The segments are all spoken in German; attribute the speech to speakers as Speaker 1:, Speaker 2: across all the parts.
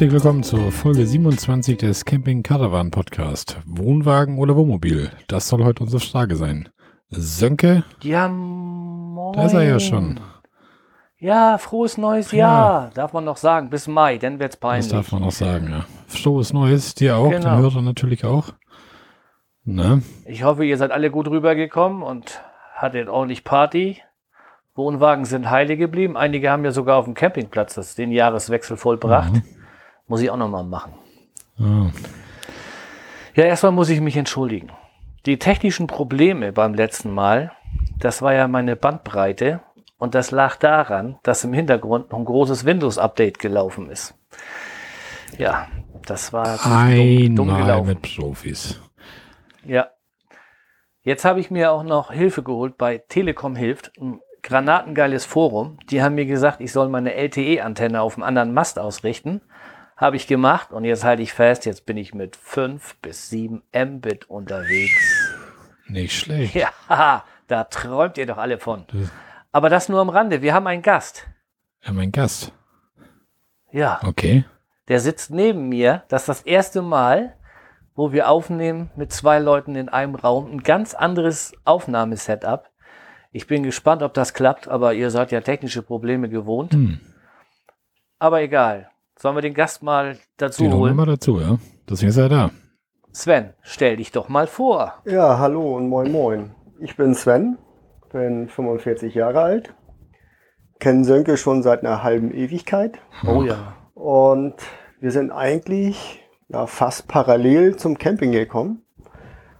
Speaker 1: Herzlich willkommen zur Folge 27 des Camping Caravan Podcast. Wohnwagen oder Wohnmobil? Das soll heute unsere Frage sein. Sönke?
Speaker 2: Ja, moin.
Speaker 1: Da ist er ja schon.
Speaker 2: Ja, frohes neues
Speaker 1: Ja.
Speaker 2: Jahr. Darf man noch sagen. Bis Mai, dann wird's
Speaker 1: Das
Speaker 2: peinlich.
Speaker 1: darf man noch sagen, ja. Frohes Neues, dir auch,
Speaker 2: Genau.
Speaker 1: den Hörern natürlich auch. Ne?
Speaker 2: Ich hoffe, ihr seid alle gut rübergekommen und hattet ordentlich Party. Wohnwagen sind heile geblieben. Einige haben ja sogar auf dem Campingplatz das, den Jahreswechsel vollbracht.
Speaker 1: Mhm.
Speaker 2: Muss ich auch noch mal machen.
Speaker 1: Ah,
Speaker 2: Ja, erstmal muss ich mich entschuldigen. Die technischen Probleme beim letzten Mal, das war ja meine Bandbreite und das lag daran, dass im Hintergrund noch ein großes Windows-Update gelaufen ist. Ja, das war dumm, dumm gelaufen.
Speaker 1: mit Profis.
Speaker 2: Ja. Jetzt habe ich mir auch noch Hilfe geholt bei Telekom Hilft, ein granatengeiles Forum. Die haben mir gesagt, ich soll meine LTE-Antenne auf einem anderen Mast ausrichten. Habe ich gemacht und jetzt halte ich fest, jetzt bin ich mit 5 bis 7 Mbit unterwegs.
Speaker 1: Nicht schlecht.
Speaker 2: Ja, da träumt ihr doch alle von. Aber das nur am Rande. Wir haben einen Gast.
Speaker 1: Ja, mein Gast.
Speaker 2: Ja,
Speaker 1: Okay.
Speaker 2: der sitzt neben mir. Das ist das erste Mal, wo wir aufnehmen mit zwei Leuten in einem Raum. Ein ganz anderes Aufnahmesetup. Ich bin gespannt, ob das klappt, aber ihr seid ja technische Probleme gewohnt.
Speaker 1: Hm.
Speaker 2: Aber egal. Sollen wir den Gast mal dazu
Speaker 1: Den holen wir
Speaker 2: holen?
Speaker 1: mal dazu, ja. Deswegen ist er da.
Speaker 2: Sven, stell dich doch mal vor.
Speaker 3: Ja, hallo und moin moin. Ich bin Sven, bin 45 Jahre alt, kenne Sönke schon seit einer halben Ewigkeit
Speaker 2: Oh ja.
Speaker 3: und wir sind eigentlich ja, fast parallel zum Camping gekommen.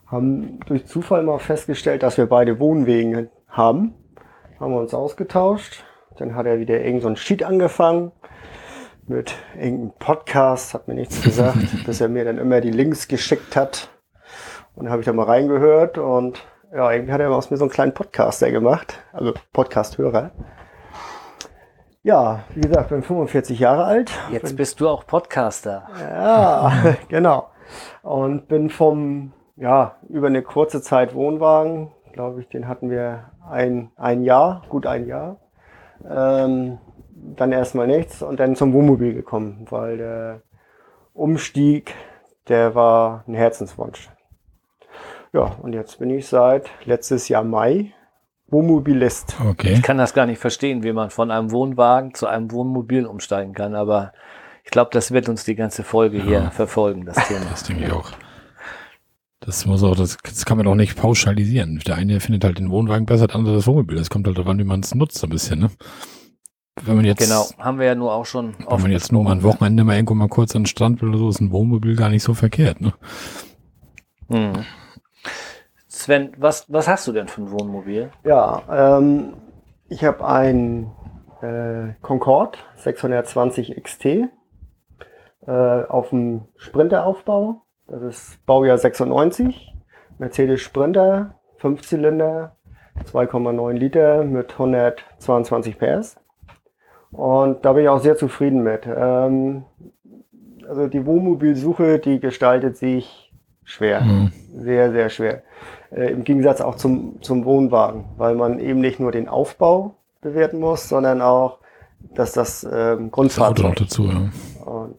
Speaker 3: Haben durch Zufall mal festgestellt, dass wir beide Wohnwegen haben. Haben wir uns ausgetauscht. Dann hat er wieder irgend so ein Sheet angefangen mit irgendeinem Podcast, hat mir nichts gesagt, bis er mir dann immer die Links geschickt hat. Und dann habe ich da mal reingehört und ja, irgendwie hat er aus mir so einen kleinen Podcaster gemacht, also Podcast-Hörer. Ja, wie gesagt, bin 45 Jahre alt.
Speaker 2: Jetzt bist du auch Podcaster.
Speaker 3: Ja, genau. Und bin vom, ja, über eine kurze Zeit Wohnwagen, glaube ich, den hatten wir ein, ein Jahr, gut ein Jahr. Ähm, dann erstmal nichts und dann zum Wohnmobil gekommen, weil der Umstieg, der war ein Herzenswunsch. Ja, und jetzt bin ich seit letztes Jahr Mai Wohnmobilist.
Speaker 1: Okay.
Speaker 2: Ich kann das gar nicht verstehen, wie man von einem Wohnwagen zu einem Wohnmobil umsteigen kann, aber ich glaube, das wird uns die ganze Folge hier verfolgen, das Thema.
Speaker 1: Das denke ich auch. Das muss auch, das, das kann man auch nicht pauschalisieren. Der eine findet halt den Wohnwagen besser, der andere das Wohnmobil. Das kommt halt darauf an, wie man es nutzt, so ein bisschen, ne? Wenn man jetzt,
Speaker 2: Genau, haben wir ja nur auch schon
Speaker 1: wenn man jetzt nur mal ein Wochenende mal irgendwo mal kurz an den Strand will oder so, ist ein Wohnmobil gar nicht so verkehrt, ne?
Speaker 2: Hm. Sven, was, was hast du denn für ein Wohnmobil?
Speaker 3: Ja, ähm, ich habe ein äh, Concorde 620 XT äh, auf dem Sprinteraufbau. Das ist Baujahr 96. Mercedes Sprinter, 5 Zylinder, 2,9 Liter mit 122 PS. Und da bin ich auch sehr zufrieden mit. Ähm, also die Wohnmobilsuche, die gestaltet sich schwer.
Speaker 1: Mhm.
Speaker 3: Sehr, sehr schwer. Äh, Im Gegensatz auch zum, zum Wohnwagen, weil man eben nicht nur den Aufbau bewerten muss, sondern auch, dass das ähm,
Speaker 1: Das Auto
Speaker 3: Grundfahrzeug
Speaker 1: dazu, ja.
Speaker 3: und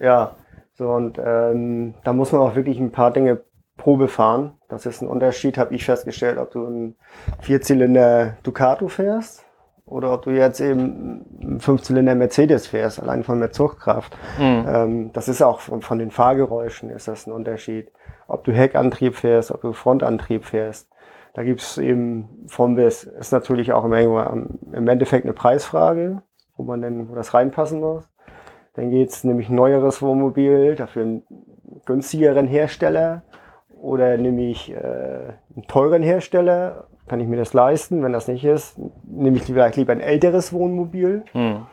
Speaker 3: ja, so und ähm, da muss man auch wirklich ein paar Dinge Probe fahren. Das ist ein Unterschied, habe ich festgestellt, ob du einen Vierzylinder Ducato fährst oder ob du jetzt eben einen Fünfzylinder Mercedes fährst, allein von der Zugkraft.
Speaker 2: Hm.
Speaker 3: Ähm, das ist auch von, von den Fahrgeräuschen ist das ein Unterschied. Ob du Heckantrieb fährst, ob du Frontantrieb fährst. Da gibt's eben vom bis. Ist natürlich auch im, im Endeffekt eine Preisfrage, wo man denn, wo das reinpassen muss. Dann geht's nämlich ein neueres Wohnmobil, dafür einen günstigeren Hersteller. Oder nehme ich äh, einen teuren Hersteller, kann ich mir das leisten. Wenn das nicht ist, nehme ich vielleicht lieber ein älteres Wohnmobil.
Speaker 2: Hm.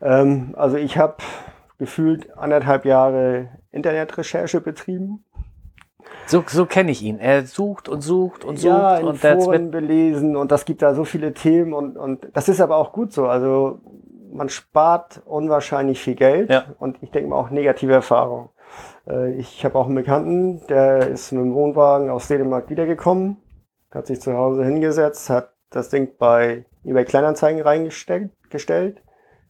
Speaker 3: Ähm, also ich habe gefühlt anderthalb Jahre Internetrecherche betrieben.
Speaker 2: So, so kenne ich ihn. Er sucht und sucht und sucht
Speaker 3: ja, in Foren belesen und das gibt da so viele Themen und, und das ist aber auch gut so. Also man spart unwahrscheinlich viel Geld
Speaker 2: Ja.
Speaker 3: und ich denke mal auch negative Erfahrungen. Äh, ich habe auch einen Bekannten, der ist mit dem Wohnwagen aus Dänemark wiedergekommen, hat sich zu Hause hingesetzt, hat das Ding bei eBay Kleinanzeigen reingestellt, gestellt,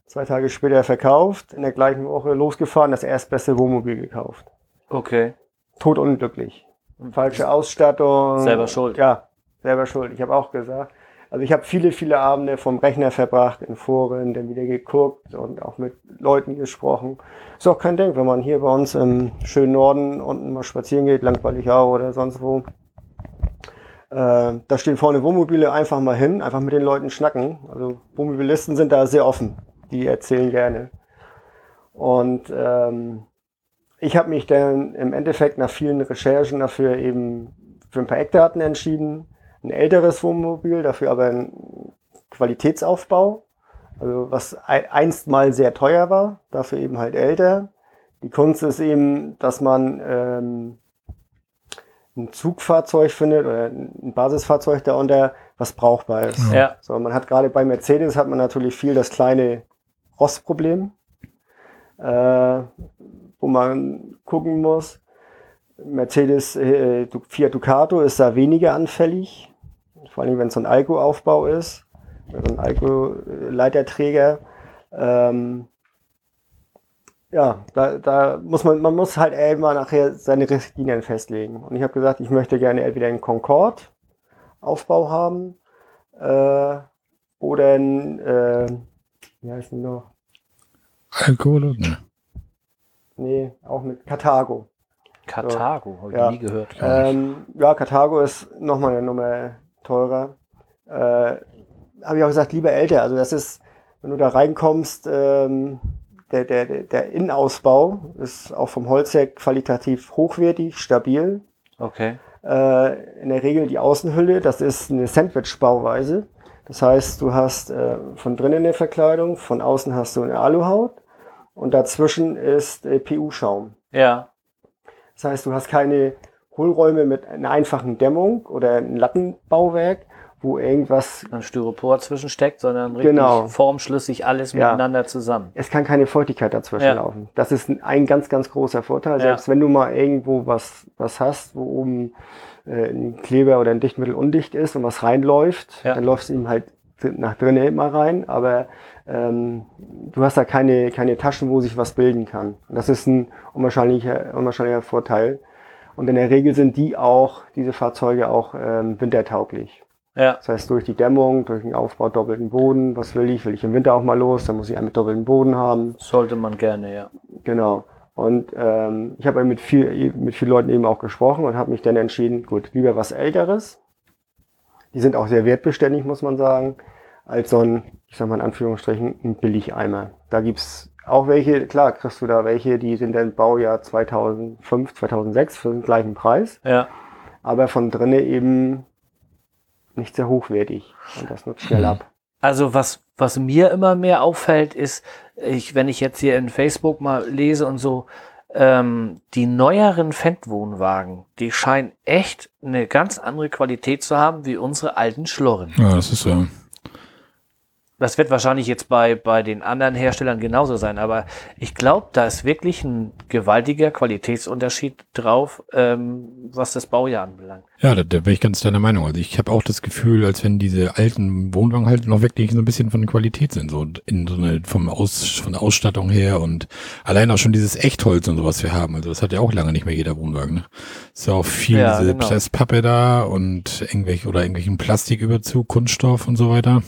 Speaker 3: zwei Tage später verkauft, in der gleichen Woche losgefahren, das erstbeste Wohnmobil gekauft.
Speaker 2: Okay.
Speaker 3: Totunglücklich. Falsche Ausstattung.
Speaker 2: Selber schuld.
Speaker 3: Ja, selber schuld. Ich habe auch gesagt. Also ich habe viele, viele Abende vom Rechner verbracht, in Foren, dann wieder geguckt und auch mit Leuten gesprochen. Ist auch kein Ding, wenn man hier bei uns im schönen Norden unten mal spazieren geht, Langweiligau oder sonst wo. Äh, da stehen vorne Wohnmobile, einfach mal hin, einfach mit den Leuten schnacken. Also Wohnmobilisten sind da sehr offen, die erzählen gerne. Und ähm, ich habe mich dann im Endeffekt nach vielen Recherchen dafür eben für ein paar Eckdaten entschieden ein älteres Wohnmobil, dafür aber ein Qualitätsaufbau. Also was einst mal sehr teuer war, dafür eben halt älter. Die Kunst ist eben, dass man ähm, ein Zugfahrzeug findet oder ein Basisfahrzeug darunter, was brauchbar ist.
Speaker 2: Ja.
Speaker 3: So, man hat gerade bei Mercedes hat man natürlich viel das kleine Rostproblem, äh, wo man gucken muss. Mercedes äh, Fiat Ducato ist da weniger anfällig vor allem wenn es so ein Alko-Aufbau ist, so ein Alko-Leiterträger. Ähm, ja, da, da muss man, man muss halt immer nachher seine Richtlinien festlegen. Und ich habe gesagt, ich möchte gerne entweder einen Concorde-Aufbau haben äh, oder ein, äh, wie heißt denn noch?
Speaker 1: Alkohol? Ne.
Speaker 3: Nee, auch mit Carthago.
Speaker 2: Carthago,
Speaker 3: so.
Speaker 2: habe ich
Speaker 3: ja.
Speaker 2: nie gehört.
Speaker 3: Ähm, ja, Carthago ist nochmal eine Nummer teurer. Äh, habe ich auch gesagt, lieber älter. Also das ist, wenn du da reinkommst, ähm, der, der, der Innenausbau ist auch vom Holz her qualitativ hochwertig, stabil.
Speaker 2: Okay.
Speaker 3: Äh, in der Regel die Außenhülle, das ist eine Sandwich-Bauweise. Das heißt, du hast äh, von drinnen eine Verkleidung, von außen hast du eine Aluhaut und dazwischen ist äh, PU-Schaum.
Speaker 2: Ja.
Speaker 3: Das heißt, du hast keine Hohlräume mit einer einfachen Dämmung oder ein Lattenbauwerk, wo irgendwas.
Speaker 2: Ein Styropor zwischensteckt, sondern richtig
Speaker 3: Genau.
Speaker 2: formschlüssig alles
Speaker 3: Ja.
Speaker 2: miteinander zusammen.
Speaker 3: Es kann keine Feuchtigkeit dazwischen
Speaker 2: Ja.
Speaker 3: laufen. Das ist ein- ganz, ganz großer Vorteil.
Speaker 2: Ja.
Speaker 3: Selbst wenn du mal irgendwo was, was hast, wo oben äh, ein Kleber oder ein Dichtmittel undicht ist und was reinläuft, dann läuft es ihm halt nach drinnen immer rein, aber ähm, du hast da keine, keine Taschen, wo sich was bilden kann. Und das ist ein unwahrscheinlicher, unwahrscheinlicher Vorteil. Und in der Regel sind die auch, diese Fahrzeuge auch ähm, wintertauglich.
Speaker 2: Ja.
Speaker 3: Das heißt, durch die Dämmung, durch den Aufbau doppelten Boden, was will ich? Will ich im Winter auch mal los? Dann muss ich einen mit doppelten Boden haben.
Speaker 2: Sollte man gerne, ja.
Speaker 3: Genau. Und ähm, ich habe mit viel, mit vielen Leuten eben auch gesprochen und habe mich dann entschieden, gut, lieber was Älteres. Die sind auch sehr wertbeständig, muss man sagen, als so ein, ich sag mal in Anführungsstrichen, ein Billigeimer. Da gibt's auch welche, klar, kriegst du da welche, die sind dann Baujahr 2005, 2006 für den gleichen Preis,
Speaker 2: Ja.
Speaker 3: aber von drinnen eben nicht sehr hochwertig. Und das nutzt schnell ab.
Speaker 2: Also was, was mir immer mehr auffällt, ist, ich, wenn ich jetzt hier in Facebook mal lese und so, ähm, die neueren Fendt-Wohnwagen, die scheinen echt eine ganz andere Qualität zu haben wie unsere alten Schlorren.
Speaker 1: Ja, das ist so.
Speaker 2: Das wird wahrscheinlich jetzt bei, bei den anderen Herstellern genauso sein, aber ich glaube, da ist wirklich ein gewaltiger Qualitätsunterschied drauf, ähm, was das Baujahr anbelangt.
Speaker 1: Ja, da, da bin ich ganz deiner Meinung. Also ich habe auch das Gefühl, als wenn diese alten Wohnwagen halt noch wirklich so ein bisschen von der Qualität sind, so in so eine, vom Aus, von der Ausstattung her und allein auch schon dieses Echtholz und so, was wir haben. Also das hat ja auch lange nicht mehr jeder Wohnwagen. Ne? Ist ja auch viel
Speaker 2: Ja,
Speaker 1: diese
Speaker 2: genau.
Speaker 1: Presspappe da und irgendwelche oder irgendwelchen Plastiküberzug, Kunststoff und so weiter.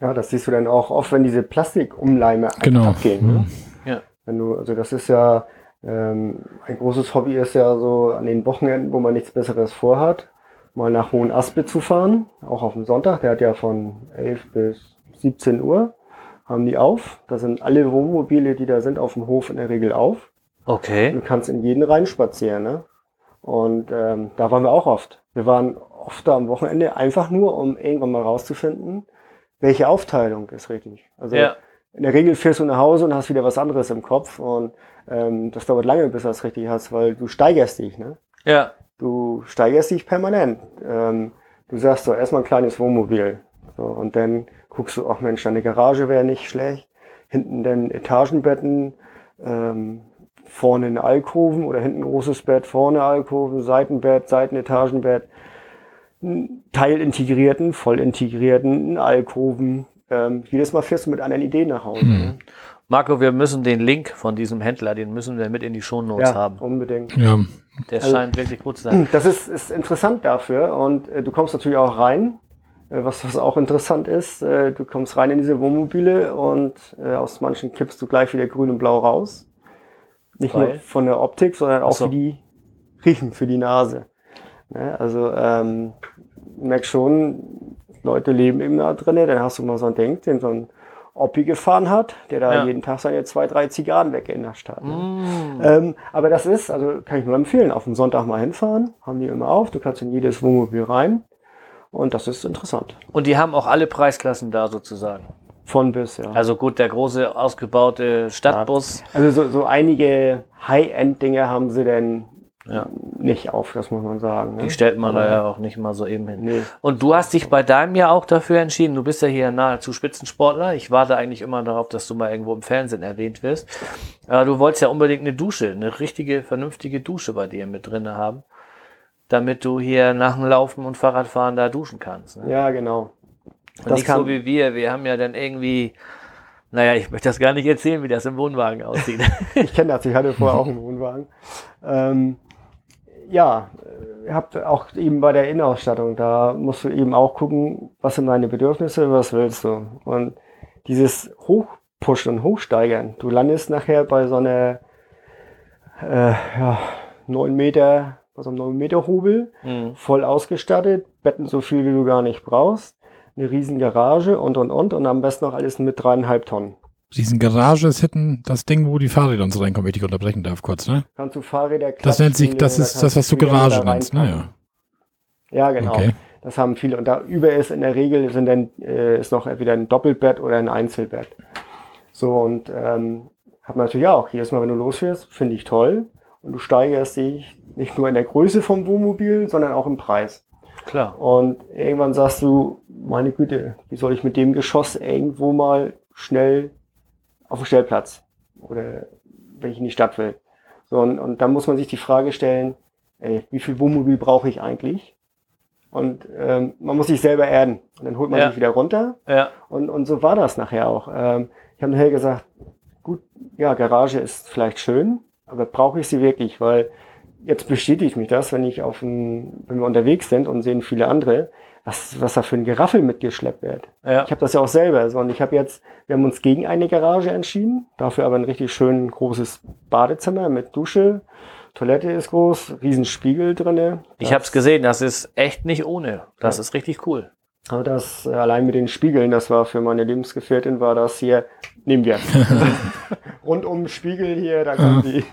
Speaker 3: Ja, das siehst du dann auch oft, wenn diese Plastikumleime
Speaker 1: Genau.
Speaker 3: abgehen. Ne?
Speaker 2: Ja.
Speaker 3: Wenn du, also das ist ja ähm, ein großes Hobby ist ja so an den Wochenenden, wo man nichts Besseres vorhat, mal nach Hohen Aspe zu fahren, auch auf dem Sonntag. Der hat ja von 11 bis 17 Uhr haben die auf. Da sind alle Wohnmobile, die da sind, auf dem Hof in der Regel auf.
Speaker 2: Okay.
Speaker 3: Du kannst in jeden reinspazieren, ne? Und ähm, da waren wir auch oft. Wir waren oft da am Wochenende, einfach nur, um irgendwann mal rauszufinden, welche Aufteilung ist richtig. Also
Speaker 2: Ja.
Speaker 3: in der Regel fährst du nach Hause und hast wieder was anderes im Kopf und ähm, das dauert lange, bis du das richtig hast, weil du steigerst dich, ne?
Speaker 2: Ja.
Speaker 3: Du steigerst dich permanent. Ähm, du sagst so, erstmal ein kleines Wohnmobil. So, und dann guckst du, ach Mensch, deine Garage wäre nicht schlecht. Hinten dann Etagenbetten, ähm, vorne eine Alkoven oder hinten ein großes Bett, vorne Alkoven, Seitenbett, Seitenetagenbett, teilintegrierten, voll integrierten, einen Alkoven, ähm, jedes Mal fährst du mit anderen Ideen nach Hause.
Speaker 1: Hm.
Speaker 3: Ne?
Speaker 2: Marco, wir müssen den Link von diesem Händler, den müssen wir mit in die Shownotes
Speaker 3: Ja,
Speaker 2: haben.
Speaker 3: unbedingt.
Speaker 1: Ja,
Speaker 2: Der
Speaker 3: Also-
Speaker 2: scheint wirklich gut zu sein.
Speaker 3: Das ist, ist interessant dafür und äh, du kommst natürlich auch rein. Äh, was, was auch interessant ist, äh, du kommst rein in diese Wohnmobile und äh, aus manchen kippst du gleich wieder grün und blau raus. Nicht nur
Speaker 2: Weil?
Speaker 3: von der Optik, sondern auch
Speaker 2: so.
Speaker 3: für die Riechen, für die Nase. Ne? Also ähm, merk schon, Leute leben eben da drinne, dann hast du mal so ein Ding, den so ein Oppi gefahren hat, der da
Speaker 2: Ja.
Speaker 3: jeden Tag seine zwei, drei Zigarren weggenascht hat. Ne?
Speaker 2: Mm.
Speaker 3: Ähm, aber das ist, also kann ich nur empfehlen, auf dem Sonntag mal hinfahren, haben die immer auf, du kannst in jedes Wohnmobil rein und das ist interessant.
Speaker 2: Und die haben auch alle Preisklassen da sozusagen.
Speaker 3: Von bis, ja.
Speaker 2: Also gut, der große ausgebaute Stadtbus.
Speaker 3: Also so, so einige High-End-Dinge haben sie denn
Speaker 2: Ja.
Speaker 3: nicht auf, das muss man sagen. Ne?
Speaker 2: Die stellt man da
Speaker 3: Aber-
Speaker 2: ja auch nicht mal so eben hin.
Speaker 3: Nee.
Speaker 2: Und du hast dich bei deinem ja auch dafür entschieden. Du bist ja hier nahezu Spitzensportler. Ich warte eigentlich immer darauf, dass du mal irgendwo im Fernsehen erwähnt wirst. Aber du wolltest ja unbedingt eine Dusche, eine richtige, vernünftige Dusche bei dir mit drinne haben, damit du hier nach dem Laufen und Fahrradfahren da duschen kannst. Ne?
Speaker 3: Ja, genau.
Speaker 2: und
Speaker 3: das
Speaker 2: nicht
Speaker 3: kann-
Speaker 2: so wie wir. Wir haben ja dann irgendwie, naja, ich möchte das gar nicht erzählen, wie das im Wohnwagen aussieht.
Speaker 3: Ich kenne das, ich hatte vorher auch einen Wohnwagen. Ähm, ja, ihr habt auch eben bei der Innenausstattung, da musst du eben auch gucken, was sind deine Bedürfnisse, was willst du. Und dieses Hochpushen und Hochsteigern, du landest nachher bei so einer äh, ja, 9 Meter, bei so einem 9 Meter Hobel,
Speaker 2: Hm.
Speaker 3: voll ausgestattet, Betten so viel, wie du gar nicht brauchst, eine riesen Garage und und und und am besten noch alles mit dreieinhalb Tonnen.
Speaker 1: Diesen Garage ist hinten das Ding, wo die Fahrräder und so reinkommen, wenn ich dich unterbrechen darf kurz, ne?
Speaker 3: Kannst du Fahrräder
Speaker 1: Das nennt sich, das
Speaker 3: da
Speaker 1: ist das, was du Garage nennst, ne?
Speaker 3: reinpacken.
Speaker 1: Ja.
Speaker 3: Ja, genau.
Speaker 1: Okay.
Speaker 3: Das haben viele. Und da über ist in der Regel sind dann, äh, ist noch entweder ein Doppelbett oder ein Einzelbett. So, und ähm, hat man natürlich auch, jedes Mal, wenn du losfährst, finde ich toll. Und du steigerst dich nicht nur in der Größe vom Wohnmobil, sondern auch im Preis.
Speaker 2: Klar.
Speaker 3: Und irgendwann sagst du, meine Güte, wie soll ich mit dem Geschoss irgendwo mal schnell auf den Stellplatz? Oder wenn ich in die Stadt will. So, und, und dann muss man sich die Frage stellen, ey, wie viel Wohnmobil brauche ich eigentlich? Und ähm, man muss sich selber erden. Und dann holt man
Speaker 2: Ja.
Speaker 3: sich wieder runter.
Speaker 2: Ja.
Speaker 3: Und, und so war das nachher auch. Ähm, ich habe nachher gesagt, gut, ja, Garage ist vielleicht schön, aber brauche ich sie wirklich? Weil jetzt bestätigt mich das, wenn ich auf ein, wenn wir unterwegs sind und sehen viele andere, was, was da für ein Geraffel mitgeschleppt wird.
Speaker 2: Ja.
Speaker 3: Ich habe das ja auch selber. So, und ich habe jetzt, wir haben uns gegen eine Garage entschieden, dafür aber ein richtig schön großes Badezimmer mit Dusche. Toilette ist groß, riesen Spiegel drinne.
Speaker 2: Ich habe es gesehen, das ist echt nicht ohne. Das ist richtig cool.
Speaker 3: Aber das äh, allein mit den Spiegeln, das war für meine Lebensgefährtin, war das hier, nehmen wir. Rund um den Spiegel hier, da kann sie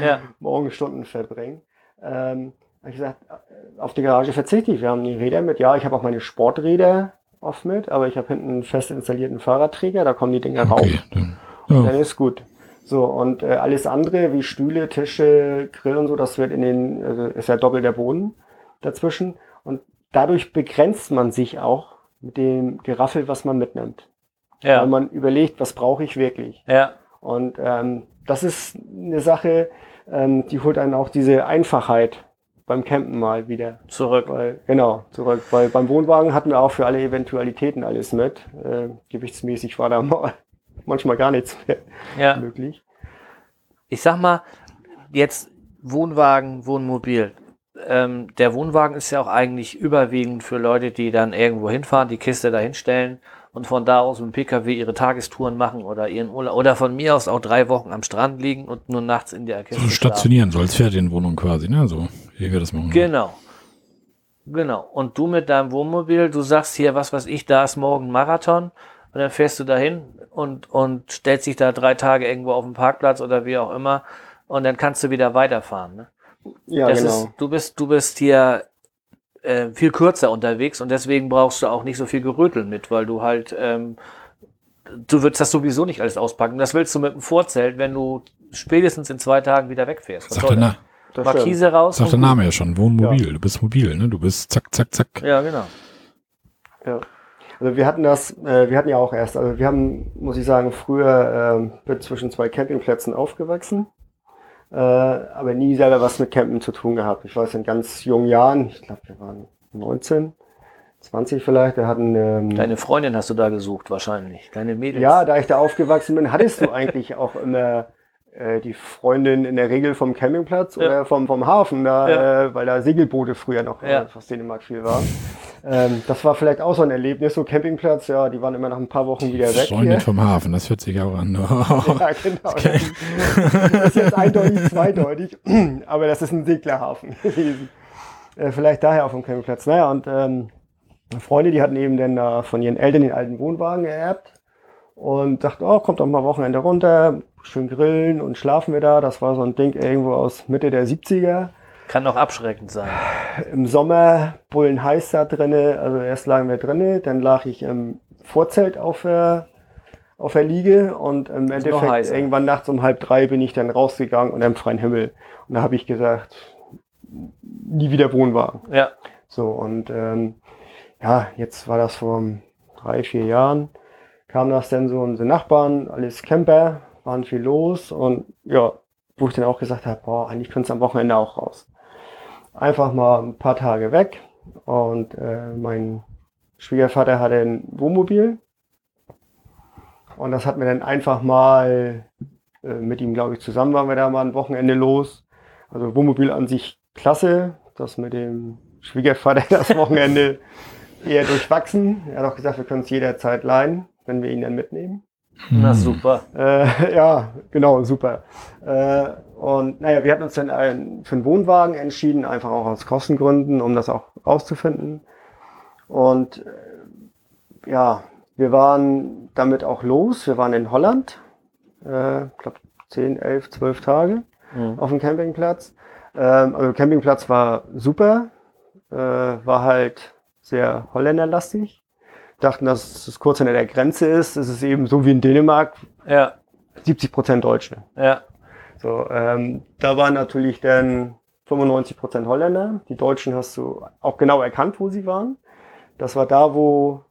Speaker 2: Ja.
Speaker 3: Morgenstunden verbringen. Ähm, hab ich gesagt, äh, auf die Garage verzichte ich. Wir haben die Räder mit. Ja, ich habe auch meine Sporträder oft mit, aber ich habe hinten einen fest installierten Fahrradträger, da kommen die Dinger rauf.
Speaker 1: Okay. Dann,
Speaker 3: Dann
Speaker 1: ja.
Speaker 3: ist gut. So, und äh, alles andere wie Stühle, Tische, Grill und so, das wird in den, also ist ja doppelt der Boden dazwischen. Und dadurch begrenzt man sich auch mit dem Geraffel, was man mitnimmt. Weil
Speaker 2: Ja.
Speaker 3: man überlegt, was brauche ich wirklich.
Speaker 2: Ja.
Speaker 3: Und ähm, das ist eine Sache, ähm, die holt einen auch diese Einfachheit beim Campen mal wieder.
Speaker 2: Zurück.
Speaker 3: Weil, genau, zurück. Weil beim Wohnwagen hatten wir auch für alle Eventualitäten alles mit. Äh, gewichtsmäßig war da mal manchmal gar nichts mehr
Speaker 2: Ja.
Speaker 3: möglich.
Speaker 2: Ich sag mal, jetzt Wohnwagen, Wohnmobil. Ähm, der Wohnwagen ist ja auch eigentlich überwiegend für Leute, die dann irgendwo hinfahren, die Kiste da hinstellen und von da aus mit dem Pkw ihre Tagestouren machen oder ihren Urlaub oder von mir aus auch drei Wochen am Strand liegen und nur nachts in der Kiste
Speaker 1: So
Speaker 2: schlafen.
Speaker 1: stationieren, so als Ferienwohnung quasi, ne? So, wie wir das machen.
Speaker 2: Genau. Genau. Und du mit deinem Wohnmobil, du sagst hier, was weiß ich, da ist morgen Marathon und dann fährst du dahin und, und stellst dich da drei Tage irgendwo auf den Parkplatz oder wie auch immer und dann kannst du wieder weiterfahren. Ne?
Speaker 3: Ja,
Speaker 2: das
Speaker 3: genau.
Speaker 2: ist, du bist, du bist hier äh, viel kürzer unterwegs und deswegen brauchst du auch nicht so viel Gerötel mit, weil du halt, ähm, du würdest das sowieso nicht alles auspacken. Das willst du mit dem Vorzelt, wenn du spätestens in zwei Tagen wieder wegfährst. Was soll
Speaker 1: der,
Speaker 2: das?
Speaker 3: Das stimmt.
Speaker 2: Markise raus.
Speaker 1: sagt der Name ja schon, Wohnmobil. Du bist mobil, ne? Du bist zack, zack, zack.
Speaker 2: Ja, genau.
Speaker 3: Ja. Also wir hatten das, äh, wir hatten ja auch erst, also wir haben, muss ich sagen, früher ähm, bin zwischen zwei Campingplätzen aufgewachsen, äh, aber nie selber was mit Campen zu tun gehabt. Ich weiß, in ganz jungen Jahren, ich glaube, wir waren 19, 20 vielleicht. Wir hatten. Ähm,
Speaker 2: Deine Freundin hast du da gesucht, wahrscheinlich. Deine Mädels.
Speaker 3: ja, da ich da aufgewachsen bin, hattest du eigentlich auch immer äh, die Freundin in der Regel vom Campingplatz
Speaker 2: Ja.
Speaker 3: oder vom, vom Hafen, da,
Speaker 2: Ja.
Speaker 3: äh, weil da Segelboote früher noch
Speaker 2: Ja.
Speaker 3: äh, aus Dänemark viel waren. Ähm, das war vielleicht auch so ein Erlebnis, so Campingplatz, ja, die waren immer nach ein paar Wochen wieder weg.
Speaker 1: Freundin vom Hafen, das hört sich auch an.
Speaker 3: Ja, genau. Das ist jetzt eindeutig zweideutig, aber das ist ein Seglerhafen gewesen. Äh, vielleicht daher auf dem Campingplatz. Naja, und ähm, Freunde, die hatten eben dann da von ihren Eltern den alten Wohnwagen geerbt und dachten, oh, kommt doch mal Wochenende runter, schön grillen und schlafen wir da. Das war so ein Ding irgendwo aus Mitte der 70er.
Speaker 2: Kann auch abschreckend sein.
Speaker 3: Im Sommer bullen heiß da drinne, also erst lagen wir drinne, dann lag ich im Vorzelt auf der, auf der Liege und im Endeffekt
Speaker 2: heißer.
Speaker 3: irgendwann nachts um halb drei bin ich dann rausgegangen und im freien Himmel. Und da habe ich gesagt, nie wieder Wohnwagen.
Speaker 2: Ja.
Speaker 3: So, und ähm, ja, jetzt war das vor drei, vier Jahren, kam das dann so, unsere Nachbarn, alles Camper, waren viel los und ja, wo ich dann auch gesagt habe, boah, eigentlich könnte es am Wochenende auch raus. Einfach mal ein paar Tage weg und äh, mein Schwiegervater hatte ein Wohnmobil und das hat mir dann einfach mal äh, mit ihm, glaube ich, zusammen waren wir da mal ein Wochenende los. Also Wohnmobil an sich klasse, das mit dem Schwiegervater das Wochenende eher durchwachsen. Er hat auch gesagt, wir können es jederzeit leihen, wenn wir ihn dann mitnehmen.
Speaker 2: Na super.
Speaker 3: Äh, ja, genau, super. Äh, und naja, wir hatten uns dann ein, für einen Wohnwagen entschieden, einfach auch aus Kostengründen, um das auch rauszufinden. Und äh, ja, wir waren damit auch los. Wir waren in Holland, äh, ich glaube 10, 11, 12 Tage
Speaker 2: Mhm.
Speaker 3: auf dem Campingplatz. Ähm, also Campingplatz war super, äh, war halt sehr holländerlastig. Dachten, dass es kurz hinter der Grenze ist. Es ist eben so wie in Dänemark,
Speaker 2: Ja.
Speaker 3: 70 Prozent Deutsche.
Speaker 2: Ja.
Speaker 3: So, ähm, da waren natürlich dann 95 Prozent Holländer. Die Deutschen hast du auch genau erkannt, wo sie waren. Das war da, wo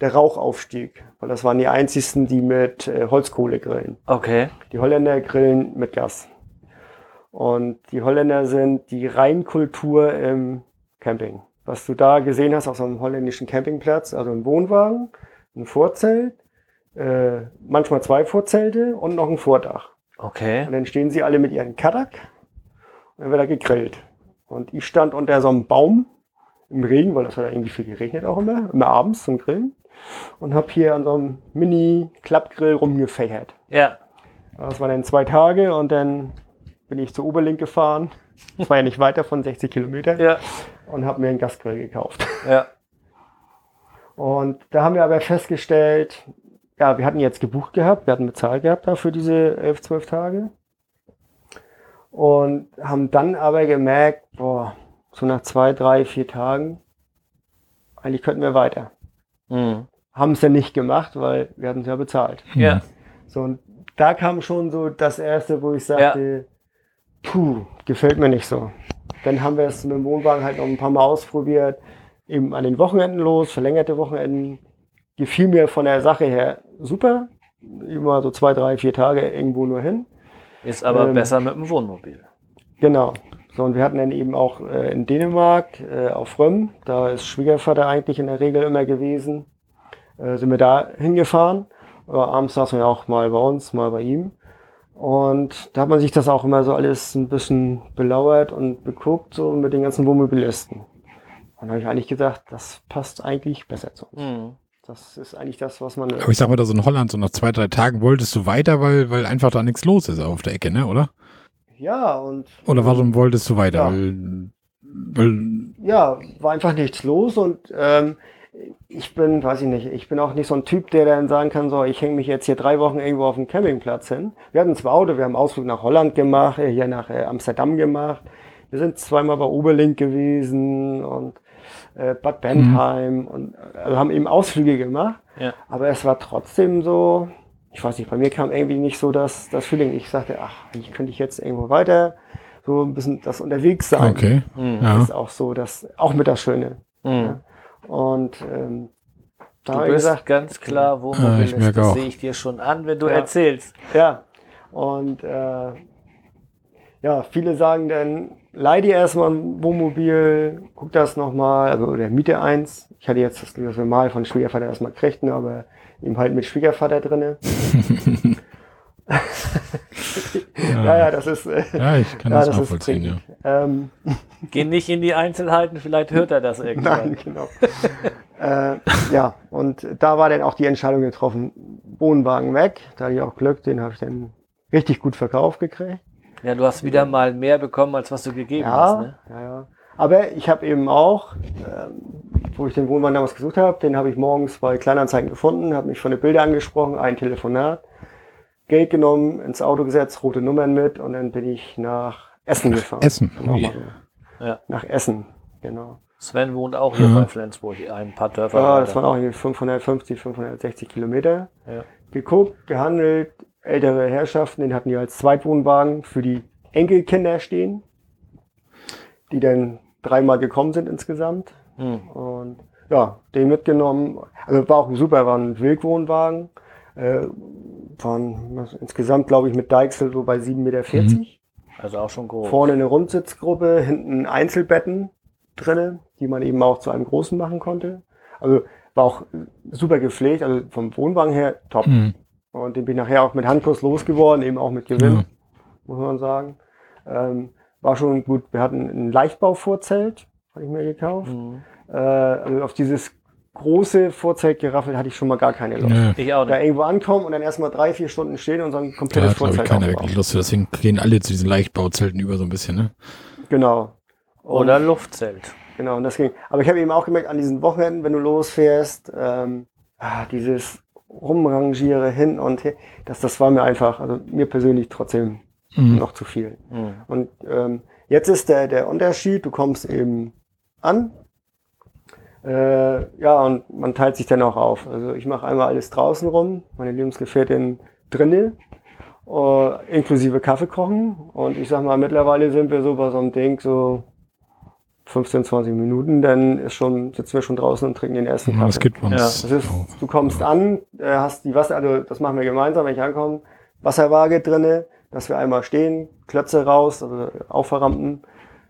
Speaker 3: der Rauch aufstieg, weil das waren die einzigsten, die mit äh, Holzkohle grillen.
Speaker 2: Okay.
Speaker 3: Die Holländer grillen mit Gas. Und die Holländer sind die Reinkultur im Camping. Was du da gesehen hast auf so einem holländischen Campingplatz, also ein Wohnwagen, ein Vorzelt, äh, manchmal zwei Vorzelte und noch ein Vordach.
Speaker 2: Okay.
Speaker 3: Und dann stehen sie alle mit ihren Kadak und dann wird da gegrillt. Und ich stand unter so einem Baum im Regen, weil das hat ja irgendwie viel geregnet auch immer, immer abends zum Grillen. Und habe hier an so einem Mini-Klappgrill rumgefächert.
Speaker 2: Ja.
Speaker 3: Das waren dann zwei Tage und dann bin ich zu Oberlink gefahren. Das war ja nicht weiter von 60 Kilometern
Speaker 2: Ja.
Speaker 3: Und habe mir einen Gasgrill gekauft.
Speaker 2: Ja.
Speaker 3: Und da haben wir aber festgestellt, ja, wir hatten jetzt gebucht gehabt, wir hatten bezahlt gehabt da für diese 11, 12 Tage. Und haben dann aber gemerkt, boah, so nach zwei, drei, vier Tagen, eigentlich könnten wir weiter.
Speaker 2: Mhm.
Speaker 3: Haben es dann nicht gemacht, weil wir hatten es ja bezahlt.
Speaker 2: Ja.
Speaker 3: So, und da kam schon so das erste, wo ich sagte, puh, gefällt mir nicht so. Dann haben wir es mit dem Wohnwagen halt noch ein paar Mal ausprobiert, eben an den Wochenenden los, verlängerte Wochenenden. Gefiel mir von der Sache her super. Immer so zwei, drei, vier Tage irgendwo nur hin.
Speaker 2: Ist aber
Speaker 3: Ähm,
Speaker 2: besser mit dem Wohnmobil.
Speaker 3: Genau. So, und wir hatten dann eben auch äh, in Dänemark, äh, auf Röm, da ist Schwiegervater eigentlich in der Regel immer gewesen, äh, sind wir da hingefahren. Aber abends saßen wir auch mal bei uns, mal bei ihm. Und da hat man sich das auch immer so alles ein bisschen belauert und beguckt, so mit den ganzen Wohnmobilisten. Und da habe ich eigentlich gedacht, das passt eigentlich besser zu uns.
Speaker 2: Mhm.
Speaker 3: Das ist eigentlich das, was man.
Speaker 1: Aber ich sag mal, da so in Holland, so nach zwei, drei Tagen wolltest du weiter, weil, weil einfach da nichts los ist auf der Ecke, ne, oder?
Speaker 3: Ja, und
Speaker 1: Oder warum wolltest du weiter?
Speaker 3: Ja.
Speaker 1: Weil, weil,
Speaker 3: ja, war einfach nichts los und ähm, ich bin, weiß ich nicht, ich bin auch nicht so ein Typ, der dann sagen kann, so, ich hänge mich jetzt hier drei Wochen irgendwo auf dem Campingplatz hin. Wir hatten zwei Auto, wir haben einen Ausflug nach Holland gemacht, äh, hier nach äh, Amsterdam gemacht. Wir sind zweimal bei Oberlink gewesen und äh, Bad Bentheim und also haben eben Ausflüge gemacht.
Speaker 2: Ja.
Speaker 3: Aber es war trotzdem so, ich weiß nicht, bei mir kam irgendwie nicht so das, das Feeling. Ich sagte, ach, eigentlich könnte ich jetzt irgendwo weiter so ein bisschen das unterwegs sein.
Speaker 1: okay.
Speaker 2: Mhm.
Speaker 1: Ja.
Speaker 3: ist auch so, dass auch mit das Schöne.
Speaker 2: Mhm.
Speaker 3: Und ähm, da
Speaker 2: Du bist
Speaker 3: gesagt,
Speaker 2: ganz klar
Speaker 1: Ah,
Speaker 2: Wohnmobilist.
Speaker 1: ich merke
Speaker 2: das sehe ich dir schon an, wenn du
Speaker 3: Ja.
Speaker 2: erzählst.
Speaker 3: ja. Und äh, ja, viele sagen dann, leih dir erstmal ein Wohnmobil, guck das nochmal, also oder miete eins. Ich hatte jetzt das, das Mal von Schwiegervater erstmal gekriegt, ne, aber eben halt mit Schwiegervater drinne. ja, ja, das ist. Äh,
Speaker 1: Ja, ich kann
Speaker 3: ja,
Speaker 1: das
Speaker 3: das
Speaker 1: nachvollziehen, ja.
Speaker 3: Ähm,
Speaker 2: Geh nicht in die Einzelheiten, vielleicht hört er das irgendwann.
Speaker 3: Nein, genau. äh, ja, und da war dann auch die Entscheidung getroffen, Wohnwagen weg. Da hatte ich auch Glück, den habe ich dann richtig gut verkauft gekriegt.
Speaker 2: Ja, du hast wieder mal mehr bekommen, als was du gegeben hast.
Speaker 3: Ja,
Speaker 2: Ne?
Speaker 3: ja, ja. Aber ich habe eben auch, ähm, wo ich den Wohnwagen damals gesucht habe, den habe ich morgens bei Kleinanzeigen gefunden, habe mich von den Bildern angesprochen, ein Telefonat, Geld genommen, ins Auto gesetzt, rote Nummern mit und dann bin ich nach Essen gefahren.
Speaker 1: Essen,
Speaker 3: Genau.
Speaker 2: Ja.
Speaker 3: Nach Essen, genau.
Speaker 2: Sven wohnt auch hier
Speaker 1: Ja.
Speaker 2: bei Flensburg, ein paar Dörfer
Speaker 3: Ja, das
Speaker 2: weiter.
Speaker 3: waren auch irgendwie 550, 560 Kilometer.
Speaker 2: Ja.
Speaker 3: Geguckt, gehandelt, ältere Herrschaften, den hatten die als Zweitwohnwagen für die Enkelkinder stehen, die dann dreimal gekommen sind insgesamt.
Speaker 2: Hm.
Speaker 3: Und ja, den mitgenommen. Also war auch super, war ein Wildwohnwagen. Äh, waren was, insgesamt, glaube ich, mit Deichsel so bei 7,40 Meter.
Speaker 2: Also auch schon groß.
Speaker 3: Vorne eine Rundsitzgruppe, hinten Einzelbetten drinne, die man eben auch zu einem großen machen konnte. Also war auch super gepflegt, also vom Wohnwagen her top.
Speaker 1: Mhm.
Speaker 3: Und den bin ich nachher auch mit Handkurs losgeworden, eben auch mit Gewinn,
Speaker 1: Ja.
Speaker 3: muss man sagen. Ähm, war schon gut. Wir hatten ein Leichtbauvorzelt, habe ich mir gekauft.
Speaker 2: Hm.
Speaker 3: Äh, also auf dieses große Vorzeltgeraffel hatte ich schon mal gar keine Lust.
Speaker 1: Ja.
Speaker 2: Ich auch
Speaker 3: Da
Speaker 2: nicht.
Speaker 3: irgendwo ankommen und dann erstmal drei, vier Stunden stehen und so ein
Speaker 1: Da
Speaker 3: komplettes
Speaker 1: hat, glaube ich,
Speaker 3: Vorzelt
Speaker 1: keiner wirklich Lust. Deswegen gehen alle zu diesen Leichtbauzelten über so ein bisschen, ne?
Speaker 3: Genau. Und,
Speaker 2: Oder Luftzelt.
Speaker 3: Genau, und das ging. Aber ich habe eben auch gemerkt, an diesen Wochenenden, wenn du losfährst, ähm, ah, dieses Rumrangiere hin und her, das, das war mir einfach, also mir persönlich trotzdem
Speaker 1: Mhm.
Speaker 3: noch zu viel.
Speaker 2: Hm.
Speaker 3: Und ähm, jetzt ist der, der Unterschied, du kommst eben an, äh, ja, und man teilt sich dann auch auf. Also ich mache einmal alles draußen rum, meine Lebensgefährtin drinnen, äh, inklusive Kaffee kochen. Und ich sag mal, mittlerweile sind wir so bei so einem Ding so 15, 20 Minuten, dann ist schon, sitzen wir schon draußen und trinken den ersten
Speaker 1: Ja, das
Speaker 3: Kaffee.
Speaker 1: geht bei uns.
Speaker 3: Das ist, du kommst an, äh, hast die Wasser, also das machen wir gemeinsam, wenn ich ankomme, Wasserwaage drinne, dass wir einmal stehen, Klötze raus, also Aufverrampen,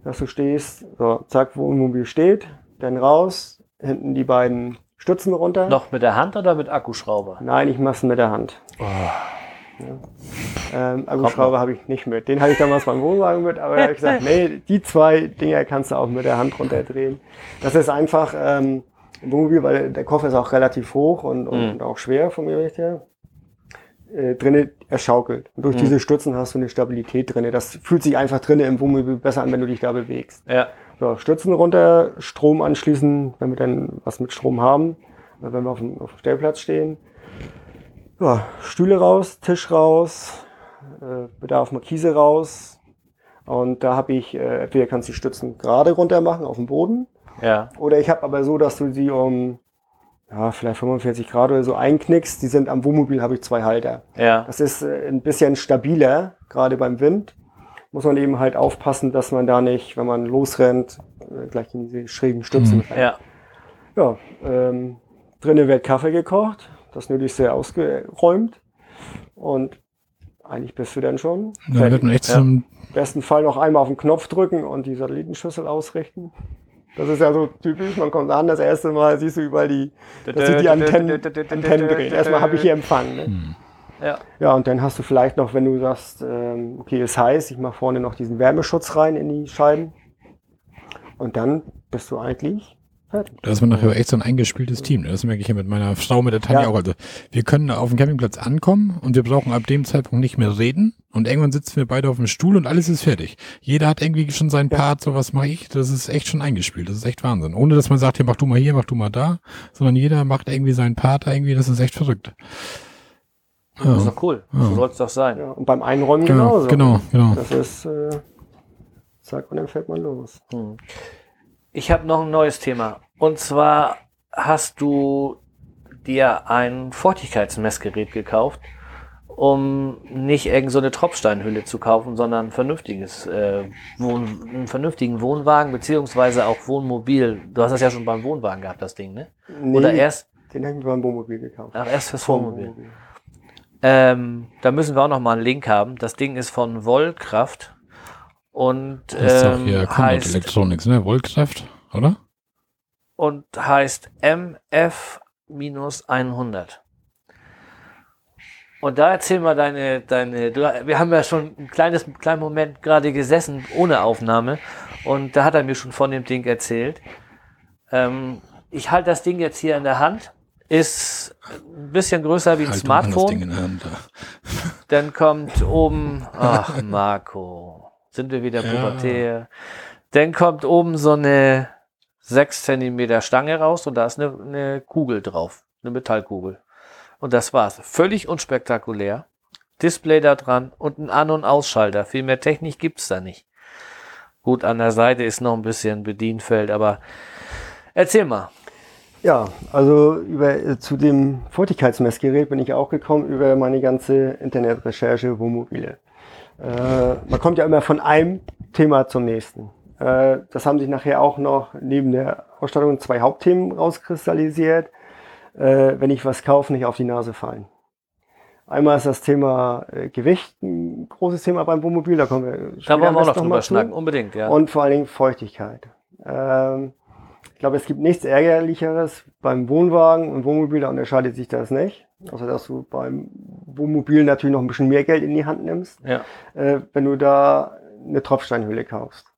Speaker 3: dass du stehst, so, zack, Wohnmobil steht, dann raus, hinten die beiden Stützen runter.
Speaker 2: Noch mit der Hand oder mit Akkuschrauber?
Speaker 3: Nein, ich mach's mit der Hand. Ähm, Akkuschrauber habe ich nicht mit. Den hatte ich damals beim Wohnwagen mit, aber da habe ich gesagt, nee, die zwei Dinger kannst du auch mit der Hand runterdrehen. Das ist einfach ähm, im Wohnmobil, weil der Koffer ist auch relativ hoch und, und
Speaker 2: Mhm.
Speaker 3: auch schwer vom Gewicht her. Äh, drinnen, er schaukelt. Und durch
Speaker 2: Mhm.
Speaker 3: diese Stützen hast du eine Stabilität drinne. Das fühlt sich einfach drinnen im Wohnmobil besser an, wenn du dich da bewegst.
Speaker 2: Ja.
Speaker 3: So, Stützen runter, Strom anschließen, wenn wir dann was mit Strom haben, oder wenn wir auf dem, auf dem Stellplatz stehen. Ja, Stühle raus, Tisch raus, äh, Bedarf Markise raus. Und da habe ich, äh, entweder kannst du die Stützen gerade runter machen auf dem Boden,
Speaker 2: Ja.
Speaker 3: oder ich habe aber so, dass du sie um ja, vielleicht 45 Grad oder so einknickst. Die sind am Wohnmobil, habe ich zwei Halter.
Speaker 2: Ja.
Speaker 3: Das ist äh, ein bisschen stabiler, gerade beim Wind. Muss man eben halt aufpassen, dass man da nicht, wenn man losrennt, äh, gleich in diese schrägen Stützen.
Speaker 1: Mhm.
Speaker 2: Ja.
Speaker 3: Ja, ähm, drinnen wird Kaffee gekocht, das Nötigste ausgeräumt und eigentlich bist du dann schon.
Speaker 1: Da wird man echt
Speaker 2: Ja.
Speaker 3: Im besten Fall noch einmal auf den Knopf drücken und die Satellitenschüssel ausrichten. Das ist ja so typisch, man kommt an, das erste Mal siehst du überall die, dass sich die Antennen, Antennen drehen. Erstmal habe ich hier Empfang. Ne?
Speaker 1: hm.
Speaker 2: Ja.
Speaker 3: Ja, und dann hast du vielleicht noch, wenn du sagst, ähm, okay, ist heiß, ich mache vorne noch diesen Wärmeschutz rein in die Scheiben. Und dann bist du eigentlich fertig.
Speaker 1: Da ist man nachher echt so ein eingespieltes Team. Das merke ich ja mit meiner Frau, mit der Tanja
Speaker 3: Ja.
Speaker 1: auch. Also wir können auf dem Campingplatz ankommen und wir brauchen ab dem Zeitpunkt nicht mehr reden. Und irgendwann sitzen wir beide auf dem Stuhl und alles ist fertig. Jeder hat irgendwie schon seinen
Speaker 3: Ja.
Speaker 1: Part, so was mache ich. Das ist echt schon eingespielt. Das ist echt Wahnsinn. Ohne dass man sagt, hier mach du mal hier, mach du mal da, sondern jeder macht irgendwie seinen Part irgendwie. Das ist echt verrückt.
Speaker 2: Das ist
Speaker 1: Ja,
Speaker 2: doch cool.
Speaker 1: Ja.
Speaker 2: So soll es doch sein.
Speaker 3: Ja, und beim Einräumen
Speaker 1: genau,
Speaker 3: genauso.
Speaker 1: genau, genau.
Speaker 3: Das ist, äh, zack, und dann fährt man los.
Speaker 2: Hm. Ich habe noch ein neues Thema. Und zwar hast du dir ein Feuchtigkeitsmessgerät gekauft, um nicht irgend so eine Tropfsteinhülle zu kaufen, sondern ein vernünftiges, äh, Wohn einen vernünftigen Wohnwagen beziehungsweise auch Wohnmobil. Du hast das ja schon beim Wohnwagen gehabt, das Ding, ne?
Speaker 3: Nee,
Speaker 2: Oder erst,
Speaker 3: Den habe ich mir beim Wohnmobil gekauft.
Speaker 2: ach, erst fürs
Speaker 3: Vom
Speaker 2: Wohnmobil. Ähm, da müssen wir auch noch mal einen Link haben. Das Ding ist von Wollkraft und
Speaker 1: Das ist doch
Speaker 2: ähm,
Speaker 1: hier Condor
Speaker 2: heißt,
Speaker 1: Electronics, ne? Wollkraft, oder?
Speaker 2: und heißt MF-100. Und da erzähl mal deine, deine, du, wir haben ja schon ein kleines, einen kleinen Moment gerade gesessen ohne Aufnahme und da hat er mir schon von dem Ding erzählt. Ähm, ich halte das Ding jetzt hier in der Hand, ist ein bisschen größer wie ein
Speaker 1: Halt
Speaker 2: Smartphone.
Speaker 1: Hand da.
Speaker 2: Dann kommt oben, ach Marco, sind wir wieder
Speaker 1: Ja.
Speaker 2: pubertär. Dann kommt oben so eine 6 cm Stange raus und da ist eine, eine Kugel drauf, eine Metallkugel. Und das war's. Völlig unspektakulär. Display da dran und ein An- und Ausschalter. Viel mehr Technik gibt's da nicht. Gut, an der Seite ist noch ein bisschen Bedienfeld, aber erzähl mal.
Speaker 3: Ja, also über, äh, zu dem Feuchtigkeitsmessgerät bin ich auch gekommen über meine ganze Internetrecherche Wohnmobile. Äh, man kommt ja immer von einem Thema zum nächsten. Äh, das haben sich nachher auch noch neben der Ausstattung zwei Hauptthemen rauskristallisiert. Äh, wenn ich was kaufe, nicht auf die Nase fallen. Einmal ist das Thema äh, Gewicht ein großes Thema beim Wohnmobil, da kommen wir
Speaker 2: Da
Speaker 3: später
Speaker 2: wollen wir auch noch drüber
Speaker 3: zu.
Speaker 2: schnacken, unbedingt, ja.
Speaker 3: Und vor allen Dingen Feuchtigkeit. Ähm, ich glaube, es gibt nichts Ärgerlicheres beim Wohnwagen und Wohnmobil, da unterscheidet sich das nicht. Außer dass du beim Wohnmobil natürlich noch ein bisschen mehr Geld in die Hand nimmst,
Speaker 2: ja.
Speaker 3: äh, wenn du da eine Tropfsteinhülle kaufst.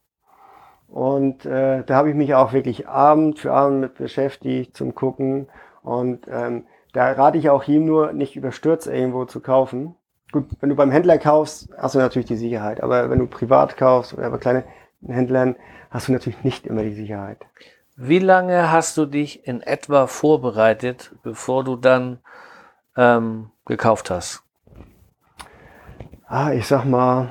Speaker 3: Und äh, da habe ich mich auch wirklich Abend für Abend mit beschäftigt zum Gucken. Und ähm, da rate ich auch jedem nur, nicht überstürzt irgendwo zu kaufen. Gut, wenn du beim Händler kaufst, hast du natürlich die Sicherheit. Aber wenn du privat kaufst oder bei kleinen Händlern, hast du natürlich nicht immer die Sicherheit.
Speaker 2: Wie lange hast du dich in etwa vorbereitet, bevor du dann ähm, gekauft hast?
Speaker 3: Ah, ich sag mal,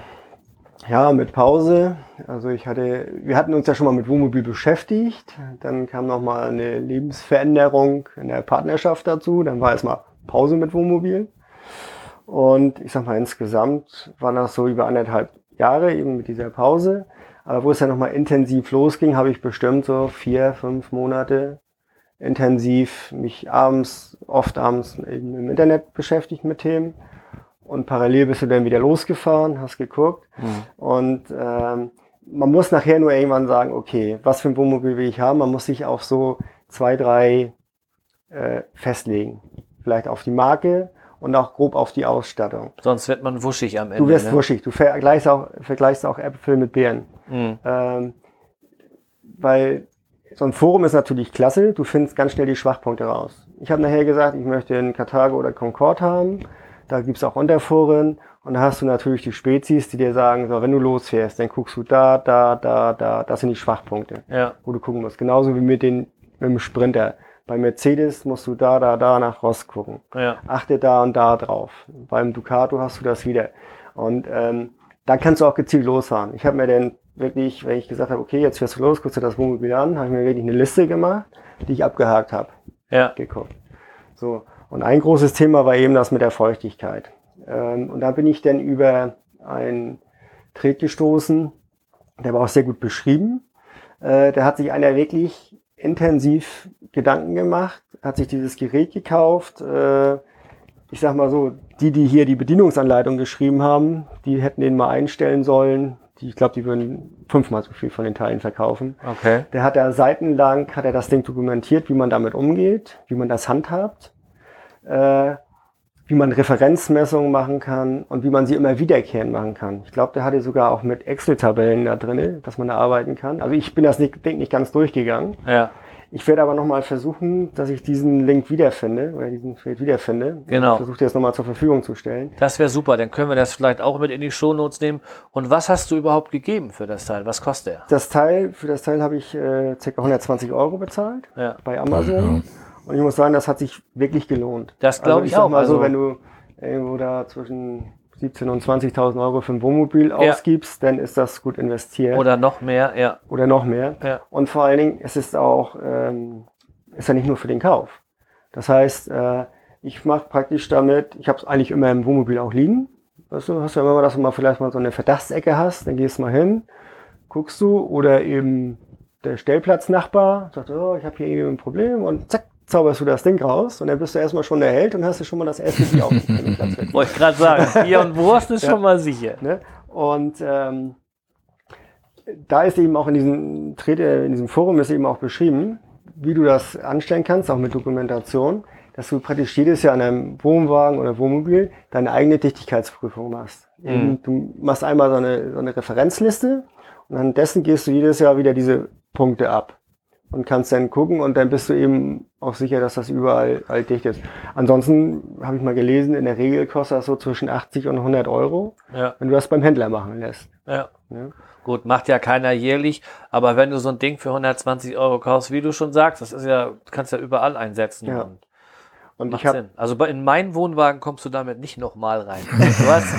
Speaker 3: ja, mit Pause. Also ich hatte, wir hatten uns ja schon mal mit Wohnmobil beschäftigt. Dann kam noch mal eine Lebensveränderung in der Partnerschaft dazu. Dann war erstmal Pause mit Wohnmobil. Und ich sag mal, insgesamt waren das so über anderthalb Jahre eben mit dieser Pause. Aber wo es dann nochmal intensiv losging, habe ich bestimmt so vier, fünf Monate intensiv mich abends, oft abends eben im Internet beschäftigt mit Themen. Und parallel bist du dann wieder losgefahren, hast geguckt. Und ähm, man muss nachher nur irgendwann sagen, okay, was für ein Wohnmobil will ich haben? Man muss sich auf so zwei, drei äh, festlegen. Vielleicht auf die Marke und auch grob auf die Ausstattung.
Speaker 2: Sonst wird man wuschig am Ende.
Speaker 3: Du wirst
Speaker 2: ne?
Speaker 3: wuschig, du vergleichst auch, vergleichst auch Äpfel mit Beeren.
Speaker 2: Mhm.
Speaker 3: Ähm, weil so ein Forum ist natürlich klasse, du findest ganz schnell die Schwachpunkte raus. Ich habe nachher gesagt, ich möchte einen Carthago oder Concorde haben. Da gibt's auch Unterforen und da hast du natürlich die Spezies, die dir sagen, so, wenn du losfährst, dann guckst du da, da, da, da, das sind die Schwachpunkte,
Speaker 2: Ja,
Speaker 3: wo du gucken musst. Genauso wie mit, den, mit dem Sprinter. Bei Mercedes musst du da, da, da nach Rost gucken
Speaker 2: ja.
Speaker 3: achte da und da drauf. Beim Ducato hast du das wieder. Und ähm, da kannst du auch gezielt losfahren. Ich habe mir dann wirklich, wenn ich gesagt habe, okay, jetzt fährst du los, guckst dir das Wohnmobil an, habe ich mir wirklich eine Liste gemacht, die ich abgehakt habe,
Speaker 2: Ja,
Speaker 3: geguckt. So. Und ein großes Thema war eben das mit der Feuchtigkeit. Ähm, und da bin ich dann über einen Tret gestoßen, der war auch sehr gut beschrieben. Äh, da hat sich einer wirklich intensiv Gedanken gemacht, hat sich dieses Gerät gekauft. Äh, ich sag mal so, die, die hier die Bedienungsanleitung geschrieben haben, die hätten den mal einstellen sollen. Die, ich glaube, die würden fünfmal so viel von den Teilen verkaufen.
Speaker 2: okay.
Speaker 3: Der hat da seitenlang, hat er das Ding dokumentiert, wie man damit umgeht, wie man das handhabt, äh, wie man Referenzmessungen machen kann und wie man sie immer wiederkehrend machen kann. Ich glaube, der hatte sogar auch mit Excel-Tabellen da drinne, dass man da arbeiten kann. Also ich bin das nicht, Ding nicht ganz durchgegangen.
Speaker 2: Ja,
Speaker 3: Ich werde aber nochmal versuchen, dass ich diesen Link wiederfinde oder diesen Feld wiederfinde.
Speaker 2: Genau.
Speaker 3: Ich versuche dir das nochmal zur Verfügung zu stellen.
Speaker 2: das wäre super. Dann können wir das vielleicht auch mit in die Shownotes nehmen. Und was hast du überhaupt gegeben für das Teil? Was kostet der?
Speaker 3: Das Teil, für das Teil habe ich äh, ca. 120 Euro bezahlt
Speaker 2: Ja,
Speaker 3: bei Amazon. Und ich muss sagen, das hat sich wirklich gelohnt.
Speaker 2: Das glaub ich
Speaker 3: sag
Speaker 2: auch.
Speaker 3: Mal so,
Speaker 2: Also-
Speaker 3: wenn du irgendwo da zwischen 17.000 und 20.000 Euro für ein Wohnmobil ausgibst, dann ist das gut investiert.
Speaker 2: oder noch mehr. Ja,
Speaker 3: Oder noch mehr.
Speaker 2: ja,
Speaker 3: Und vor allen Dingen, es ist auch, ähm, ist ja nicht nur für den Kauf. Das heißt, äh, ich mache praktisch damit, ich habe es eigentlich immer im Wohnmobil auch liegen. Weißt du, hast du ja immer, dass du mal vielleicht mal so eine Verdachtsecke hast, dann gehst du mal hin, guckst du, oder eben der Stellplatznachbar sagt, oh, ich habe hier irgendwie ein Problem und zack, zauberst du das Ding raus und dann bist du erstmal schon der Held und hast du schon mal das erste Bier auf dem Platz weg.
Speaker 2: wollte ich gerade sagen. Bier und Wurst ist
Speaker 3: Ja.
Speaker 2: schon mal sicher.
Speaker 3: Ne? Und ähm, da ist eben auch in diesem Trete, in diesem Forum ist eben auch beschrieben, wie du das anstellen kannst, auch mit Dokumentation, dass du praktisch jedes Jahr an einem Wohnwagen oder Wohnmobil deine eigene Dichtigkeitsprüfung machst. Mhm. Du machst einmal so eine, so eine Referenzliste und an dessen gehst du jedes Jahr wieder diese Punkte ab und kannst dann gucken und dann bist du eben auch sicher, dass das überall halt dicht ist. Ansonsten habe ich mal gelesen, in der Regel kostet das so zwischen 80 und 100 Euro, ja. wenn du das beim Händler machen lässt.
Speaker 2: Ja. ja. Gut, macht ja keiner jährlich, aber wenn du so ein Ding für 120 Euro kaufst, wie du schon sagst, das ist ja, kannst ja überall einsetzen.
Speaker 3: Ja.
Speaker 2: Und, und macht ich hab, Sinn. Also in meinen Wohnwagen kommst du damit nicht nochmal rein. Du hast,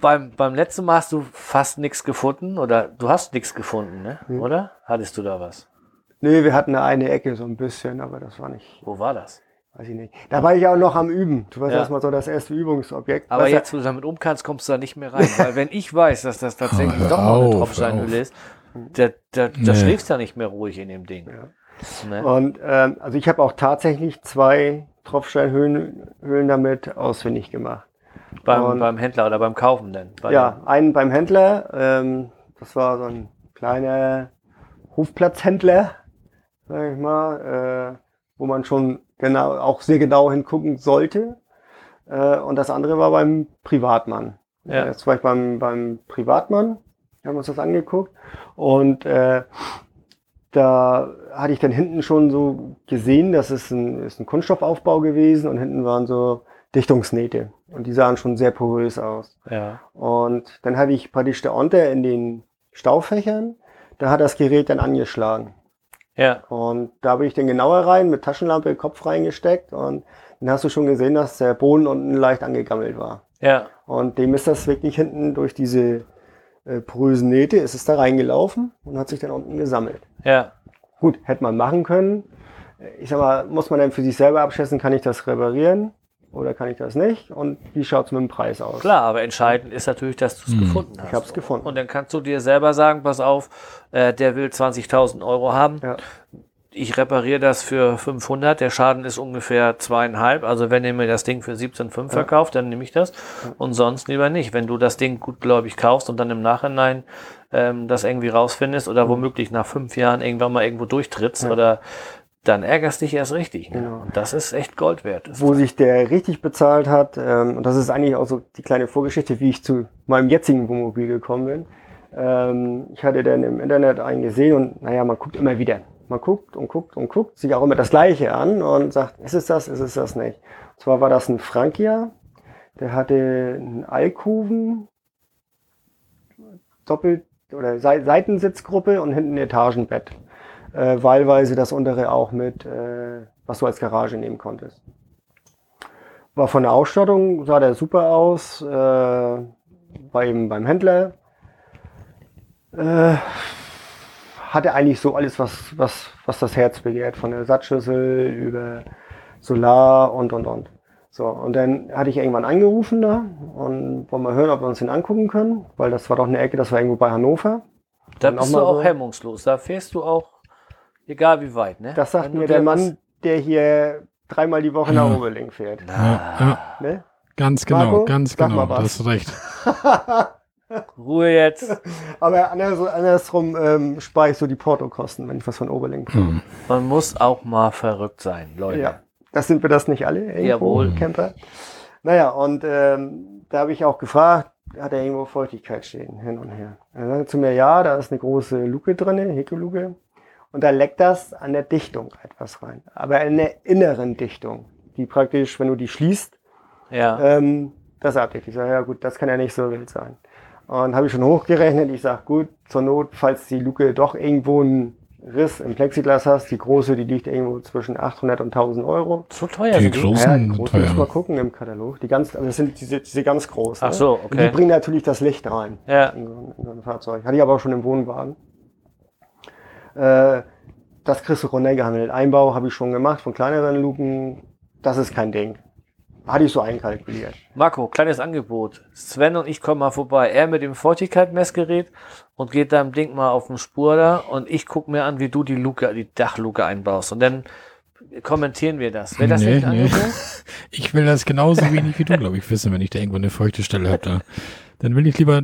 Speaker 2: beim, beim letzten Mal hast du fast nichts gefunden oder du hast nichts gefunden, ne? Hm. oder? Hattest du da was?
Speaker 3: Nee, wir hatten eine Ecke so ein bisschen, aber das war nicht.
Speaker 2: Wo war das?
Speaker 3: Weiß ich nicht. Da war ich auch noch am Üben. Du warst ja. erstmal so das erste Übungsobjekt.
Speaker 2: Aber jetzt, wo du damit um kannst, kommst du da nicht mehr rein. Weil wenn ich weiß, dass das tatsächlich oh, doch noch eine Tropfsteinhöhle ist, da, da, da nee. schläfst du ja nicht mehr ruhig in dem Ding.
Speaker 3: Ja. Ne? Und ähm, also ich habe auch tatsächlich zwei Tropfsteinhöhlen Höhlen damit ausfindig gemacht.
Speaker 2: Beim, beim Händler oder beim Kaufen denn?
Speaker 3: ja, einen beim Händler. Ähm, das war so ein kleiner Hofplatzhändler, sag ich mal, äh, wo man schon genau, auch sehr genau hingucken sollte. Äh, und das andere war beim Privatmann. Ja. Das war ich beim, beim Privatmann, wir haben uns das angeguckt. Und äh, da hatte ich dann hinten schon so gesehen, das ist ein, ist ein Kunststoffaufbau gewesen und hinten waren so Dichtungsnähte. Und die sahen schon sehr porös aus.
Speaker 2: Ja.
Speaker 3: Und dann hatte ich praktisch der Onter in den Staufächern, da hat das Gerät dann angeschlagen.
Speaker 2: Ja.
Speaker 3: Und da bin ich dann genauer rein, mit Taschenlampe, Kopf reingesteckt und dann hast du schon gesehen, dass der Boden unten leicht angegammelt war.
Speaker 2: Ja.
Speaker 3: Und dem ist das wirklich hinten durch diese äh, porösen Nähte, ist es da reingelaufen und hat sich dann unten gesammelt.
Speaker 2: Ja.
Speaker 3: Gut, hätte man machen können. Ich sag mal, muss man dann für sich selber abschätzen, kann ich das reparieren? Oder kann ich das nicht? Und wie schaut es mit dem Preis aus?
Speaker 2: Klar, aber entscheidend ist natürlich, dass du es hm. gefunden hast.
Speaker 3: Ich habe es gefunden.
Speaker 2: Und dann kannst du dir selber sagen, pass auf, äh, der will 20.000 Euro haben. Ja. Ich repariere das für 500, der Schaden ist ungefähr zweieinhalb. Also wenn ihr mir das Ding für 17,5 ja. verkauft, dann nehme ich das. Ja. Und sonst lieber nicht. Wenn du das Ding gutgläubig kaufst und dann im Nachhinein ähm, das irgendwie rausfindest oder mhm. womöglich nach fünf Jahren irgendwann mal irgendwo durchtrittst ja. oder dann ärgerst dich erst richtig. Ne? Genau. Und das ist echt Gold wert.
Speaker 3: Wo sich der richtig bezahlt hat, ähm, und das ist eigentlich auch so die kleine Vorgeschichte, wie ich zu meinem jetzigen Wohnmobil gekommen bin. Ähm, ich hatte dann im Internet einen gesehen und naja, man guckt immer wieder. Man guckt und guckt und guckt sich auch immer das Gleiche an und sagt, ist es das, ist es das nicht. Und zwar war das ein Frankia, der hatte einen Alkoven, doppelt oder Seitensitzgruppe und hinten ein Etagenbett äh, wahlweise das untere auch mit, äh, was du als Garage nehmen konntest. War von der Ausstattung, sah der super aus, äh, war eben beim Händler. Äh, hatte eigentlich so alles, was, was, was das Herz begehrt, von der Satzschüssel über Solar und und und. So, und dann hatte ich irgendwann angerufen da und wollen mal hören, ob wir uns den angucken können, weil das war doch eine Ecke, das war irgendwo bei Hannover.
Speaker 2: Da bist du auch so. hemmungslos, da fährst du auch Egal wie weit, ne?
Speaker 3: Das sagt mir der Mann, der hier dreimal die Woche nach Oberling fährt.
Speaker 1: Ja, ja. Ne? Ganz genau, Marco, ganz genau, du hast recht.
Speaker 2: Ruhe jetzt.
Speaker 3: Aber andersrum ähm, spare ich so die Portokosten, wenn ich was von Oberling
Speaker 2: fahre. Hm. Man muss auch mal verrückt sein, Leute. Ja,
Speaker 3: das sind wir das nicht alle, irgendwo,
Speaker 2: Jawohl.
Speaker 3: Camper. Naja, und ähm, da habe ich auch gefragt, hat er irgendwo Feuchtigkeit stehen, hin und her. Er sagte zu mir, ja, da ist eine große Luke drin, Hekoluke. Und da leckt das an der Dichtung etwas rein. Aber in der inneren Dichtung, die praktisch, wenn du die schließt,
Speaker 2: ja.
Speaker 3: ähm, das abdeckt. Ich sage, ja gut, das kann ja nicht so wild sein. Und habe ich schon hochgerechnet. Ich sage, gut, zur Not, falls die Luke doch irgendwo einen Riss im Plexiglas hast, die große, die liegt irgendwo zwischen 800 und 1000 Euro.
Speaker 2: So teuer
Speaker 1: die großen,
Speaker 3: ja, die großen teuer. mal gucken im Katalog. Die ganz, also das sind diese, diese ganz großen.
Speaker 2: Ach so, okay. Und
Speaker 3: die bringen natürlich das Licht rein.
Speaker 2: Ja.
Speaker 3: In so, in so ein Fahrzeug. Hatte ich aber auch schon im Wohnwagen. Äh, das kriegst du runtergehandelt. Einbau habe ich schon gemacht von kleineren Luken. Das ist kein Ding. Hatte ich so einkalkuliert.
Speaker 2: Marco, kleines Angebot. Sven und ich kommen mal vorbei. Er mit dem Feuchtigkeit-Messgerät und geht da im Ding mal auf den Spur da und ich gucke mir an, wie du die Luke, die Dachluke einbaust. Und dann kommentieren wir das. Wäre das nee, nicht ein nee.
Speaker 1: Ich will das genauso wenig wie du, glaube ich, wissen, wenn ich da irgendwo eine feuchte Stelle habe. Da. Dann will ich lieber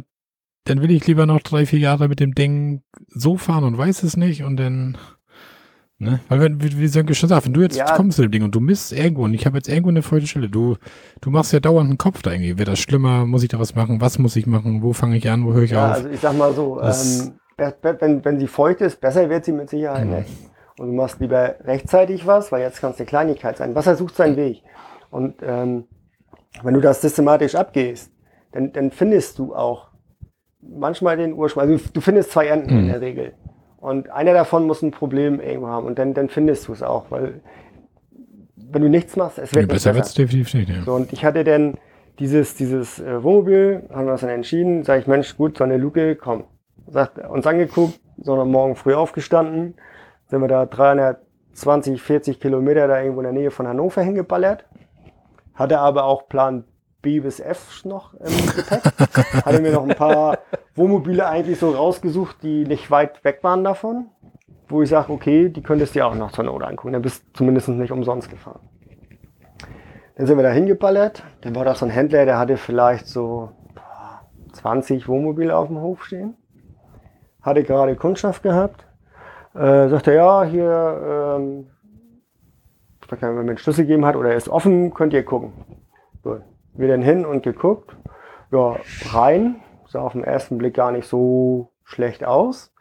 Speaker 1: dann will ich lieber noch drei, vier Jahre mit dem Ding so fahren und weiß es nicht und dann, ne? Weil wenn, wie, wie Sönke schon sagt, wenn du jetzt
Speaker 3: Ja.
Speaker 1: kommst zu dem Ding und du misst irgendwo und ich habe jetzt irgendwo eine feuchte Stelle, du, du machst ja dauernd einen Kopf da irgendwie. Wird das schlimmer? Muss ich da was machen? Was muss ich machen? Wo fange ich an? Wo höre ich
Speaker 3: Ja,
Speaker 1: auf?
Speaker 3: also ich sag mal so,
Speaker 1: Das-
Speaker 3: ähm, wenn, wenn sie feucht ist, besser wird sie mit Sicherheit
Speaker 1: Mhm.
Speaker 3: nicht. Und du machst lieber rechtzeitig was, weil jetzt kann es eine Kleinigkeit sein. Wasser sucht seinen Weg. Und ähm, wenn du das systematisch abgehst, dann, dann findest du auch manchmal den Ursprung. Also du findest zwei Enden in
Speaker 1: Mhm.
Speaker 3: der Regel. Und einer davon muss ein Problem irgendwo haben. Und dann, dann findest du es auch. Weil wenn du nichts machst, es wird nicht
Speaker 1: besser
Speaker 3: besser.
Speaker 1: definitiv nicht. Ja.
Speaker 3: So, und ich hatte dann dieses, dieses äh, Wohnmobil, haben wir uns dann entschieden, sage ich, Mensch, gut, so eine Luke, komm. Sagt, uns angeguckt, sondern morgen früh aufgestanden, sind wir da 320, 40 Kilometer da irgendwo in der Nähe von Hannover hingeballert. Hatte aber auch Plan B bis F noch im Gepäck. Hatte mir noch ein paar Wohnmobile eigentlich so rausgesucht, die nicht weit weg waren davon. Wo ich sage, okay, die könntest du auch noch zur Not angucken. Dann bist du zumindest nicht umsonst gefahren. Dann sind wir da hingeballert. Dann war da so ein Händler, der hatte vielleicht so boah, 20 Wohnmobile auf dem Hof stehen. Hatte gerade Kundschaft gehabt. Äh, sagte, ja, hier, ähm, wenn mir einen Schlüssel gegeben hat oder er ist offen, könnt ihr gucken. So, wir dann hin und geguckt. Ja, rein. Sah auf den ersten Blick gar nicht so schlecht aus.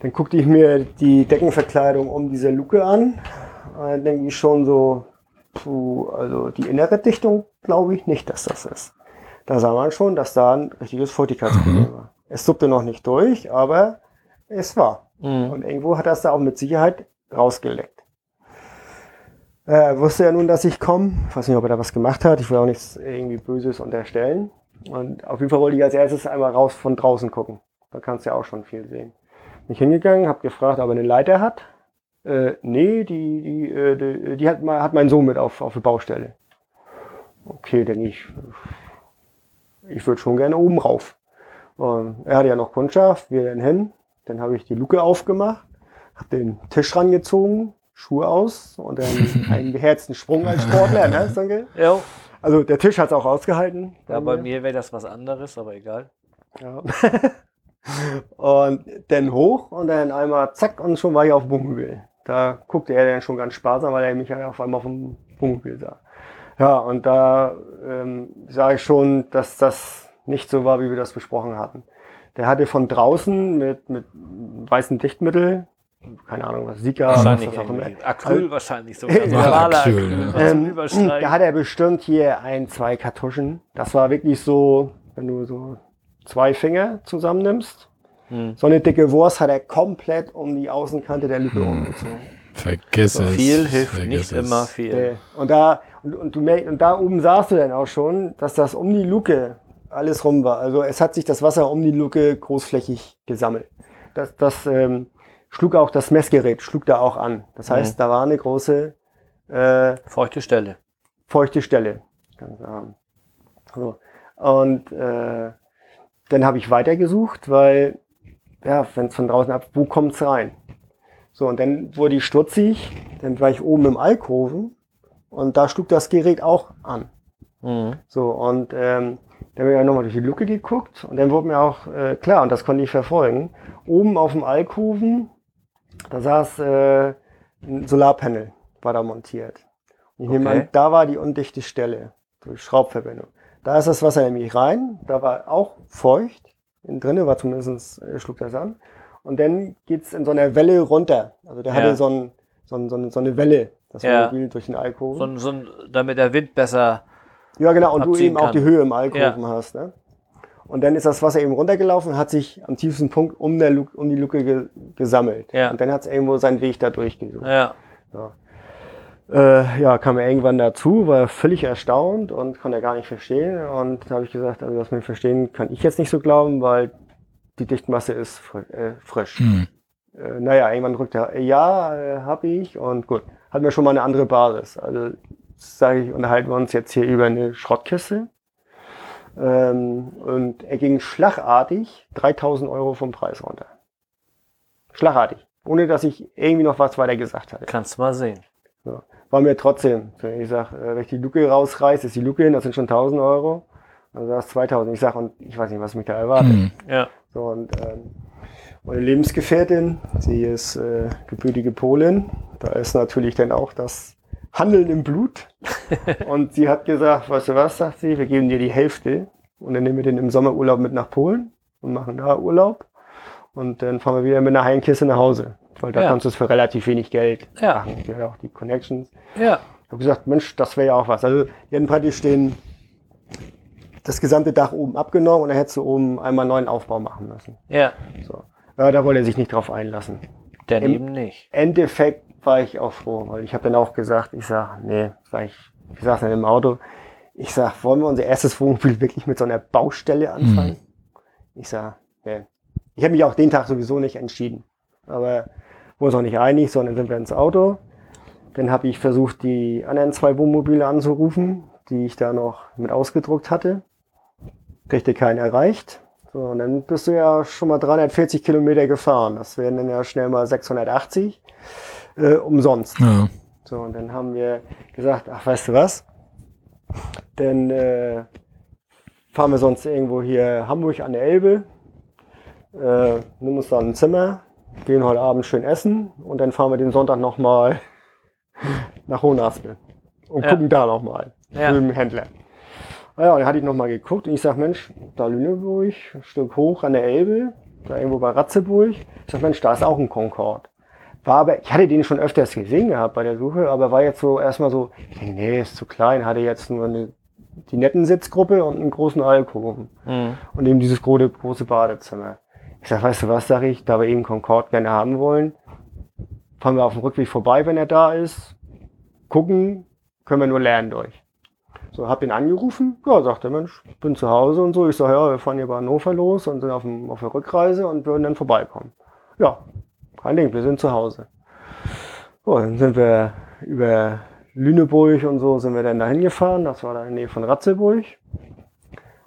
Speaker 3: Dann guckte ich mir die Deckenverkleidung um diese Luke an. Dann denke ich schon so, Puh, also die innere Dichtung glaube ich nicht, dass das ist. Da sah man schon, dass da ein richtiges Feuchtigkeitsproblem war. Es suppte noch nicht durch, aber es war.
Speaker 2: Mhm.
Speaker 3: Und irgendwo hat das da auch mit Sicherheit rausgeleckt. Äh, Er wusste ja nun, dass ich komme. Ich weiß nicht, ob er da was gemacht hat. Ich will auch nichts irgendwie Böses unterstellen. Und auf jeden Fall wollte ich als erstes einmal raus von draußen gucken. Da kannst du ja auch schon viel sehen. Bin ich hingegangen, habe gefragt, ob er eine Leiter hat. Äh, nee, die, die, äh, die, die hat, mal, hat mein Sohn mit auf, auf der Baustelle. Okay, denn ich, ich würde schon gerne oben rauf. Und er hatte ja noch Kundschaft, wir dann hin. Dann habe ich die Luke aufgemacht, habe den Tisch rangezogen, Schuhe aus und dann einen beherzten Sprung als Sportler, ne, Sonke?
Speaker 2: Jo.
Speaker 3: Also der Tisch hat es auch ausgehalten.
Speaker 2: Ja, bei mir wäre das was anderes, aber egal.
Speaker 3: Ja. und dann hoch und dann einmal zack und schon war ich auf dem Wohnmobil. Da guckte er dann schon ganz sparsam, weil er mich ja auf einmal auf dem Wohnmobil sah. Ja, und da ähm, sage ich schon, dass das nicht so war, wie wir das besprochen hatten. Der hatte von draußen mit, mit weißem Dichtmittel, keine Ahnung was, Sika, was das auch immer.
Speaker 2: Acryl wahrscheinlich sogar.
Speaker 3: Ja,
Speaker 2: Normaler
Speaker 1: Acryl,
Speaker 2: Acryl.
Speaker 1: ja.
Speaker 3: ähm, da hat er bestimmt hier ein, zwei Kartuschen. Das war wirklich so, wenn du so zwei Finger zusammennimmst.
Speaker 2: Hm.
Speaker 3: So eine dicke Wurst hat er komplett um die Außenkante der Lücke
Speaker 1: Hm.
Speaker 3: umgezogen.
Speaker 1: Vergiss es.
Speaker 2: Viel hilft
Speaker 1: vergiss
Speaker 2: nicht
Speaker 1: es.
Speaker 2: immer viel.
Speaker 3: Äh, Und da, und, und, du merkst, und da oben sahst du dann auch schon, dass das um die Luke alles rum war. Also es hat sich das Wasser um die Luke großflächig gesammelt. Das, das ähm, schlug auch das Messgerät, schlug da auch an. Das heißt,
Speaker 2: Mhm.
Speaker 3: da war eine große äh,
Speaker 2: Feuchte Stelle.
Speaker 3: feuchte Stelle. So. Und äh, dann habe ich weitergesucht, weil, ja, wenn es von draußen ab, wo kommt's rein? So, und dann wurde ich stutzig, dann war ich oben im Alkoven und da schlug das Gerät auch an.
Speaker 2: Mhm.
Speaker 3: So, und ähm, dann habe ich nochmal durch die Luke geguckt und dann wurde mir auch äh, klar, und das konnte ich verfolgen, oben auf dem Alkoven, da saß äh, ein Solarpanel, war da montiert. Und ich nehme
Speaker 2: Okay.
Speaker 3: an, da war die undichte Stelle, durch Schraubverbindung. Da ist das Wasser nämlich rein, da war auch feucht, innen drinnen war zumindest, äh, schlug das an. Und dann geht's in so einer Welle runter. Also der
Speaker 2: Ja.
Speaker 3: hatte so, ein, so, ein, so, eine, so Welle, das
Speaker 2: Ja.
Speaker 3: Mobil durch den Alkoven.
Speaker 2: So, so, damit der Wind besser.
Speaker 3: Ja, genau, und du eben auch
Speaker 2: kann.
Speaker 3: die Höhe im Alkoven hast. Ne? Und dann ist das Wasser eben runtergelaufen und hat sich am tiefsten Punkt um, der Lu um die Luke ge gesammelt.
Speaker 2: Ja.
Speaker 3: Und dann hat es irgendwo seinen Weg da durchgesucht.
Speaker 2: Ja.
Speaker 3: Äh, ja, kam er irgendwann dazu, war völlig erstaunt und konnte er gar nicht verstehen. Und da habe ich gesagt, also das mit Verstehen kann ich jetzt nicht so glauben, weil die Dichtmasse ist fr äh, frisch.
Speaker 1: Hm.
Speaker 3: Äh, naja, irgendwann drückt er, äh, ja, äh, habe ich und gut. Hatten wir schon mal eine andere Basis. Also sage ich, unterhalten wir uns jetzt hier über eine Schrottkiste. Ähm, und er ging schlagartig 3000 Euro vom Preis runter. Schlagartig. Ohne dass ich irgendwie noch was weiter gesagt hatte.
Speaker 2: Kannst mal sehen.
Speaker 3: War mir trotzdem, wenn ich sage, äh, wenn ich die Luke rausreiße, ist die Luke hin, das sind schon 1000 Euro. Also das 2000. Ich sag, und ich weiß nicht, was mich da erwartet.
Speaker 1: Hm.
Speaker 2: Ja.
Speaker 3: So, und ähm, meine Lebensgefährtin, sie ist äh, gebürtige Polin. Da ist natürlich dann auch das Handeln im Blut. und sie hat gesagt, weißt du was, sagt sie, wir geben dir die Hälfte und dann nehmen wir den im Sommerurlaub mit nach Polen und machen da Urlaub. Und dann fahren wir wieder mit einer Heinkiste nach Hause. Weil da
Speaker 2: Ja.
Speaker 3: kannst du es für relativ wenig Geld
Speaker 2: Ja.
Speaker 3: machen. Die hat auch die Connections.
Speaker 2: Ja.
Speaker 3: Ich habe gesagt, Mensch, das wäre ja auch was. Also die hatten praktisch den, das gesamte Dach oben abgenommen und dann hättest du oben einmal einen neuen Aufbau machen müssen.
Speaker 2: Ja.
Speaker 3: So. Ja, da wollte er sich nicht drauf einlassen.
Speaker 2: Daneben nicht.
Speaker 3: Endeffekt war ich auch froh, weil ich habe dann auch gesagt, ich sag, nee, sag ich, ich saß dann im Auto, ich sag, wollen wir unser erstes Wohnmobil wirklich mit so einer Baustelle anfangen? Ich sag, nee. Ich habe mich auch den Tag sowieso nicht entschieden. Aber wir uns auch nicht einig, sondern sind wir ins Auto. Dann habe ich versucht, die anderen zwei Wohnmobile anzurufen, die ich da noch mit ausgedruckt hatte. Kriegte keinen erreicht. So, und dann bist du ja schon mal 340 Kilometer gefahren. Das wären dann ja schnell mal 680 äh, umsonst.
Speaker 1: Ja.
Speaker 3: So, und dann haben wir gesagt, ach, weißt du was? Dann äh, fahren wir sonst irgendwo hier Hamburg an der Elbe, äh, nimm uns da ein Zimmer, gehen heute Abend schön essen und dann fahren wir den Sonntag nochmal nach Hohenaspel und
Speaker 2: Ja.
Speaker 3: gucken da nochmal
Speaker 2: Ja.
Speaker 3: mit dem Händler. Ja, und dann hatte ich nochmal geguckt und ich sag, Mensch, da Lüneburg, ein Stück hoch an der Elbe, da irgendwo bei Ratzeburg. Ich sag, Mensch, da ist auch ein Concorde. War aber, ich hatte den schon öfters gesehen gehabt bei der Suche, aber war jetzt so erstmal so, ich denke, nee, ist zu klein, hatte jetzt nur eine, die netten Sitzgruppe und einen großen Alkoven
Speaker 2: Mhm.
Speaker 3: und eben dieses große, große Badezimmer. Ich sag, weißt du was, sag ich, da wir eben Concorde gerne haben wollen, fahren wir auf dem Rückweg vorbei, wenn er da ist, gucken, können wir nur lernen durch. So, hab ihn angerufen, ja, sagt der Mensch, bin zu Hause und so. Ich sag, ja, wir fahren hier bei Hannover los und sind auf, dem, auf der Rückreise und würden dann vorbeikommen. Ja, kein Ding, wir sind zu Hause. So, dann sind wir über Lüneburg und so sind wir dann dahin gefahren. Das war da in der Nähe von Ratzeburg.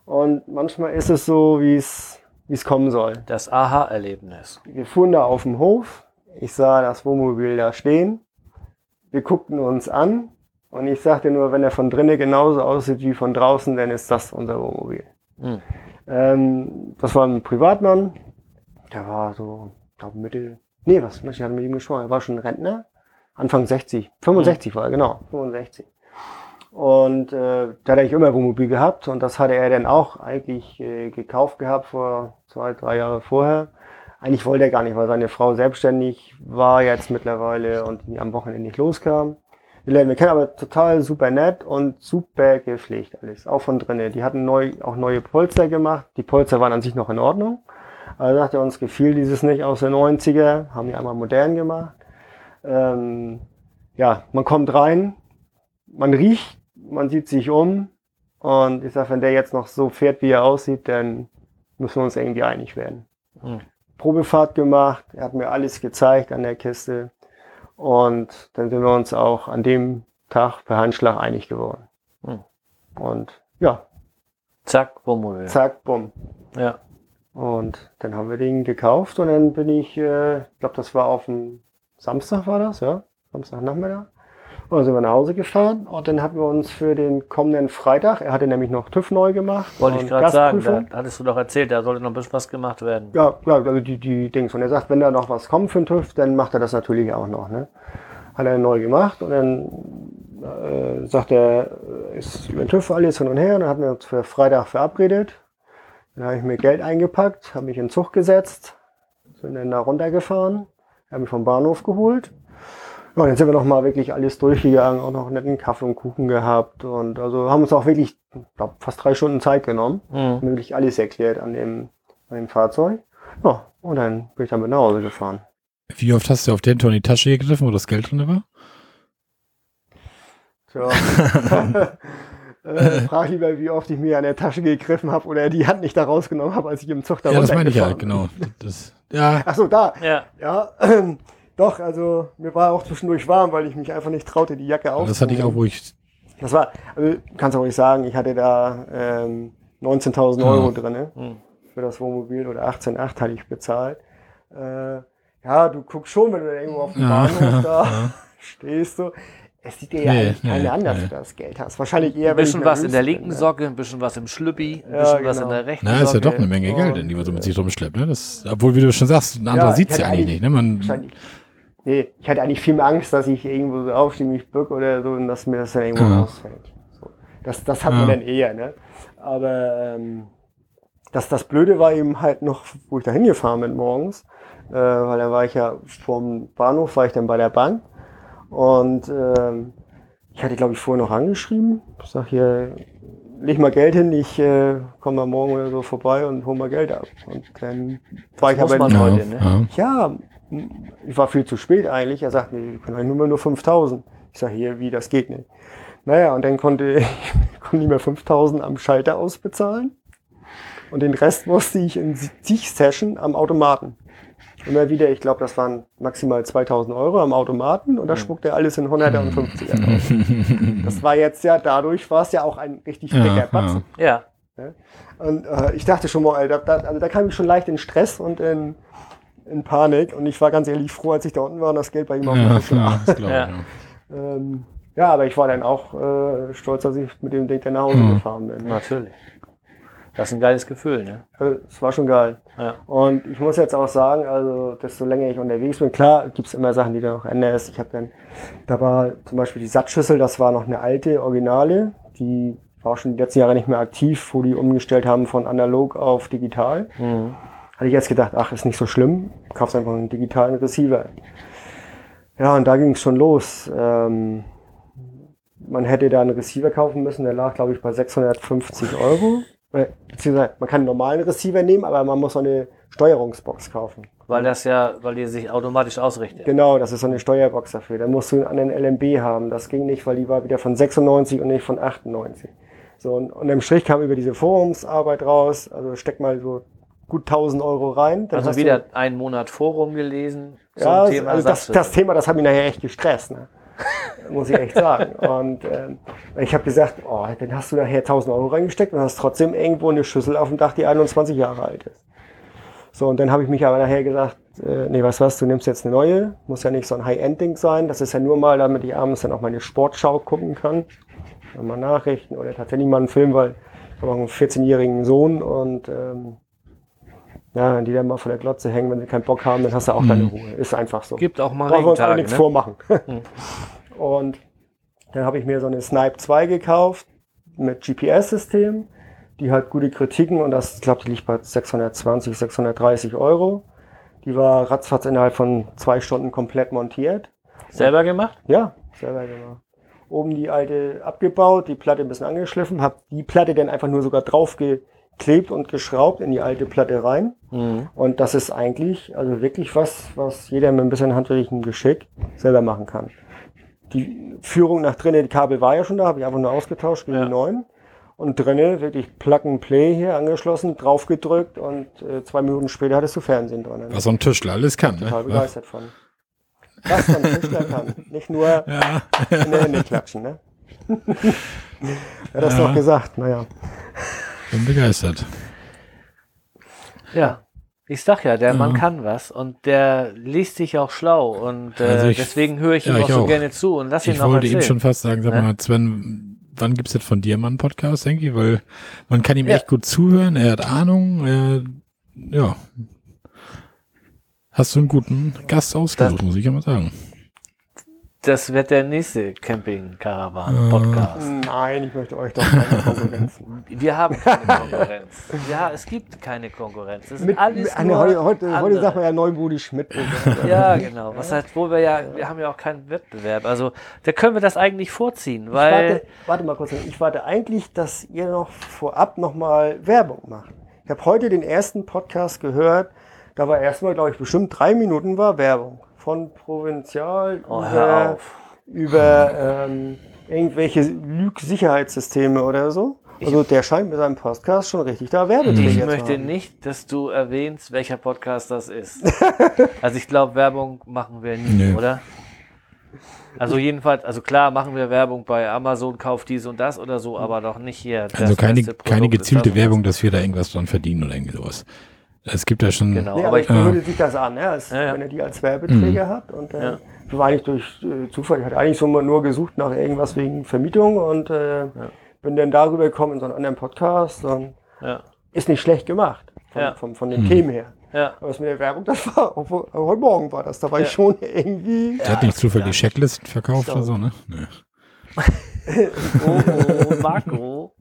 Speaker 3: Und manchmal ist es so, wie es wie es kommen soll.
Speaker 2: Das Aha-Erlebnis.
Speaker 3: Wir fuhren da auf dem Hof. Ich sah das Wohnmobil da stehen. Wir guckten uns an. Und ich sagte nur, wenn er von drinnen genauso aussieht wie von draußen, dann ist das unser Wohnmobil.
Speaker 2: Mhm.
Speaker 3: Ähm, das war ein Privatmann. Der war so, ich glaube Mitte, nee, was, ich hatte mit ihm gesprochen. Er war schon Rentner. Anfang 60. 65 war er, genau. 65. Und äh, da hatte ich immer Wohnmobil gehabt und das hatte er dann auch eigentlich äh, gekauft gehabt vor zwei, drei Jahre vorher. Eigentlich wollte er gar nicht, weil seine Frau selbstständig war jetzt mittlerweile und die am Wochenende nicht loskam. Lernen wir kennen aber total super nett und super gepflegt alles, auch von drinnen. Die hatten neu, auch neue Polster gemacht. Die Polster waren an sich noch in Ordnung. Aber er sagte, uns gefiel dieses nicht aus den 90er, haben die einmal modern gemacht. Ähm, ja, man kommt rein, man riecht, man sieht sich um und ich sag, wenn der jetzt noch so fährt, wie er aussieht, dann müssen wir uns irgendwie einig werden.
Speaker 2: Mhm.
Speaker 3: Probefahrt gemacht, er hat mir alles gezeigt an der Kiste und dann sind wir uns auch an dem Tag per Handschlag einig geworden.
Speaker 2: Mhm.
Speaker 3: Und ja,
Speaker 2: Zack, Wohnmobil.
Speaker 3: zack, bumm.
Speaker 2: Ja.
Speaker 3: Und dann haben wir den gekauft und dann bin ich, äh, ich glaube, das war auf dem Samstag war das, ja? Samstagnachmittag. Und dann sind wir nach Hause gefahren und dann hatten wir uns für den kommenden Freitag, er hatte nämlich noch TÜV neu gemacht.
Speaker 2: Wollte ich gerade sagen, da hattest du doch erzählt, da sollte noch ein bisschen was gemacht werden.
Speaker 3: Ja, ja, also die, die Dings. Und er sagt, wenn da noch was kommt für den TÜV, dann macht er das natürlich auch noch. Ne? Hat er neu gemacht und dann äh, sagt er, ist über den TÜV alles hin und her. Und dann hatten wir uns für Freitag verabredet. Dann habe ich mir Geld eingepackt, habe mich in den Zug gesetzt, sind dann da runtergefahren, habe mich vom Bahnhof geholt. Ja, und dann sind wir noch mal wirklich alles durchgegangen, auch noch einen netten Kaffee und Kuchen gehabt und also haben uns auch wirklich, glaub, fast drei Stunden Zeit genommen
Speaker 2: Mhm.
Speaker 3: wirklich alles erklärt an dem, an dem Fahrzeug. Ja, und dann bin ich damit nach Hause gefahren.
Speaker 1: Wie oft hast du auf den Ton in die Tasche gegriffen, wo das Geld drin war?
Speaker 3: Tja. äh, frag lieber, wie oft ich mir an der Tasche gegriffen habe oder die Hand nicht da rausgenommen habe, als ich im Zug da
Speaker 1: ja, das meine ich ja, genau. Das, ja,
Speaker 3: Ach so, da.
Speaker 2: Ja.
Speaker 3: Ja, doch, also mir war auch zwischendurch warm, weil ich mich einfach nicht traute, die Jacke aufzunehmen.
Speaker 1: das hatte ich auch, wo ich,
Speaker 3: Das war, also kannst du auch nicht sagen, ich hatte da ähm, 19.000 Euro
Speaker 1: Ja.
Speaker 3: drinne
Speaker 2: Mhm.
Speaker 3: für das Wohnmobil oder 18,8 hatte ich bezahlt. Äh, ja, du guckst schon, wenn du da irgendwo auf dem
Speaker 1: Ja,
Speaker 3: Bahnhof da
Speaker 1: ja.
Speaker 3: stehst. Du. Es sieht dir ja
Speaker 1: Nee,
Speaker 3: eigentlich
Speaker 1: nee,
Speaker 3: keiner an, dass
Speaker 1: nee.
Speaker 3: du das Geld hast. Wahrscheinlich eher,
Speaker 2: Ein bisschen was in der linken
Speaker 3: bin, ne?
Speaker 2: Socke, ein bisschen was im Schlüppi, ein
Speaker 3: Ja,
Speaker 2: bisschen was in
Speaker 3: genau.
Speaker 2: der rechten
Speaker 1: Na, ist ja
Speaker 2: Socke.
Speaker 1: doch eine Menge Geld, die man so mit sich rumschleppt. Ne? Das, obwohl, wie du schon sagst, ein anderer
Speaker 3: Ja,
Speaker 1: sieht's
Speaker 3: ich
Speaker 1: ja eigentlich nicht. Ne? Man,
Speaker 3: Wahrscheinlich. Nee, ich hatte eigentlich viel mehr Angst, dass ich irgendwo so aufstehe, mich bück oder so und dass mir das dann irgendwo
Speaker 1: Ja.
Speaker 3: rausfällt. So. Das, das hat
Speaker 1: Ja.
Speaker 3: man dann eher, ne? Aber ähm, das, das Blöde war eben halt noch, wo ich da hingefahren bin morgens, äh, weil da war ich ja vom Bahnhof, war ich dann bei der Bank und ähm, ich hatte, glaube ich, vorher noch angeschrieben. Ich sag hier, leg mal Geld hin, ich äh, komme mal morgen oder so vorbei und hol mal Geld ab. Und dann war ich aber
Speaker 2: man
Speaker 1: ja,
Speaker 2: heute, ne?
Speaker 1: ja.
Speaker 3: ja, ich war viel zu spät eigentlich. Er sagt, nee, wir können eigentlich nur, nur 5000. Ich sage, hier, wie, das geht nicht. Naja, und dann konnte ich konnte nicht mehr 5000 am Schalter ausbezahlen. Und den Rest musste ich in zig Session am Automaten. Immer wieder, ich glaube, das waren maximal 2000 Euro am Automaten und da spuckt er alles in 100er und 50er aus. Das war jetzt ja, dadurch war es ja auch ein richtig
Speaker 1: Ja,
Speaker 3: dicker Batzen.
Speaker 2: Ja.
Speaker 3: Und äh, ich dachte schon mal, Alter, da, also da kam ich schon leicht in Stress und in, in Panik. Und ich war ganz ehrlich froh, als ich da unten war und das Geld bei ihm auf dem
Speaker 1: Ja,
Speaker 3: Tisch
Speaker 1: ja, das.
Speaker 2: Ja.
Speaker 1: Ja.
Speaker 3: Ähm, ja, aber ich war dann auch äh, stolz, dass ich mit dem Ding dann nach Hause
Speaker 1: Mhm.
Speaker 3: gefahren bin.
Speaker 2: Natürlich. Das ist ein geiles Gefühl, ne?
Speaker 3: Also, Es war schon geil.
Speaker 2: Ja.
Speaker 3: Und ich muss jetzt auch sagen, also desto länger ich unterwegs bin, klar gibt's immer Sachen, die du noch änderst. Ich habe dann, da war zum Beispiel die Satzschüssel, das war noch eine alte, originale, die war schon die letzten Jahre nicht mehr aktiv, wo die umgestellt haben von analog auf digital.
Speaker 2: Mhm.
Speaker 3: Hatte ich jetzt gedacht, ach, ist nicht so schlimm, kaufst einfach einen digitalen Receiver. Ja, und da ging es schon los. Ähm, man hätte da einen Receiver kaufen müssen, der lag, glaube ich, bei 650 Euro. Beziehungsweise, man kann einen normalen Receiver nehmen, aber man muss so eine Steuerungsbox kaufen.
Speaker 2: Weil das ja, weil die sich automatisch ausrichtet.
Speaker 3: Genau, das ist so eine Steuerbox dafür. Dann musst du einen anderen LMB haben. Das ging nicht, weil die war wieder von 96 und nicht von 98. So, und, und im Strich kam über diese Forumsarbeit raus, also steck mal so gut 1000 Euro rein. Dann
Speaker 2: Also wieder einen Monat Forum gelesen zum
Speaker 3: ja,
Speaker 2: Thema
Speaker 3: also das, das Thema, das hat mich nachher echt gestresst, ne? muss ich echt sagen. Und ähm, ich habe gesagt, oh, dann hast du nachher 1000 Euro reingesteckt und hast trotzdem irgendwo eine Schüssel auf dem Dach, die 21 Jahre alt ist. So, und dann habe ich mich aber nachher gesagt, äh, nee, was was, du nimmst jetzt eine neue, muss ja nicht so ein High-End-Ding sein, das ist ja nur mal, damit ich abends dann auch meine Sportschau gucken kann, mal Nachrichten oder tatsächlich mal einen Film, weil ich habe auch einen 14-jährigen Sohn und ähm, ja, die dann mal vor der Glotze hängen, wenn sie keinen Bock haben, dann hast du auch deine Ruhe. Ist einfach so.
Speaker 2: Gibt auch mal
Speaker 3: Brauchen wir uns
Speaker 2: Regentage,
Speaker 3: nichts
Speaker 2: ne?
Speaker 3: vormachen. Und dann habe ich mir so eine Snipe 2 gekauft mit GPS-System. Die hat gute Kritiken und das, ich glaube, die liegt bei 620, 630 Euro. Die war ratzfatz innerhalb von zwei Stunden komplett montiert.
Speaker 2: Selber gemacht?
Speaker 3: Ja, selber gemacht. Oben die alte abgebaut, die Platte ein bisschen angeschliffen, habe die Platte dann einfach nur sogar draufgeklebt und geschraubt in die alte Platte rein.
Speaker 2: Mhm.
Speaker 3: Und das ist eigentlich, also wirklich was, was jeder mit ein bisschen handwerklichem Geschick selber machen kann. Die Führung nach drinnen, die Kabel war ja schon da, habe ich einfach nur ausgetauscht gegen
Speaker 2: Ja.
Speaker 3: die neuen. Und drinnen wirklich Plug and Play hier angeschlossen, draufgedrückt und äh, zwei Minuten später hattest du Fernsehen dran.
Speaker 1: Was so ein Tischler alles kann.
Speaker 3: Total
Speaker 1: Ne?
Speaker 3: begeistert von. Was so ein Tischler kann. Nicht nur
Speaker 1: Ja.
Speaker 3: in die Hände klatschen, ne? ja, das
Speaker 1: Ja.
Speaker 3: noch gesagt, naja.
Speaker 1: Bin begeistert.
Speaker 2: Ja. Ich sag ja, der Mann
Speaker 1: Ja.
Speaker 2: kann was und der liest sich auch schlau und äh,
Speaker 1: Also ich-
Speaker 2: deswegen höre ich ihm
Speaker 1: ja,
Speaker 2: auch
Speaker 1: ich
Speaker 2: so
Speaker 1: auch.
Speaker 2: gerne zu und lass ihn
Speaker 1: Ich
Speaker 2: noch
Speaker 1: wollte ihm schon fast sagen, sag
Speaker 2: Ne?
Speaker 1: mal, Sven, wann gibt's jetzt von dir mal einen Podcast, denke ich? Weil man kann ihm
Speaker 2: Ja.
Speaker 1: echt gut zuhören, er hat Ahnung, er, ja. Hast du einen guten Gast ausgesucht, muss ich ja mal sagen.
Speaker 2: Das wird der nächste Camping-Caravan-Podcast.
Speaker 3: Nein, ich möchte euch doch keine Konkurrenz.
Speaker 2: Wir haben keine Konkurrenz. Ja, es gibt keine Konkurrenz. Ist
Speaker 3: Mit,
Speaker 2: alles nur
Speaker 3: heute, heute,
Speaker 2: andere.
Speaker 3: sagt man ja Neubudi Schmidt.
Speaker 2: Ja, genau. Was halt, wo wir ja, wir haben ja auch keinen Wettbewerb. Also da können wir das eigentlich vorziehen, weil
Speaker 3: warte, warte mal kurz. Ich warte eigentlich, dass ihr noch vorab nochmal Werbung macht. Ich habe heute den ersten Podcast gehört. Da war erstmal, glaube ich, bestimmt drei Minuten war Werbung. Von Provinzial
Speaker 2: oh,
Speaker 3: über,
Speaker 2: auf.
Speaker 3: über ähm, irgendwelche Lüg-Sicherheitssysteme oder so. Also der scheint mit seinem Podcast schon richtig da Werbeträger
Speaker 2: Ich möchte
Speaker 3: haben.
Speaker 2: nicht, dass du erwähnst, welcher Podcast das ist. also ich glaube, Werbung machen wir nie,
Speaker 1: Nee.
Speaker 2: oder? Also jedenfalls, also klar machen wir Werbung bei Amazon, kauft dies und das oder so, aber doch nicht hier.
Speaker 1: Also keine, keine gezielte
Speaker 2: das.
Speaker 1: Werbung, dass wir da irgendwas dran verdienen oder irgendwie sowas. Es gibt ja schon.
Speaker 2: Genau.
Speaker 3: Nee,
Speaker 2: aber ich,
Speaker 3: würde sich das an, ja, als,
Speaker 2: Ja, ja.
Speaker 3: wenn er die als Werbeträger
Speaker 1: Mhm.
Speaker 3: hat. Und äh,
Speaker 2: Ja.
Speaker 3: das war eigentlich durch äh, Zufall. Ich hatte eigentlich so mal nur gesucht nach irgendwas wegen Vermietung und äh, bin dann darüber gekommen in so einen anderen Podcast. Und
Speaker 2: ja,
Speaker 3: ist nicht schlecht gemacht von,
Speaker 2: Ja.
Speaker 3: von, von den Themen her.
Speaker 2: ja.
Speaker 3: Aber das mit der Werbung, das war, obwohl, heute Morgen war das, da war ich schon irgendwie.
Speaker 1: Der hat nicht zufällig Checklisten verkauft oder so, ne? Nee.
Speaker 2: Oh, oh, Marco.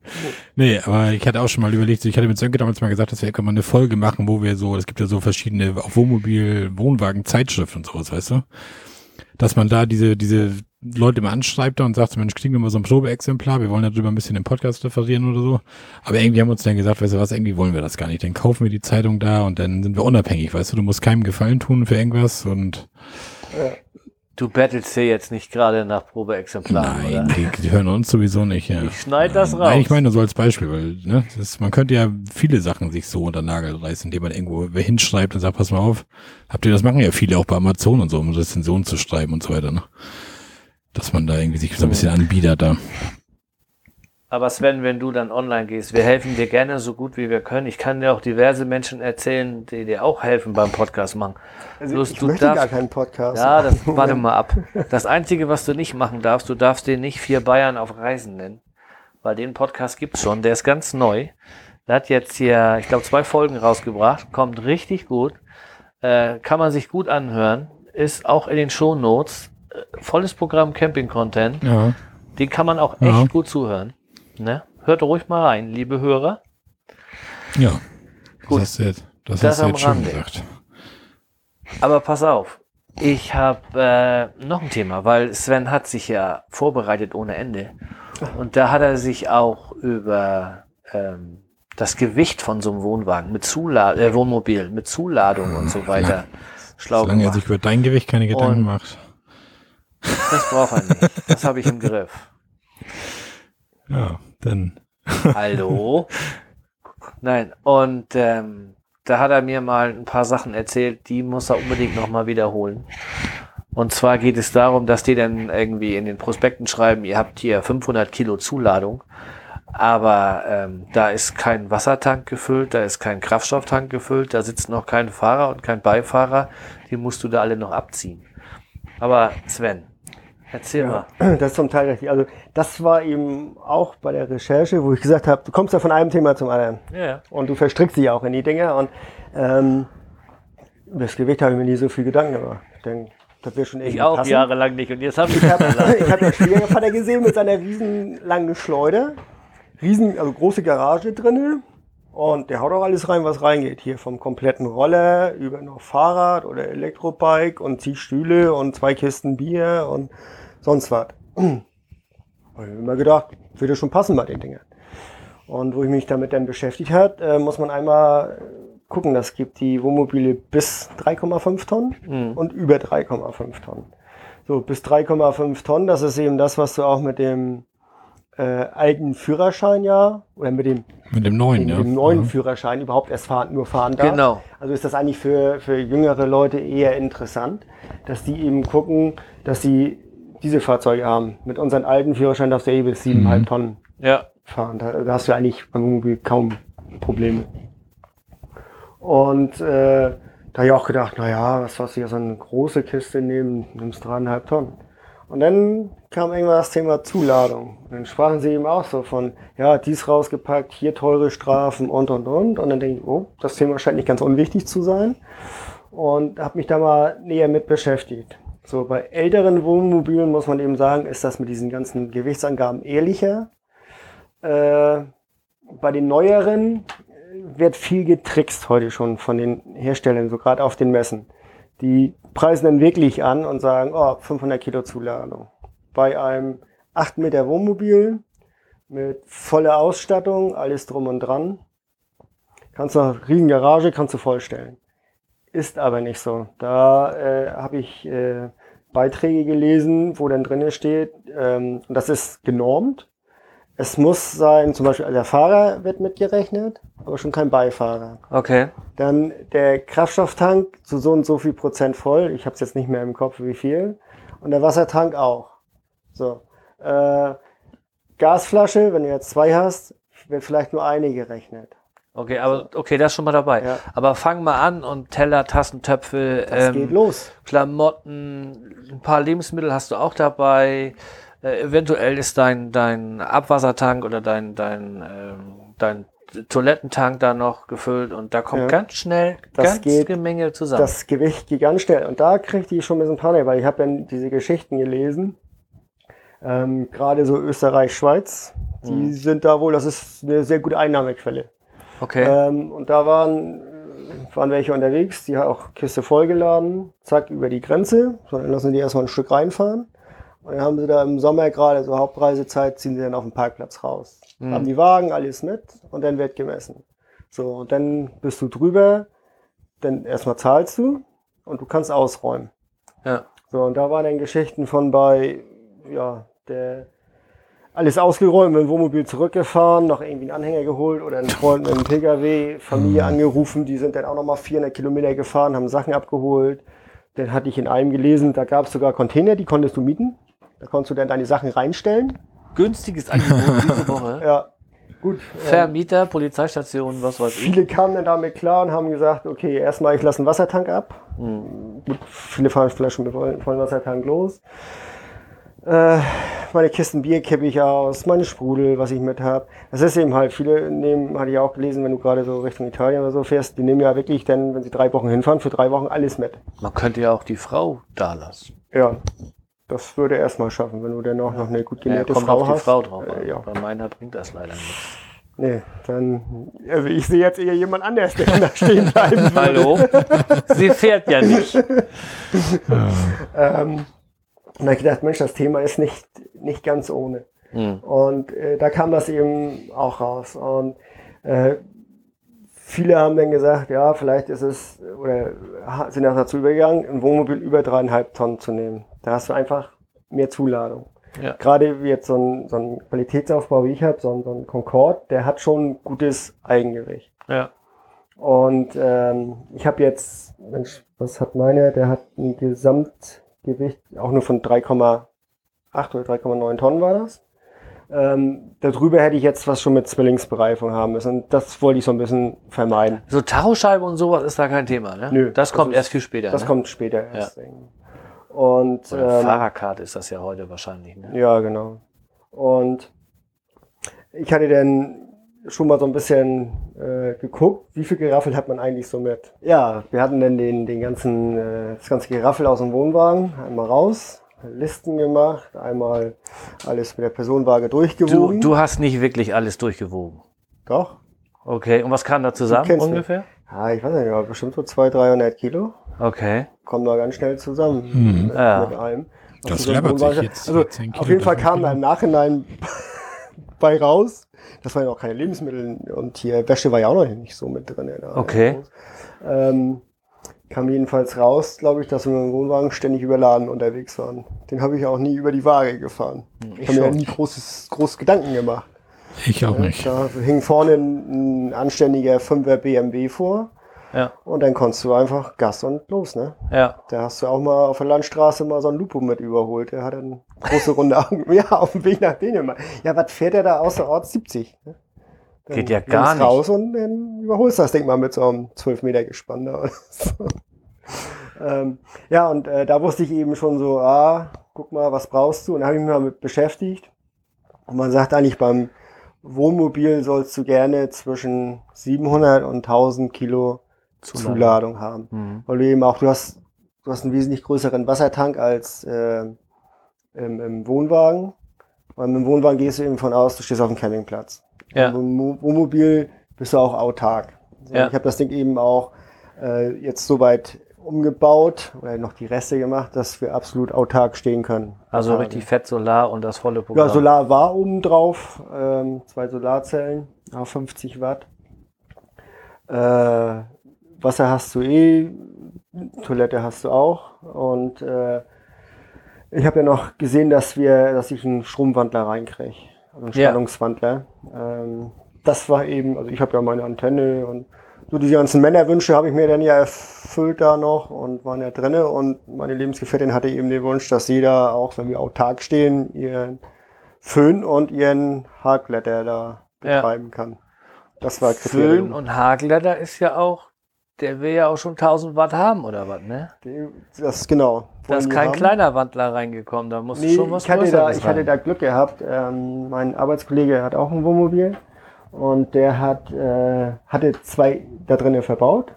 Speaker 1: Nee, aber ich hatte auch schon mal überlegt, ich hatte mit Sönke damals mal gesagt, dass wir irgendwann mal eine Folge machen, wo wir so, es gibt ja so verschiedene auch Wohnmobil, Wohnwagen, Zeitschriften und sowas, weißt du? Dass man da diese, diese Leute mal anschreibt da und sagt, Mensch, kriegen wir mal so ein Probeexemplar, wir wollen darüber ein bisschen im Podcast referieren oder so. Aber irgendwie haben wir uns dann gesagt, weißt du was, irgendwie wollen wir das gar nicht. Dann kaufen wir die Zeitung da und dann sind wir unabhängig, weißt du, du musst keinem Gefallen tun für irgendwas und
Speaker 2: Du bettelst hier jetzt nicht gerade nach Probeexemplaren,
Speaker 1: nein,
Speaker 2: oder?
Speaker 1: die, die hören uns sowieso nicht, ja.
Speaker 2: Ich schneid das raus.
Speaker 1: Nein, ich meine nur so als Beispiel, weil ne, ist, man könnte ja viele Sachen sich so unter Nagel reißen, indem man irgendwo hinschreibt und sagt, pass mal auf, habt ihr das machen ja viele auch bei Amazon und so, um Rezensionen zu schreiben und so weiter, ne? Dass man da irgendwie sich so ein bisschen anbietet da.
Speaker 2: Aber Sven, wenn du dann online gehst, wir helfen dir gerne so gut wie wir können. Ich kann dir auch diverse Menschen erzählen, die dir auch helfen beim Podcast machen.
Speaker 3: Also
Speaker 2: Bloß
Speaker 3: ich
Speaker 2: du
Speaker 3: möchte
Speaker 2: darfst-
Speaker 3: gar keinen Podcast.
Speaker 2: Ja, das warte mal ab. Das Einzige, was du nicht machen darfst, du darfst den nicht vier Bayern auf Reisen nennen. Weil den Podcast gibt's schon, der ist ganz neu. Der hat jetzt hier, ich glaube, zwei Folgen rausgebracht, kommt richtig gut. Äh, kann man sich gut anhören. Ist auch in den Shownotes. Äh, volles Programm Camping-Content.
Speaker 1: Ja.
Speaker 2: Den kann man auch echt
Speaker 1: Ja.
Speaker 2: gut zuhören. Ne? Hört ruhig mal rein, liebe Hörer.
Speaker 1: Ja.
Speaker 2: Gut.
Speaker 1: Das hast du jetzt, das
Speaker 2: Das
Speaker 1: hast du jetzt schön
Speaker 2: Rande.
Speaker 1: gesagt.
Speaker 2: Aber pass auf, ich habe äh, noch ein Thema, weil Sven hat sich ja vorbereitet ohne Ende. Und da hat er sich auch über ähm, das Gewicht von so einem Wohnwagen mit Zuladung, äh, Wohnmobil mit Zuladung und so weiter schlau
Speaker 1: Solange er
Speaker 2: gemacht.
Speaker 1: sich über dein Gewicht keine Gedanken
Speaker 2: Und-
Speaker 1: macht.
Speaker 2: Das braucht er nicht. Das habe ich im Griff.
Speaker 1: Ja, dann.
Speaker 2: Hallo? Nein, und ähm, da hat er mir mal ein paar Sachen erzählt, die muss er unbedingt nochmal wiederholen. Und zwar geht es darum, dass die dann irgendwie in den Prospekten schreiben, ihr habt hier 500 Kilo Zuladung, aber ähm, da ist kein Wassertank gefüllt, da ist kein Kraftstofftank gefüllt, da sitzt noch kein Fahrer und kein Beifahrer, die musst du da alle noch abziehen. Aber Sven, erzähl mal.
Speaker 3: Das ist zum Teil richtig. Also das war eben auch bei der Recherche, wo ich gesagt habe, du kommst ja von einem Thema zum anderen.
Speaker 2: Ja, ja.
Speaker 3: Und du verstrickst dich auch in die Dinge. Und ähm, über das Gewicht habe ich mir nie so viel Gedanken gemacht. Ich denke, das wird schon irgendwie
Speaker 2: Ich auch
Speaker 3: passen.
Speaker 2: jahrelang nicht und jetzt habe ich
Speaker 3: Ich habe hab den Schwiegervater gesehen mit seiner riesen langen Schleuder. Riesen, also große Garage drinne. Und der haut auch alles rein, was reingeht. Hier vom kompletten Roller über noch Fahrrad oder Elektrobike und zig Stühle und zwei Kisten Bier und sonst was. Habe ich mir immer gedacht, würde schon passen bei den Dingern. Und wo ich mich damit dann beschäftigt hat, äh, muss man einmal gucken, das gibt die Wohnmobile bis 3,5 Tonnen
Speaker 2: Mhm.
Speaker 3: und über 3,5 Tonnen. So, bis 3,5 Tonnen, das ist eben das, was du auch mit dem äh, alten Führerschein ja, oder mit dem,
Speaker 1: Mit dem neuen,
Speaker 3: mit
Speaker 1: ja.
Speaker 3: dem neuen
Speaker 1: Ja.
Speaker 3: Führerschein überhaupt erst fahren, nur fahren darf.
Speaker 2: Genau.
Speaker 3: Also ist das eigentlich für, für jüngere Leute eher interessant, dass die eben gucken, dass sie diese Fahrzeuge haben. Mit unseren alten Führerschein darfst du eh bis 7,5 Tonnen
Speaker 2: Ja,
Speaker 3: fahren. Da, da hast du eigentlich beim Wohnmobil kaum Probleme. Und äh, da habe ich auch gedacht, naja, was was hier so eine große Kiste nehmen, nimmst dreieinhalb Tonnen. Und dann kam irgendwann das Thema Zuladung. Und dann sprachen sie eben auch so von, ja, dies rausgepackt, hier teure Strafen und und und. Und dann denke ich, oh, das Thema scheint nicht ganz unwichtig zu sein. Und habe mich da mal näher mit beschäftigt. So, bei älteren Wohnmobilen muss man eben sagen, ist das mit diesen ganzen Gewichtsangaben ehrlicher. Äh, bei den neueren wird viel getrickst heute schon von den Herstellern, so gerade auf den Messen. Die preisen dann wirklich an und sagen, oh, 500 Kilo Zuladung. Bei einem 8 Meter Wohnmobil mit voller Ausstattung, alles drum und dran. Kannst du riesen Garage, kannst du vollstellen. Ist aber nicht so. Da äh, habe ich äh, Beiträge gelesen, wo dann drinne steht, ähm, und das ist genormt. Es muss sein, zum Beispiel der Fahrer wird mitgerechnet, aber schon kein Beifahrer.
Speaker 2: okay.
Speaker 3: Dann der Kraftstofftank zu so und so viel Prozent voll. Ich habe es jetzt nicht mehr im Kopf, wie viel. Und der Wassertank auch. So. Äh, Gasflasche, wenn du jetzt zwei hast, wird vielleicht nur eine gerechnet.
Speaker 2: Okay, aber okay, das ist schon mal dabei.
Speaker 3: Ja.
Speaker 2: Aber fang mal an und Teller, Tassen, Töpfe,
Speaker 3: Das geht
Speaker 2: ähm,
Speaker 3: los.
Speaker 2: Klamotten, ein paar Lebensmittel hast du auch dabei. Äh, eventuell ist dein, dein Abwassertank oder dein, dein, ähm, dein Toilettentank da noch gefüllt und da kommt
Speaker 3: Ja.
Speaker 2: ganz schnell
Speaker 3: Das
Speaker 2: ganz
Speaker 3: geht-
Speaker 2: Gemenge zusammen.
Speaker 3: Das Gewicht geht ganz schnell. Und da kriegte ich schon ein bisschen Panik, weil ich habe dann diese Geschichten gelesen. Ähm, Gerade so Österreich, Schweiz, die
Speaker 2: Mhm.
Speaker 3: sind da wohl, das ist eine sehr gute Einnahmequelle.
Speaker 2: Okay.
Speaker 3: Ähm, und da waren, waren welche unterwegs, die haben auch Kiste vollgeladen, zack, über die Grenze. So, dann lassen die erstmal ein Stück reinfahren. Und dann haben sie da im Sommer gerade, so Hauptreisezeit, ziehen sie dann auf den Parkplatz raus.
Speaker 2: Mhm.
Speaker 3: Haben die Wagen, alles mit und dann wird gemessen. So, und dann bist du drüber, dann erstmal zahlst du und du kannst ausräumen.
Speaker 2: ja.
Speaker 3: So, und da waren dann Geschichten von bei, ja, der alles ausgeräumt, mit dem Wohnmobil zurückgefahren, noch irgendwie einen Anhänger geholt oder einen Freund mit einem Pkw, Familie angerufen, die sind dann auch nochmal 400 Kilometer gefahren, haben Sachen abgeholt. Dann hatte ich in einem gelesen, da gab es sogar Container, die konntest du mieten. Da konntest du dann deine Sachen reinstellen.
Speaker 2: Günstiges Angebot diese Woche.
Speaker 3: Ja, gut. ähm,
Speaker 2: Vermieter, Polizeistation, was weiß ich.
Speaker 3: Viele kamen dann damit klar und haben gesagt, okay, erstmal ich lasse einen Wassertank ab.
Speaker 2: Hm.
Speaker 3: Gut, viele fahren vielleicht schon mit vollen Wassertank los. Äh, meine Kisten Bier kippe ich aus, meine Sprudel, was ich mit habe. Das ist eben halt, viele nehmen, hatte ich auch gelesen, wenn du gerade so Richtung Italien oder so fährst, die nehmen ja wirklich dann, wenn sie drei Wochen hinfahren, für drei Wochen alles mit.
Speaker 2: Man könnte ja auch die Frau da lassen.
Speaker 3: Ja, das würde erstmal schaffen, wenn du dann auch noch eine gut
Speaker 2: Ja,
Speaker 3: genährte
Speaker 2: kommt
Speaker 3: Frau
Speaker 2: auf die
Speaker 3: hast.
Speaker 2: Frau drauf. an.
Speaker 3: Äh, ja.
Speaker 2: Bei meiner bringt das leider nichts.
Speaker 3: Nee, dann, also ich sehe jetzt eher jemand anders, der da stehen bleiben würde.
Speaker 2: Hallo? Sie fährt ja nicht.
Speaker 3: Ähm, und da hab ich gedacht, Mensch, das Thema ist nicht, nicht ganz ohne.
Speaker 2: Hm.
Speaker 3: Und äh, da kam das eben auch raus. Und äh, viele haben dann gesagt, ja, vielleicht ist es, oder sind auch dazu übergegangen, ein Wohnmobil über dreieinhalb Tonnen zu nehmen. Da hast du einfach mehr Zuladung.
Speaker 2: Ja.
Speaker 3: Gerade wie jetzt so ein, so ein Qualitätsaufbau wie ich habe, so ein, so ein Concorde, der hat schon ein gutes Eigengewicht.
Speaker 2: Ja.
Speaker 3: Und ähm, ich habe jetzt, Mensch, was hat meiner? Der hat ein Gesamtgewicht auch nur von 3,8 oder 3,9 Tonnen war das. Ähm, darüber hätte ich jetzt was schon mit Zwillingsbereifung haben müssen. Und das wollte ich so ein bisschen vermeiden.
Speaker 2: So Tachoscheibe und sowas ist da kein Thema, ne?
Speaker 3: Nö,
Speaker 2: das
Speaker 3: das
Speaker 2: kommt
Speaker 3: ist-
Speaker 2: erst viel später.
Speaker 3: Das
Speaker 2: ne?
Speaker 3: kommt später erst. ich. Und
Speaker 2: Oder
Speaker 3: ähm,
Speaker 2: Fahrerkarte ist das ja heute wahrscheinlich, ne?
Speaker 3: Ja, genau. Und ich hatte dann schon mal so ein bisschen äh, geguckt, wie viel Geraffel hat man eigentlich so mit. Ja, wir hatten dann den, den ganzen, äh, das ganze Geraffel aus dem Wohnwagen einmal raus, Listen gemacht, einmal alles mit der Personenwaage
Speaker 2: Du,
Speaker 3: durchgewogen.
Speaker 2: du hast nicht wirklich alles durchgewogen.
Speaker 3: Doch.
Speaker 2: Okay, und was kam da zusammen
Speaker 3: kennst mich.
Speaker 2: ungefähr?
Speaker 3: Ja, ich weiß nicht, bestimmt so 200, 300 Kilo.
Speaker 2: Okay.
Speaker 3: Kommen da ganz schnell zusammen
Speaker 1: Hm.
Speaker 3: mit,
Speaker 2: Ja.
Speaker 3: mit allem.
Speaker 1: Das
Speaker 3: du
Speaker 1: läppert sich jetzt,
Speaker 3: Also
Speaker 1: die 10 Kilo,
Speaker 3: auf jeden Fall
Speaker 1: 12
Speaker 3: kam da im Nachhinein bei raus. Das waren ja auch keine Lebensmittel und hier Wäsche war ja auch noch nicht so mit drin.
Speaker 2: Okay.
Speaker 3: Ähm, kam jedenfalls raus, glaube ich, dass wir mit dem Wohnwagen ständig überladen unterwegs waren. Den habe ich auch nie über die Waage gefahren. ich habe mir
Speaker 2: schon.
Speaker 3: nie großes, groß Gedanken gemacht.
Speaker 1: Ich auch nicht.
Speaker 3: Da hing vorne ein, ein anständiger 5er BMW vor
Speaker 2: Ja.
Speaker 3: und dann konntest du einfach Gas und los, ne?
Speaker 2: Ja.
Speaker 3: Da hast du auch mal auf der Landstraße mal so einen Lupo mit überholt. Der hat eine große runde Augen. Ja, auf dem Weg nach Dänemark. Ja, was fährt er da außerorts? 70. ne? Dann
Speaker 2: Geht ja gar nicht.
Speaker 3: raus und dann überholst du das Ding mal mit so einem 12 Meter Gespann da oder so. ähm, ja, und äh, da wusste ich eben schon so, ah, guck mal, was brauchst du? Und da habe ich mich mal mit beschäftigt. Und man sagt eigentlich, beim Wohnmobil sollst du gerne zwischen 700 und 1000 Kilo
Speaker 2: Zuladung.
Speaker 3: Zuladung haben.
Speaker 2: Mhm.
Speaker 3: Weil du eben auch, du hast, du hast einen wesentlich größeren Wassertank als äh, im, im Wohnwagen. Und im Wohnwagen gehst du eben von aus, du stehst auf dem Campingplatz.
Speaker 2: Ja.
Speaker 3: Im Mo- Wohnmobil bist du auch autark. So,
Speaker 2: Ja.
Speaker 3: Ich habe das Ding eben auch äh, jetzt soweit umgebaut oder noch die Reste gemacht, dass wir absolut autark stehen können.
Speaker 2: Also richtig Fett, Solar und das volle Programm.
Speaker 3: Ja, Solar war oben drauf, ähm, zwei Solarzellen auf 50 Watt. Äh, Wasser hast du eh, Toilette hast du auch und äh, ich habe ja noch gesehen, dass wir, dass ich einen Stromwandler reinkriege, also einen
Speaker 2: Ja.
Speaker 3: Spannungswandler. Ähm, das war eben, also ich habe ja meine Antenne und so diese ganzen Männerwünsche habe ich mir dann ja erfüllt da noch und waren ja drinne und meine Lebensgefährtin hatte eben den Wunsch, dass jeder, auch wenn wir autark stehen, ihren Föhn und ihren Haarblätter da
Speaker 2: Ja.
Speaker 3: betreiben kann. Das war
Speaker 2: Föhn
Speaker 3: Kriterium.
Speaker 2: und Hagler, da ist ja auch, der will ja auch schon 1000 Watt haben oder was, ne?
Speaker 3: Das genau.
Speaker 2: Da ist kein
Speaker 3: haben.
Speaker 2: kleiner Wandler reingekommen, da muss
Speaker 3: Nee,
Speaker 2: schon was
Speaker 3: ich hatte, da, ich hatte da Glück gehabt. Ähm, mein Arbeitskollege hat auch ein Wohnmobil und der hat, äh, hatte zwei da drinnen verbaut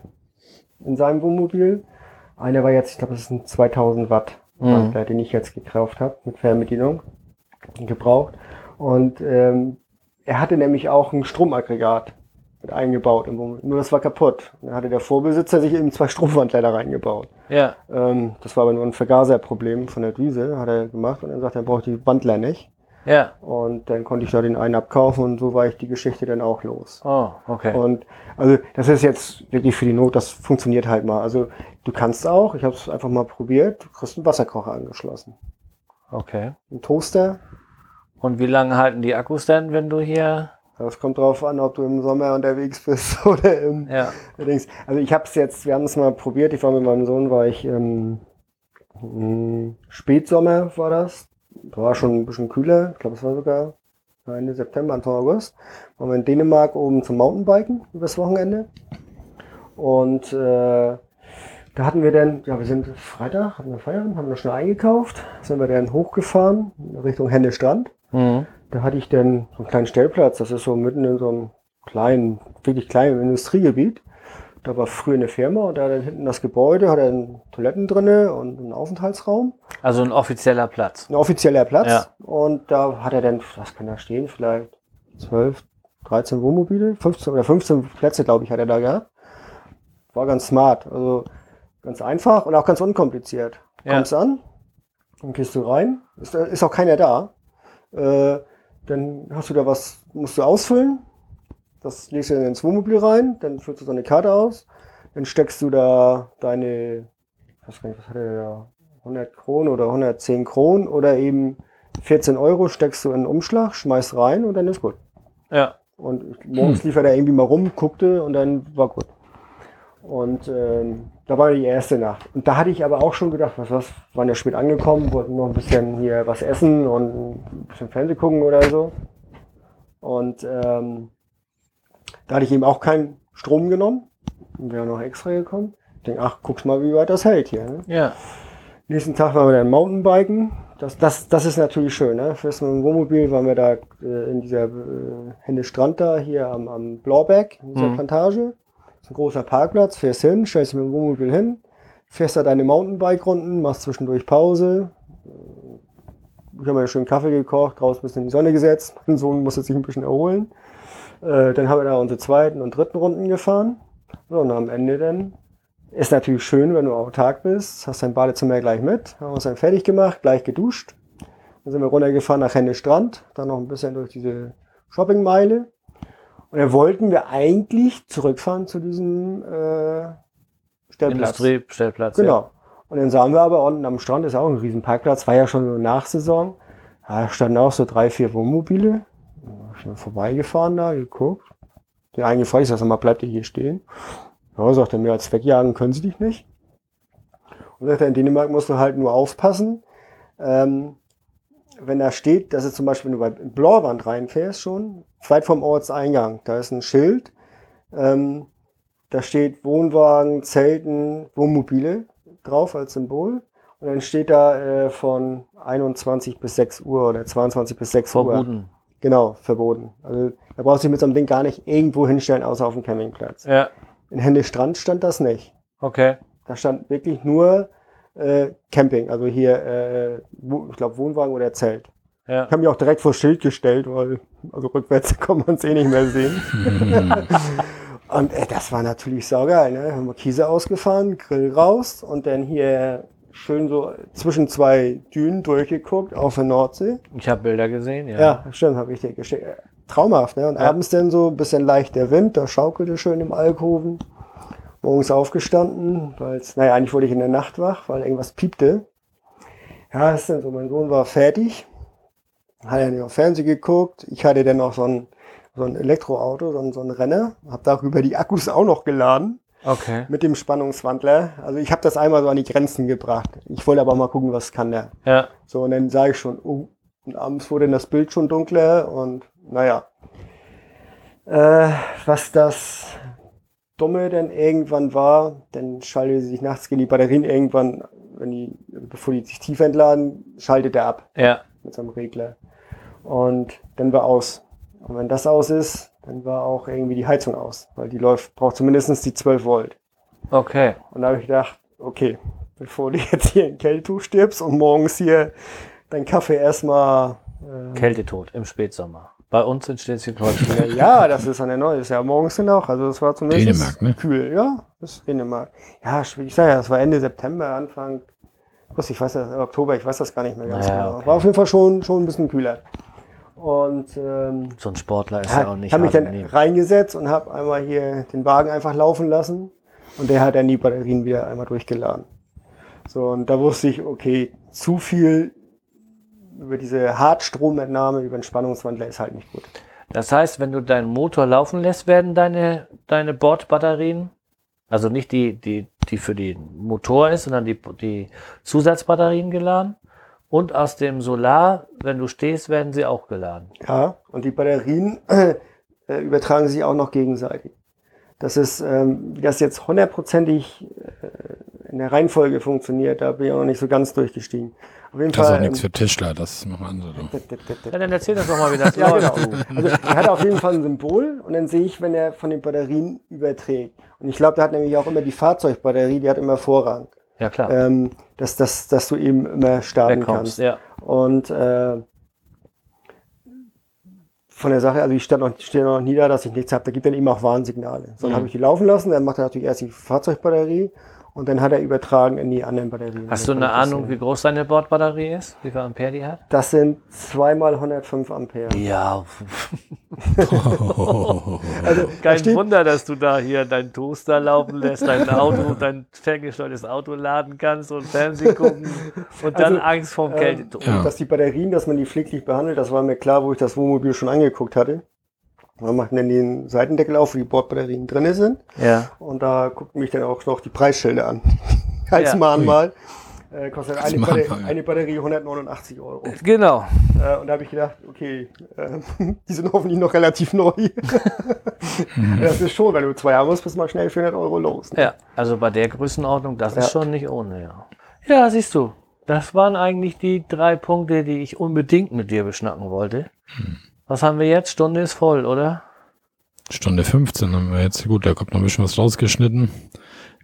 Speaker 3: in seinem Wohnmobil. Einer war jetzt, ich glaube, das ist ein 2000 Watt
Speaker 2: Mhm.
Speaker 3: Wandler, den ich jetzt gekauft habe mit Fernbedienung gebraucht. Und ähm, er hatte nämlich auch ein Stromaggregat mit eingebaut. Nur das war kaputt. Dann hatte der Vorbesitzer sich eben zwei Stromwandler da reingebaut.
Speaker 2: Ja,
Speaker 3: Ähm, das war aber nur ein Vergaserproblem von der Düse, hat er gemacht und dann sagt er, er braucht die Wandler nicht.
Speaker 2: ja.
Speaker 3: Und dann konnte ich da den einen abkaufen und so war ich die Geschichte dann auch los.
Speaker 2: Oh, okay.
Speaker 3: Und also das ist jetzt wirklich für die Not, das funktioniert halt mal. Also du kannst auch, ich habe es einfach mal probiert, du kriegst einen Wasserkocher angeschlossen.
Speaker 2: Okay.
Speaker 3: Ein Toaster,
Speaker 2: Und wie lange halten die Akkus denn, wenn du hier.
Speaker 3: Das kommt drauf an, ob du im Sommer unterwegs bist oder im
Speaker 2: Ja.
Speaker 3: Allerdings, also ich habe es jetzt, wir haben es mal probiert, ich war mit meinem Sohn, war ich im ähm, Spätsommer war das. War schon ein bisschen kühler, ich glaube es war sogar Ende September, Anfang August. Waren wir in Dänemark oben zum Mountainbiken übers Wochenende. Und äh, da hatten wir dann, ja wir sind Freitag, hatten wir Feierabend, haben wir schnell eingekauft, sind wir dann hochgefahren Richtung Hände Strand.
Speaker 2: Mhm.
Speaker 3: Da hatte ich dann so einen kleinen Stellplatz, das ist so mitten in so einem kleinen, wirklich kleinen Industriegebiet. Da war früher eine Firma und da dann hinten das Gebäude, hat dann Toiletten drinne und einen Aufenthaltsraum.
Speaker 2: Also ein offizieller Platz.
Speaker 3: Ein offizieller Platz.
Speaker 2: Ja.
Speaker 3: Und da hat er dann, was kann da stehen, vielleicht 12, 13 Wohnmobile, 15 oder 15 Plätze, glaube ich, hat er da gehabt. War ganz smart, also ganz einfach und auch ganz unkompliziert.
Speaker 2: Ja.
Speaker 3: Kommst an, dann gehst du rein, ist, ist auch keiner da. Äh, dann hast du da was, musst du ausfüllen. Das legst du dann ins Wohnmobil rein, dann füllst du so eine Karte aus, dann steckst du da deine, ich weiß gar nicht, was hat er da, 100 Kronen oder 110 Kronen oder eben 14 Euro steckst du in einen Umschlag, schmeißt rein und dann ist gut.
Speaker 2: Ja.
Speaker 3: Und morgens lief er da irgendwie mal rum, guckte und dann war gut. Und ähm, da war die erste Nacht. Und da hatte ich aber auch schon gedacht, was was, waren ja spät angekommen, wollten noch ein bisschen hier was essen und ein bisschen Fernsehen gucken oder so. Und ähm, da hatte ich eben auch keinen Strom genommen. Und wäre noch extra gekommen. Ich denke, ach, guck's mal, wie weit das hält hier. Ne?
Speaker 2: Ja.
Speaker 3: Nächsten Tag waren wir dann Mountainbiken. Das, das, das ist natürlich schön. Ne? Fürs mit dem Wohnmobil waren wir da äh, in dieser äh, Hände Strand da, hier am, am Blauberg, in dieser
Speaker 2: Mhm.
Speaker 3: Plantage. Ein großer Parkplatz, fährst hin, stellst dich mit dem Wohnmobil hin, fährst da deine Mountainbike-Runden, machst zwischendurch Pause. Ich habe mir schön Kaffee gekocht, draußen ein bisschen in die Sonne gesetzt. Mein Sohn musste sich ein bisschen erholen. Äh, dann haben wir da unsere zweiten und dritten Runden gefahren. So, und am Ende dann ist natürlich schön, wenn du autark bist, hast dein Badezimmer gleich mit, haben uns dann fertig gemacht, gleich geduscht. Dann sind wir runtergefahren nach Henne Strand, dann noch ein bisschen durch diese Shoppingmeile. Und dann wollten wir eigentlich zurückfahren zu diesem äh, Stellplatz.
Speaker 2: Industriestellplatz.
Speaker 3: Genau. Und dann sahen wir aber unten am Strand ist auch ein riesen Parkplatz, war ja schon so Nachsaison. Da standen auch so drei, vier Wohnmobile. Da Ich bin vorbeigefahren da, geguckt. Den einen gefragt, ich sag, mal, bleibt ihr hier stehen? Ja, sagt er, mehr als wegjagen können sie dich nicht. Und sagt er, in Dänemark musst du halt nur aufpassen. Ähm, wenn da steht, dass es zum Beispiel, wenn du bei Blauwand reinfährst schon, weit vom Ortseingang, da ist ein Schild, ähm, da steht Wohnwagen, Zelten, Wohnmobile drauf als Symbol. Und dann steht da äh, von 21 bis 6 Uhr oder 22 bis 6 Uhr.
Speaker 2: Verboten.
Speaker 3: Genau, verboten. Also da brauchst du dich mit so einem Ding gar nicht irgendwo hinstellen, außer auf dem Campingplatz.
Speaker 2: Ja.
Speaker 3: In Hände Strand stand das nicht.
Speaker 2: Okay.
Speaker 3: Da stand wirklich nur äh, Camping, also hier, äh, ich glaube, Wohnwagen oder Zelt.
Speaker 2: Ja.
Speaker 3: Ich habe mich auch direkt vor Schild gestellt, weil also rückwärts kann man es eh nicht mehr sehen. und äh, das war natürlich saugeil. Ne? Haben wir Kiese ausgefahren, Grill raus und dann hier schön so zwischen zwei Dünen durchgeguckt auf der Nordsee.
Speaker 2: Ich habe Bilder gesehen, ja.
Speaker 3: Ja, stimmt, habe ich dir geschickt. Traumhaft, ne? Und
Speaker 2: Ja.
Speaker 3: abends dann so ein bisschen leicht der Wind, da schaukelte schön im Alkoven. Morgens aufgestanden, weil es, naja, eigentlich wurde ich in der Nacht wach, weil irgendwas piepte. Ja, ist dann so, mein Sohn war fertig, hat dann auf Fernsehen geguckt. Ich hatte dann noch so ein, so ein Elektroauto, so ein, so ein Renner, habe darüber die Akkus auch noch geladen
Speaker 2: Okay.
Speaker 3: mit dem Spannungswandler. Also ich habe das einmal so an die Grenzen gebracht. Ich wollte aber mal gucken, was kann der.
Speaker 2: Ja.
Speaker 3: So, und dann sage ich schon, oh, und abends wurde das Bild schon dunkler und naja. Äh, was das Dumme dann irgendwann war, dann schaltet sich nachts gehen die Batterien irgendwann, wenn die, bevor die sich tief entladen, schaltet er ab
Speaker 2: Ja.
Speaker 3: mit seinem Regler. Und dann war aus. Und wenn das aus ist, dann war auch irgendwie die Heizung aus, weil die läuft, braucht zumindest die 12 Volt.
Speaker 2: Okay.
Speaker 3: Und da habe ich gedacht, okay, bevor du jetzt hier in Kältetuch stirbst und morgens hier dein Kaffee erstmal. Äh,
Speaker 2: Kältetod im Spätsommer. Bei uns in Schleswig-Holstein.
Speaker 3: ja, das ist eine neue, ist ja morgens dann auch. Also es war zumindest
Speaker 1: Dänemark, ne?
Speaker 3: kühl. Ja, das ist Dänemark. Ja, ich sage ja, das war Ende September, Anfang, ich weiß das, Oktober, ich weiß das gar nicht mehr ganz
Speaker 2: Naja,
Speaker 3: genau.
Speaker 2: okay.
Speaker 3: War auf jeden Fall schon, schon ein bisschen kühler. Und ähm,
Speaker 2: so ein Sportler ist ja, auch nicht
Speaker 3: habe mich dann
Speaker 2: Leben.
Speaker 3: reingesetzt und habe einmal hier den Wagen einfach laufen lassen und der hat dann die Batterien wieder einmal durchgeladen. So, und da wusste ich, okay, zu viel über diese Hartstromentnahme, über den Spannungswandler ist halt nicht gut.
Speaker 2: Das heißt, wenn du deinen Motor laufen lässt, werden deine, deine Bordbatterien, also nicht die, die, die für den Motor ist, sondern die, die Zusatzbatterien geladen. Und aus dem Solar, wenn du stehst, werden sie auch geladen.
Speaker 3: Ja, und die Batterien äh, übertragen sich auch noch gegenseitig. Das ist, ähm, wie das jetzt hundertprozentig äh, in der Reihenfolge funktioniert, da bin ich auch noch nicht so ganz durchgestiegen. Auf jeden
Speaker 1: Das ist
Speaker 3: Fall.
Speaker 1: auch nichts
Speaker 3: ähm,
Speaker 1: für Tischler, das machen andere. Du.
Speaker 2: Ja, dann erzähl das doch mal, wie das
Speaker 3: Ja, genau.
Speaker 2: du.
Speaker 3: Also er hat auf jeden Fall ein Symbol und dann sehe ich, wenn er von den Batterien überträgt. Und ich glaube, der hat nämlich auch immer die Fahrzeugbatterie, die hat immer Vorrang.
Speaker 2: Ja, klar.
Speaker 3: Ähm, dass, dass, dass du eben immer starten
Speaker 2: Wegkommst,
Speaker 3: kannst.
Speaker 2: ja.
Speaker 3: Und äh, von der Sache, also ich stand noch, stehe noch nie da, dass ich nichts habe. Da gibt dann eben auch Warnsignale. So, dann
Speaker 2: Mhm.
Speaker 3: habe ich die laufen lassen, dann macht er natürlich erst die Fahrzeugbatterie und dann hat er übertragen in die anderen Batterien.
Speaker 2: Hast du eine Ahnung, wie groß deine Bordbatterie ist? Wie viel Ampere die hat?
Speaker 3: Das sind zweimal 105 Ampere.
Speaker 2: Ja.
Speaker 3: Also, da
Speaker 2: kein
Speaker 3: steht,
Speaker 2: Wunder, dass du da hier dein Toaster laufen lässt, dein Auto, dein ferngesteuertes Auto laden kannst und Fernsehen gucken und dann
Speaker 3: Also,
Speaker 2: Angst vorm
Speaker 3: ähm,
Speaker 2: Kältetod.
Speaker 1: Ja.
Speaker 3: dass die Batterien, dass man die pfleglich behandelt, das war mir klar, wo ich das Wohnmobil schon angeguckt hatte. Man macht dann den Seitendeckel auf, wo die Bordbatterien drin sind.
Speaker 2: Ja.
Speaker 3: Und da gucken mich dann auch noch die Preisschilder an. Als
Speaker 2: Ja.
Speaker 3: Mahnmal. Äh, kostet eine,
Speaker 1: Mahnmal,
Speaker 3: Batterie,
Speaker 1: ja.
Speaker 3: eine Batterie 189 Euro.
Speaker 2: Genau.
Speaker 3: Äh, und da habe ich gedacht, okay, äh, die sind hoffentlich noch relativ neu. das ist schon, wenn du zwei haben musst, bist du mal schnell 400 Euro los. ne?
Speaker 2: Ja, also bei der Größenordnung, das ist
Speaker 3: Ja.
Speaker 2: schon nicht ohne, ja. Ja, siehst du. Das waren eigentlich die drei Punkte, die ich unbedingt mit dir beschnacken wollte. Was haben wir jetzt? Stunde ist voll, oder?
Speaker 1: Stunde 15 haben wir jetzt. Gut, da kommt noch ein bisschen was rausgeschnitten.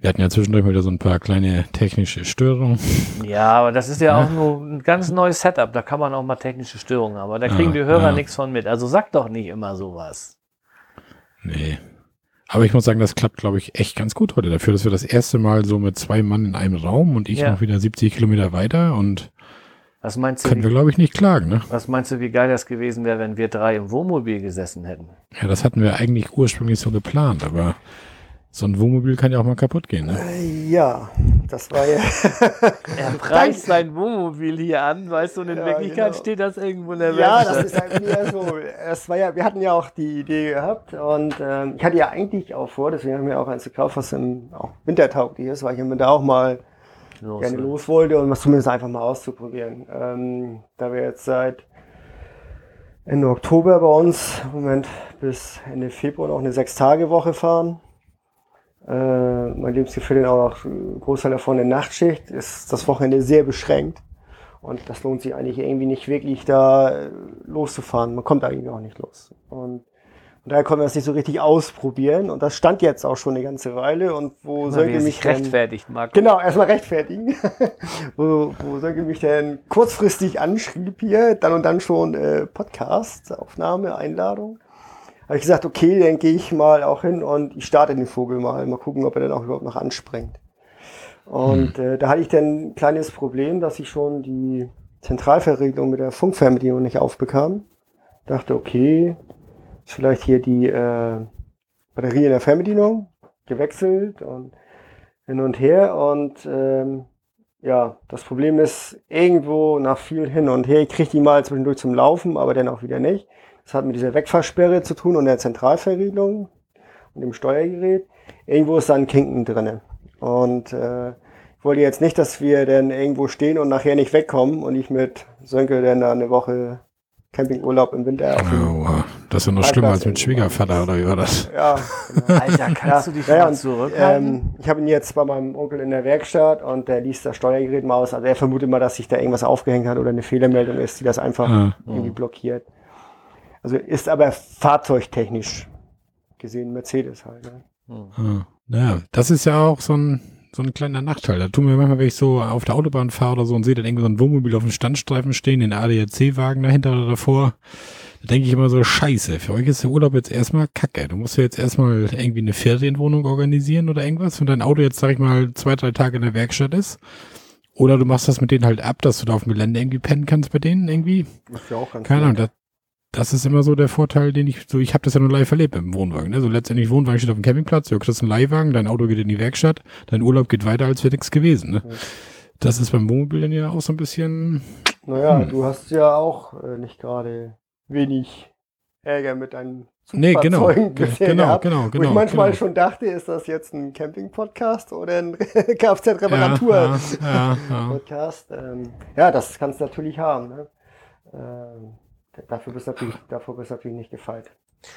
Speaker 1: Wir hatten ja zwischendurch mal wieder so ein paar kleine technische Störungen.
Speaker 2: Ja, aber das ist ja auch nur ein ganz neues Setup. Da kann man auch mal technische Störungen haben. Aber da kriegen
Speaker 1: Ja,
Speaker 2: die Hörer
Speaker 1: ja.
Speaker 2: nichts von mit. Also sag doch nicht immer sowas.
Speaker 1: Nee. Aber ich muss sagen, das klappt, glaube ich, echt ganz gut heute. Dafür, dass wir das erste Mal so mit zwei Mann in einem Raum und ich
Speaker 2: Ja.
Speaker 1: noch wieder 70 Kilometer weiter und
Speaker 2: Was meinst du,
Speaker 1: können wir, glaube ich, nicht klagen. Ne?
Speaker 2: was meinst du, wie geil das gewesen wäre, wenn wir drei im Wohnmobil gesessen hätten?
Speaker 1: Ja, das hatten wir eigentlich ursprünglich so geplant, aber so ein Wohnmobil kann ja auch mal kaputt gehen. Ne?
Speaker 3: Äh, Ja, das war ja.
Speaker 2: Er preist sein Wohnmobil hier an, weißt du, und in
Speaker 3: Ja,
Speaker 2: Wirklichkeit
Speaker 3: genau.
Speaker 2: steht das irgendwo in der
Speaker 3: Ja,
Speaker 2: Werkstatt.
Speaker 3: das ist halt so. Es war ja, wir hatten ja auch die Idee gehabt und ähm, ich hatte ja eigentlich auch vor, deswegen haben wir auch eins gekauft, was im, auch wintertauglich ist, weil ich mir da auch mal
Speaker 2: Los,
Speaker 3: gerne
Speaker 2: ne?
Speaker 3: los wollte und was zumindest einfach mal auszuprobieren. Ähm, da wir jetzt seit Ende Oktober bei uns im Moment bis Ende Februar noch eine Sechs-Tage-Woche fahren. Äh, mein Lebensgefährtin auch noch Großteil davon in Nachtschicht, ist das Wochenende sehr beschränkt. Und das lohnt sich eigentlich irgendwie nicht wirklich da äh, loszufahren. Man kommt eigentlich auch nicht los. Und, und daher konnten wir das nicht so richtig ausprobieren. Und das stand jetzt auch schon eine ganze Weile. Und wo
Speaker 2: wie
Speaker 3: Sönke mich dann-
Speaker 2: rechtfertigt, Marco.
Speaker 3: Genau, erstmal rechtfertigen. wo, wo Sönke mich dann kurzfristig anschrieb hier, dann und dann schon äh, Podcast, Aufnahme, Einladung. Habe ich gesagt, okay, dann gehe ich mal auch hin und ich starte den Vogel mal. Mal gucken, ob er dann auch überhaupt noch anspringt. Und äh, da hatte ich dann ein kleines Problem, dass ich schon die Zentralverriegelung mit der Funkfernbedienung nicht aufbekam. Dachte, okay, ist vielleicht hier die äh, Batterie in der Fernbedienung gewechselt und hin und her. Und ähm, ja, das Problem ist irgendwo nach viel hin und her. Ich kriege die mal zwischendurch zum Laufen, aber dann auch wieder nicht. Das hat mit dieser Wegfahrsperre zu tun und der Zentralverriegelung und dem Steuergerät. Irgendwo ist da ein Kinken drinne. Und äh, ich wollte jetzt nicht, dass wir dann irgendwo stehen und nachher nicht wegkommen und ich mit Sönke dann da eine Woche Campingurlaub im Winter.
Speaker 1: Oh, wow. das ist ja noch schlimmer als mit Schwiegervater, oder wie war das?
Speaker 3: ja, genau.
Speaker 2: Alter, kannst du dich
Speaker 3: Ja, ja, und,
Speaker 2: zurückhalten?
Speaker 3: ähm, ich habe ihn jetzt bei meinem Onkel in der Werkstatt und der liest das Steuergerät mal aus. Also er vermutet mal, dass sich da irgendwas aufgehängt hat oder eine Fehlermeldung ist, die das einfach
Speaker 1: Ah.
Speaker 3: irgendwie blockiert. Also ist aber fahrzeugtechnisch gesehen Mercedes halt. Ne?
Speaker 1: Ah. Naja, das ist ja auch so ein, so ein kleiner Nachteil. Da tun mir manchmal, wenn ich so auf der Autobahn fahre oder so und sehe dann irgendwie so ein Wohnmobil auf dem Standstreifen stehen, den ADAC-Wagen dahinter oder davor, da denke ich immer so, scheiße, für euch ist der Urlaub jetzt erstmal kacke. Du musst ja jetzt erstmal irgendwie eine Ferienwohnung organisieren oder irgendwas, wenn dein Auto jetzt, sag ich mal, zwei, drei Tage in der Werkstatt ist. Oder du machst das mit denen halt ab, dass du da auf dem Gelände irgendwie pennen kannst bei denen irgendwie.
Speaker 3: Das ist ja auch ganz
Speaker 1: Keine Ahnung, das, das ist immer so der Vorteil, den ich, so ich habe das ja nur live erlebt im Wohnwagen. Ne? So letztendlich Wohnwagen steht auf dem Campingplatz, du kriegst einen Leihwagen, dein Auto geht in die Werkstatt, dein Urlaub geht weiter, als wäre nichts gewesen. Ne?
Speaker 3: Ja.
Speaker 1: Das ist beim Wohnmobil dann ja auch so ein bisschen.
Speaker 3: Naja,
Speaker 1: Hm.
Speaker 3: du hast ja auch äh, nicht gerade wenig Ärger mit deinen
Speaker 1: Nee, genau. Genau,
Speaker 3: gehabt.
Speaker 1: genau,
Speaker 3: Wo
Speaker 1: genau.
Speaker 3: ich manchmal
Speaker 1: genau.
Speaker 3: schon dachte, ist das jetzt ein Camping-Podcast oder ein Kfz-Reparatur-Podcast?
Speaker 1: Ja, ja, ja.
Speaker 3: Ähm, ja, das kannst du natürlich haben. Ne? Ähm, dafür bist du natürlich, davor bist du natürlich nicht gefeit.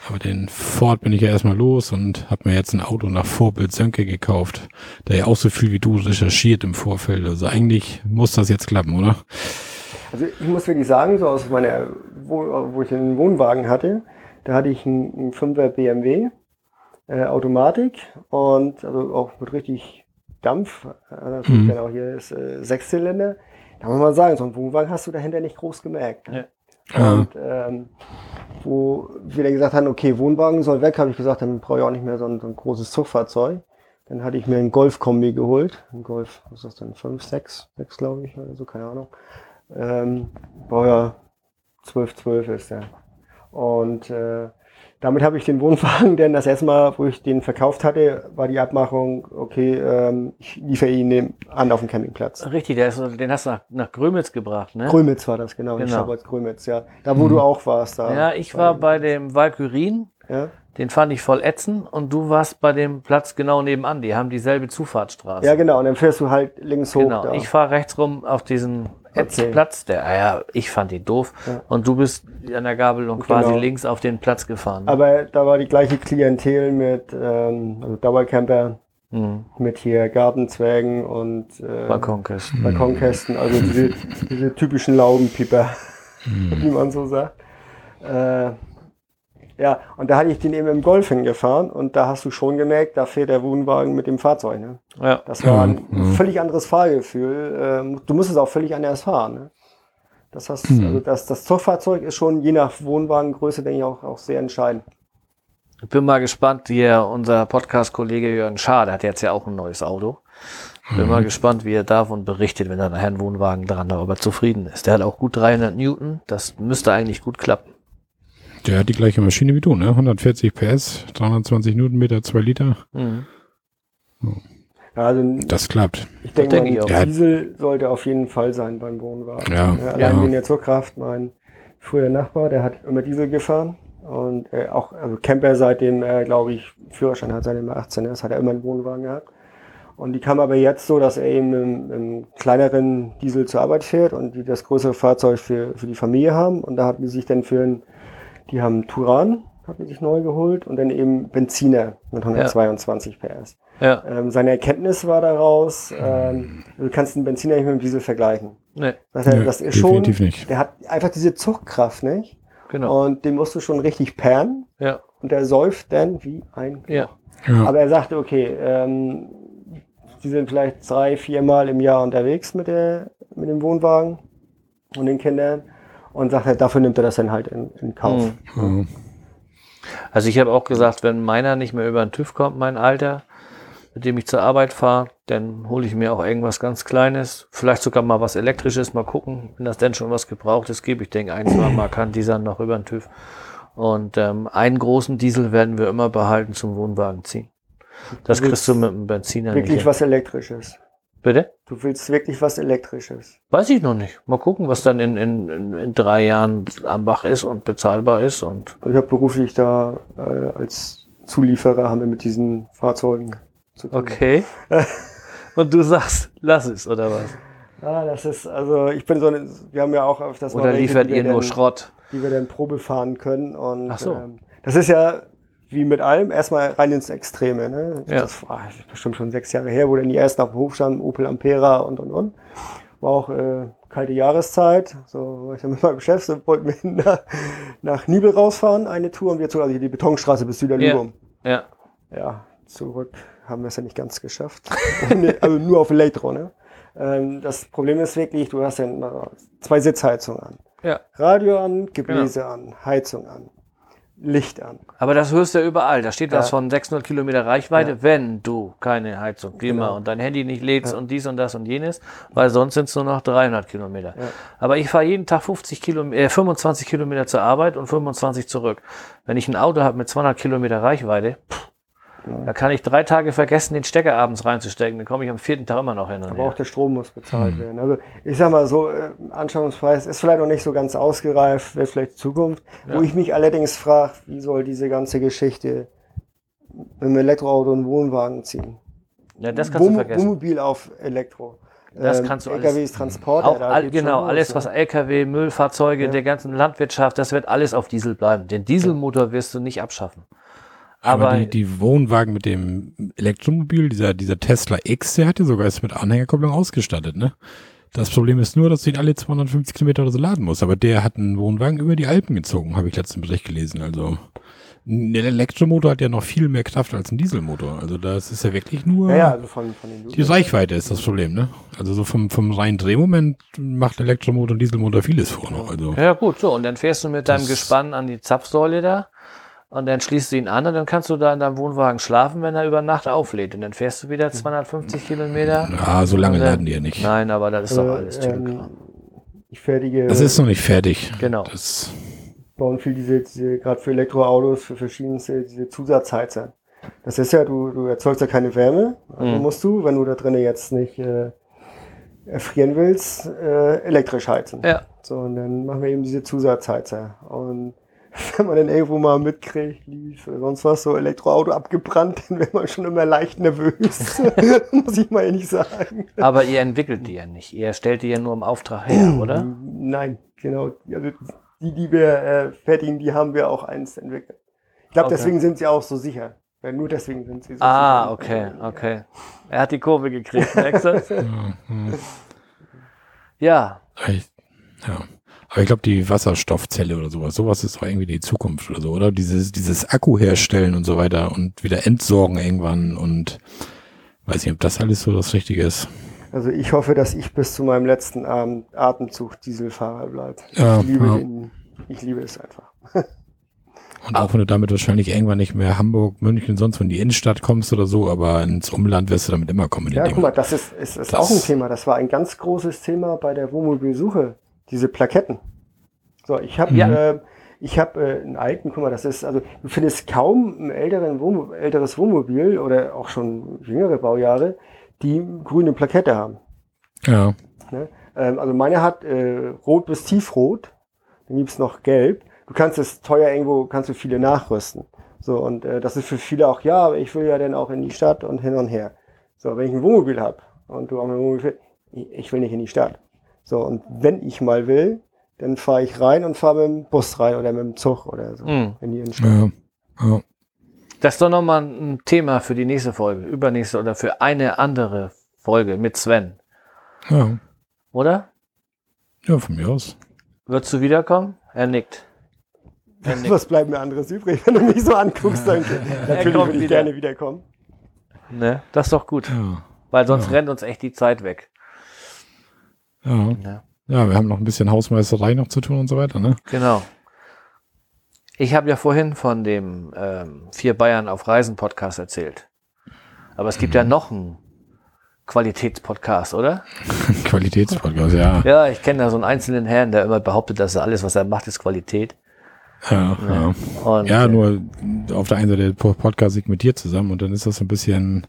Speaker 1: Aber den Ford bin ich ja erstmal los und habe mir jetzt ein Auto nach Vorbild Sönke gekauft, der ja auch so viel wie du recherchiert im Vorfeld. Also eigentlich muss das jetzt klappen, oder?
Speaker 3: Also ich muss wirklich sagen, so aus meiner, wo, wo ich den Wohnwagen hatte, da hatte ich einen, einen 5er BMW, äh, Automatik und also auch mit richtig Dampf. Äh, natürlich
Speaker 1: Mhm.
Speaker 3: dann auch hier ist äh, Sechszylinder. Da muss man sagen, so einen Wohnwagen hast du dahinter nicht groß gemerkt. Ne?
Speaker 1: Ja.
Speaker 3: Und ähm, wo wir dann gesagt haben, okay, Wohnwagen soll weg, habe ich gesagt, dann brauche ich auch nicht mehr so ein, so ein großes Zugfahrzeug. Dann hatte ich mir einen Golf-Kombi geholt. Ein Golf, was ist das denn? 5, 6, 6 glaube ich, oder so, keine Ahnung. Ähm, Baujahr 12, 12 ist der. Und äh, damit habe ich den Wohnwagen, denn das erste Mal, wo ich den verkauft hatte, war die Abmachung, okay, ähm, ich liefere ihn an auf dem Campingplatz.
Speaker 2: Richtig, ist, den hast du nach, nach Grömitz gebracht, ne?
Speaker 3: Grömitz war das, genau,
Speaker 2: Genau.
Speaker 3: genau. Schabbat Grömitz, ja. Da, wo du auch warst. Da,
Speaker 2: Ja, ich war bei dem Valkyrin,
Speaker 3: Ja,
Speaker 2: den fand ich voll ätzend und du warst bei dem Platz genau nebenan. Die haben dieselbe Zufahrtsstraße.
Speaker 3: ja, genau. Und dann fährst du halt links hoch.
Speaker 2: genau. Ich fahre rechts rum auf diesen Ätzplatz, der, ah ja, ich fand den doof.
Speaker 3: Ja.
Speaker 2: Und du bist an der Gabelung quasi
Speaker 3: Genau.
Speaker 2: links auf den Platz gefahren.
Speaker 3: Aber da war die gleiche Klientel mit ähm, also Dauercamper,
Speaker 2: Hm.
Speaker 3: mit hier Gartenzwergen und äh,
Speaker 2: Balkonkästen.
Speaker 3: Balkonkästen, also diese, diese typischen Laubenpieper, wie man so sagt. Äh, ja, und da hatte ich den eben im Golf hingefahren und da hast du schon gemerkt, da fährt der Wohnwagen mit dem Fahrzeug. Ne?
Speaker 2: Ja.
Speaker 3: Das war ein
Speaker 1: Ja, ja.
Speaker 3: völlig anderes Fahrgefühl. Ähm, du musst es auch völlig anders fahren. Ne? Das, heißt,
Speaker 1: Hm.
Speaker 3: also das, das Zugfahrzeug ist schon je nach Wohnwagengröße, denke ich, auch, auch sehr entscheidend.
Speaker 2: Ich bin mal gespannt, hier unser Podcast-Kollege Jörn Schaar, der hat jetzt ja auch ein neues Auto. Bin
Speaker 1: Mhm.
Speaker 2: mal gespannt, wie er davon berichtet, wenn er nachher einen Wohnwagen dran hat, ob er zufrieden ist. Der hat auch gut 300 Newton. Das müsste eigentlich gut klappen.
Speaker 1: Der hat die gleiche Maschine wie du, ne? 140 PS, 320 Newtonmeter, 2 Liter.
Speaker 2: Mhm.
Speaker 3: Ja, also
Speaker 1: Das klappt.
Speaker 3: ich denke,
Speaker 2: ich
Speaker 3: mal,
Speaker 2: auch.
Speaker 1: Ja.
Speaker 3: Diesel sollte auf jeden Fall sein beim Wohnwagen.
Speaker 1: Ja,
Speaker 3: Ja,
Speaker 1: ja.
Speaker 3: allein wegen der Zugkraft. Mein früher Nachbar, der hat immer Diesel gefahren. Und äh, auch also Camper, seitdem er, glaube ich, Führerschein hat, seitdem er 18 ist, hat er immer einen Wohnwagen gehabt. Und die kam aber jetzt so, dass er eben im, im kleineren Diesel zur Arbeit fährt und die das größere Fahrzeug für, für die Familie haben. Und da hatten die sich dann für einen, die haben Turan, hatten sich neu geholt und dann eben Benziner mit 122 PS.
Speaker 2: Ja,
Speaker 3: Ähm, seine Erkenntnis war daraus, ähm, du kannst einen Benziner nicht mit dem Diesel vergleichen.
Speaker 2: ne,
Speaker 3: Das, heißt, das ist schon,
Speaker 1: definitiv nicht.
Speaker 3: der hat einfach diese Zugkraft, nicht?
Speaker 2: genau.
Speaker 3: Und den musst du schon richtig perren
Speaker 2: Ja,
Speaker 3: und der säuft dann wie ein.
Speaker 2: ja.
Speaker 1: Ja.
Speaker 3: Aber er sagte, okay, ähm, die sind vielleicht drei, vier Mal im Jahr unterwegs mit, der, mit dem Wohnwagen und den Kindern und sagt halt, dafür nimmt er das dann halt in, in Kauf.
Speaker 2: Mhm.
Speaker 1: Ja.
Speaker 2: Also ich habe auch gesagt, wenn meiner nicht mehr über den TÜV kommt, mein Alter, mit dem ich zur Arbeit fahre, dann hole ich mir auch irgendwas ganz Kleines, vielleicht sogar mal was Elektrisches, mal gucken, wenn das denn schon was Gebrauchtes gibt. Ich denke, ein, zwei Mal kann dieser noch über den TÜV. Und ähm, einen großen Diesel werden wir immer behalten zum Wohnwagen ziehen. Das kriegst du mit dem Benziner
Speaker 3: Wirklich
Speaker 2: nicht.
Speaker 3: was Elektrisches.
Speaker 2: Bitte?
Speaker 3: Du willst wirklich was Elektrisches.
Speaker 2: Weiß ich noch nicht. Mal gucken, was dann in, in, in, drei Jahren am Bach ist und bezahlbar ist. Und
Speaker 3: Ich habe beruflich da äh, als Zulieferer haben wir mit diesen Fahrzeugen zu tun.
Speaker 2: okay. und du sagst, lass es, oder was?
Speaker 3: Ja, das ist, also ich bin so eine, wir haben ja auch öfters
Speaker 2: Oder
Speaker 3: welche,
Speaker 2: liefert
Speaker 3: wir
Speaker 2: ihr nur
Speaker 3: dann-
Speaker 2: Schrott?
Speaker 3: die wir dann Probe fahren können. Und
Speaker 2: Ach so.
Speaker 3: ähm, das ist ja wie mit allem erstmal rein ins Extreme. Ne?
Speaker 2: Ja.
Speaker 3: Das war bestimmt schon sechs Jahre her, wo dann die ersten auf dem Hof standen, Opel Ampera und und und. War auch äh, kalte Jahreszeit. So war ich dann mit meinem Chef, so wollten wir nach, nach Nibel rausfahren, eine Tour und wir zogen also die Betonstraße bis Süderlügum.
Speaker 2: Ja.
Speaker 3: Ja, zurück haben wir es ja nicht ganz geschafft. Also nur auf Elektro, ne? Ähm, das Problem ist wirklich, du hast ja zwei Sitzheizungen an.
Speaker 2: Ja.
Speaker 3: Radio an, Gebläse an, Heizung an, Licht an.
Speaker 2: Aber das hörst du ja überall. Da steht was
Speaker 3: Ja.
Speaker 2: von 600 Kilometer Reichweite,
Speaker 3: Ja.
Speaker 2: wenn du keine Heizung, Klima
Speaker 3: Genau.
Speaker 2: und dein Handy nicht lädst
Speaker 3: Ja.
Speaker 2: und dies und das und jenes, weil sonst sind es nur noch 300 Kilometer. Aber ich fahre jeden Tag 50 Kilometer, äh, 25 Kilometer zur Arbeit und 25 zurück. Wenn ich ein Auto habe mit 200 Kilometer Reichweite, pff, da kann ich drei Tage vergessen, den Stecker abends reinzustecken. Dann komme ich am vierten Tag immer noch hin
Speaker 3: Aber auch der Strom muss bezahlt werden. Also ich sag mal so, äh, Anschaffungspreis ist vielleicht noch nicht so ganz ausgereift, wird vielleicht Zukunft. Wo
Speaker 2: Ja.
Speaker 3: ich mich allerdings frage, wie soll diese ganze Geschichte mit dem Elektroauto und Wohnwagen ziehen?
Speaker 2: Ja, das kannst du
Speaker 3: Wohn-
Speaker 2: vergessen.
Speaker 3: Wohnmobil auf Elektro.
Speaker 2: Das kannst du alles-
Speaker 3: LKWs, Transporter.
Speaker 2: Auch all, genau, alles was LKW, Müllfahrzeuge,
Speaker 3: Ja.
Speaker 2: der ganzen Landwirtschaft, das wird alles auf Diesel bleiben. Den Dieselmotor wirst du nicht abschaffen.
Speaker 1: Aber,
Speaker 2: Aber-
Speaker 1: die, die Wohnwagen mit dem Elektromobil, dieser, dieser Tesla X, der hat ja sogar ist mit Anhängerkupplung ausgestattet, ne? Das Problem ist nur, dass du ihn alle 250 Kilometer oder so laden musst. Aber der hat einen Wohnwagen über die Alpen gezogen, habe ich letzten Bericht gelesen. Also ein Elektromotor hat ja noch viel mehr Kraft als ein Dieselmotor. Also das ist ja wirklich nur
Speaker 3: Ja, ja, also von, von den
Speaker 1: die Reichweite ist das Problem, ne? Also so vom, vom reinen Drehmoment macht Elektromotor und Dieselmotor vieles vor noch. Also
Speaker 2: Ja, gut, so. Und dann fährst du mit deinem Gespann an die Zapfsäule da und dann schließt du ihn an und dann kannst du da in deinem Wohnwagen schlafen, wenn er über Nacht auflädt. Und dann fährst du wieder 250 Kilometer.
Speaker 1: ja, so lange
Speaker 2: dann-
Speaker 1: laden die ja nicht.
Speaker 2: Nein, aber das ist doch
Speaker 3: Also,
Speaker 2: alles
Speaker 3: ähm. Ich fertige,
Speaker 1: Das ist noch nicht fertig.
Speaker 2: Genau.
Speaker 1: Das,
Speaker 3: bauen viel diese, diese gerade für Elektroautos, für verschiedenste, diese Zusatzheizer. Das ist ja, du, du erzeugst ja keine Wärme, also
Speaker 2: Mhm.
Speaker 3: musst du, wenn du da drinnen jetzt nicht äh, erfrieren willst, äh, elektrisch heizen.
Speaker 2: Ja.
Speaker 3: So, und dann machen wir eben diese Zusatzheizer. Und wenn man dann irgendwo mal mitkriegt, lief oder sonst was, so Elektroauto abgebrannt, dann wird man schon immer leicht nervös. Muss ich mal ehrlich sagen.
Speaker 2: Aber ihr entwickelt die ja nicht. Ihr stellt die ja nur im Auftrag her, oder?
Speaker 3: Nein, genau. Also die, die wir äh, fertigen, die haben wir auch einst entwickelt. Ich glaube,
Speaker 2: Okay.
Speaker 3: deswegen sind sie auch so sicher. Weil nur deswegen sind sie so
Speaker 2: Ah,
Speaker 3: sicher.
Speaker 2: okay, okay. Er hat die Kurve gekriegt, merkst du?
Speaker 1: ja, hm.
Speaker 2: Ja,
Speaker 1: Ich, ja. Aber ich glaube, die Wasserstoffzelle oder sowas, sowas ist doch irgendwie die Zukunft oder so, oder? Dieses, dieses Akku herstellen und so weiter und wieder entsorgen irgendwann und weiß nicht, ob das alles so das Richtige ist.
Speaker 3: Also ich hoffe, dass ich bis zu meinem letzten Abend Atemzug Dieselfahrer bleibe.
Speaker 1: Ja,
Speaker 3: ich, liebe
Speaker 1: ja.
Speaker 3: den, ich liebe es einfach.
Speaker 1: Und auch wenn du damit wahrscheinlich irgendwann nicht mehr Hamburg, München, sonst wo in die Innenstadt kommst oder so, aber ins Umland wirst du damit immer kommen.
Speaker 3: Ja, guck mal, das ist, ist, ist
Speaker 1: Das-
Speaker 3: auch ein Thema. Das war ein ganz großes Thema bei der Wohnmobilsuche. Diese Plaketten. So, ich habe
Speaker 2: Ja.
Speaker 3: äh, ich habe äh, einen alten, guck mal, das ist, also du findest kaum ein älteren Wohnmo älteres Wohnmobil oder auch schon jüngere Baujahre, die grüne Plakette haben.
Speaker 1: Ja,
Speaker 3: Ne? Ähm, also meine hat äh, rot bis tiefrot, dann gibt's noch gelb. Du kannst es teuer irgendwo, kannst du viele nachrüsten. So, und äh, das ist für viele auch, ja, aber ich will ja dann auch in die Stadt und hin und her. So, wenn ich ein Wohnmobil habe und du auch ein Wohnmobil ich will nicht in die Stadt. So, und wenn ich mal will, dann fahre ich rein und fahre mit dem Bus rein oder mit dem Zug oder so
Speaker 2: Mhm.
Speaker 3: in die Innenstadt.
Speaker 1: ja, ja.
Speaker 2: das ist doch nochmal ein Thema für die nächste Folge, übernächste oder für eine andere Folge mit Sven,
Speaker 1: Ja,
Speaker 2: oder?
Speaker 1: ja, von mir aus.
Speaker 2: Würdest du wiederkommen? Er nickt. Er nickt.
Speaker 3: Was bleibt mir anderes übrig, wenn du mich so anguckst? Dann, natürlich würde ich
Speaker 2: wieder.
Speaker 3: gerne wiederkommen.
Speaker 2: Ne? Das ist doch gut,
Speaker 1: Ja,
Speaker 2: weil sonst
Speaker 1: Ja.
Speaker 2: rennt uns echt die Zeit weg.
Speaker 1: Ja.
Speaker 2: Ne?
Speaker 1: Ja, wir haben noch ein bisschen Hausmeisterei noch zu tun und so weiter, ne?
Speaker 2: Genau. Ich habe ja vorhin von dem ähm, Vier Bayern auf Reisen Podcast erzählt. Aber es gibt ja noch einen Qualitätspodcast, oder?
Speaker 1: Qualitätspodcast, ja.
Speaker 2: Ja, ich kenne da so einen einzelnen Herrn, der immer behauptet, dass alles, was er macht, ist Qualität.
Speaker 1: Ja, ja.
Speaker 2: Und,
Speaker 1: Ja,
Speaker 2: äh,
Speaker 1: nur auf der einen Seite der Podcast sich mit dir zusammen und dann ist das so ein bisschen,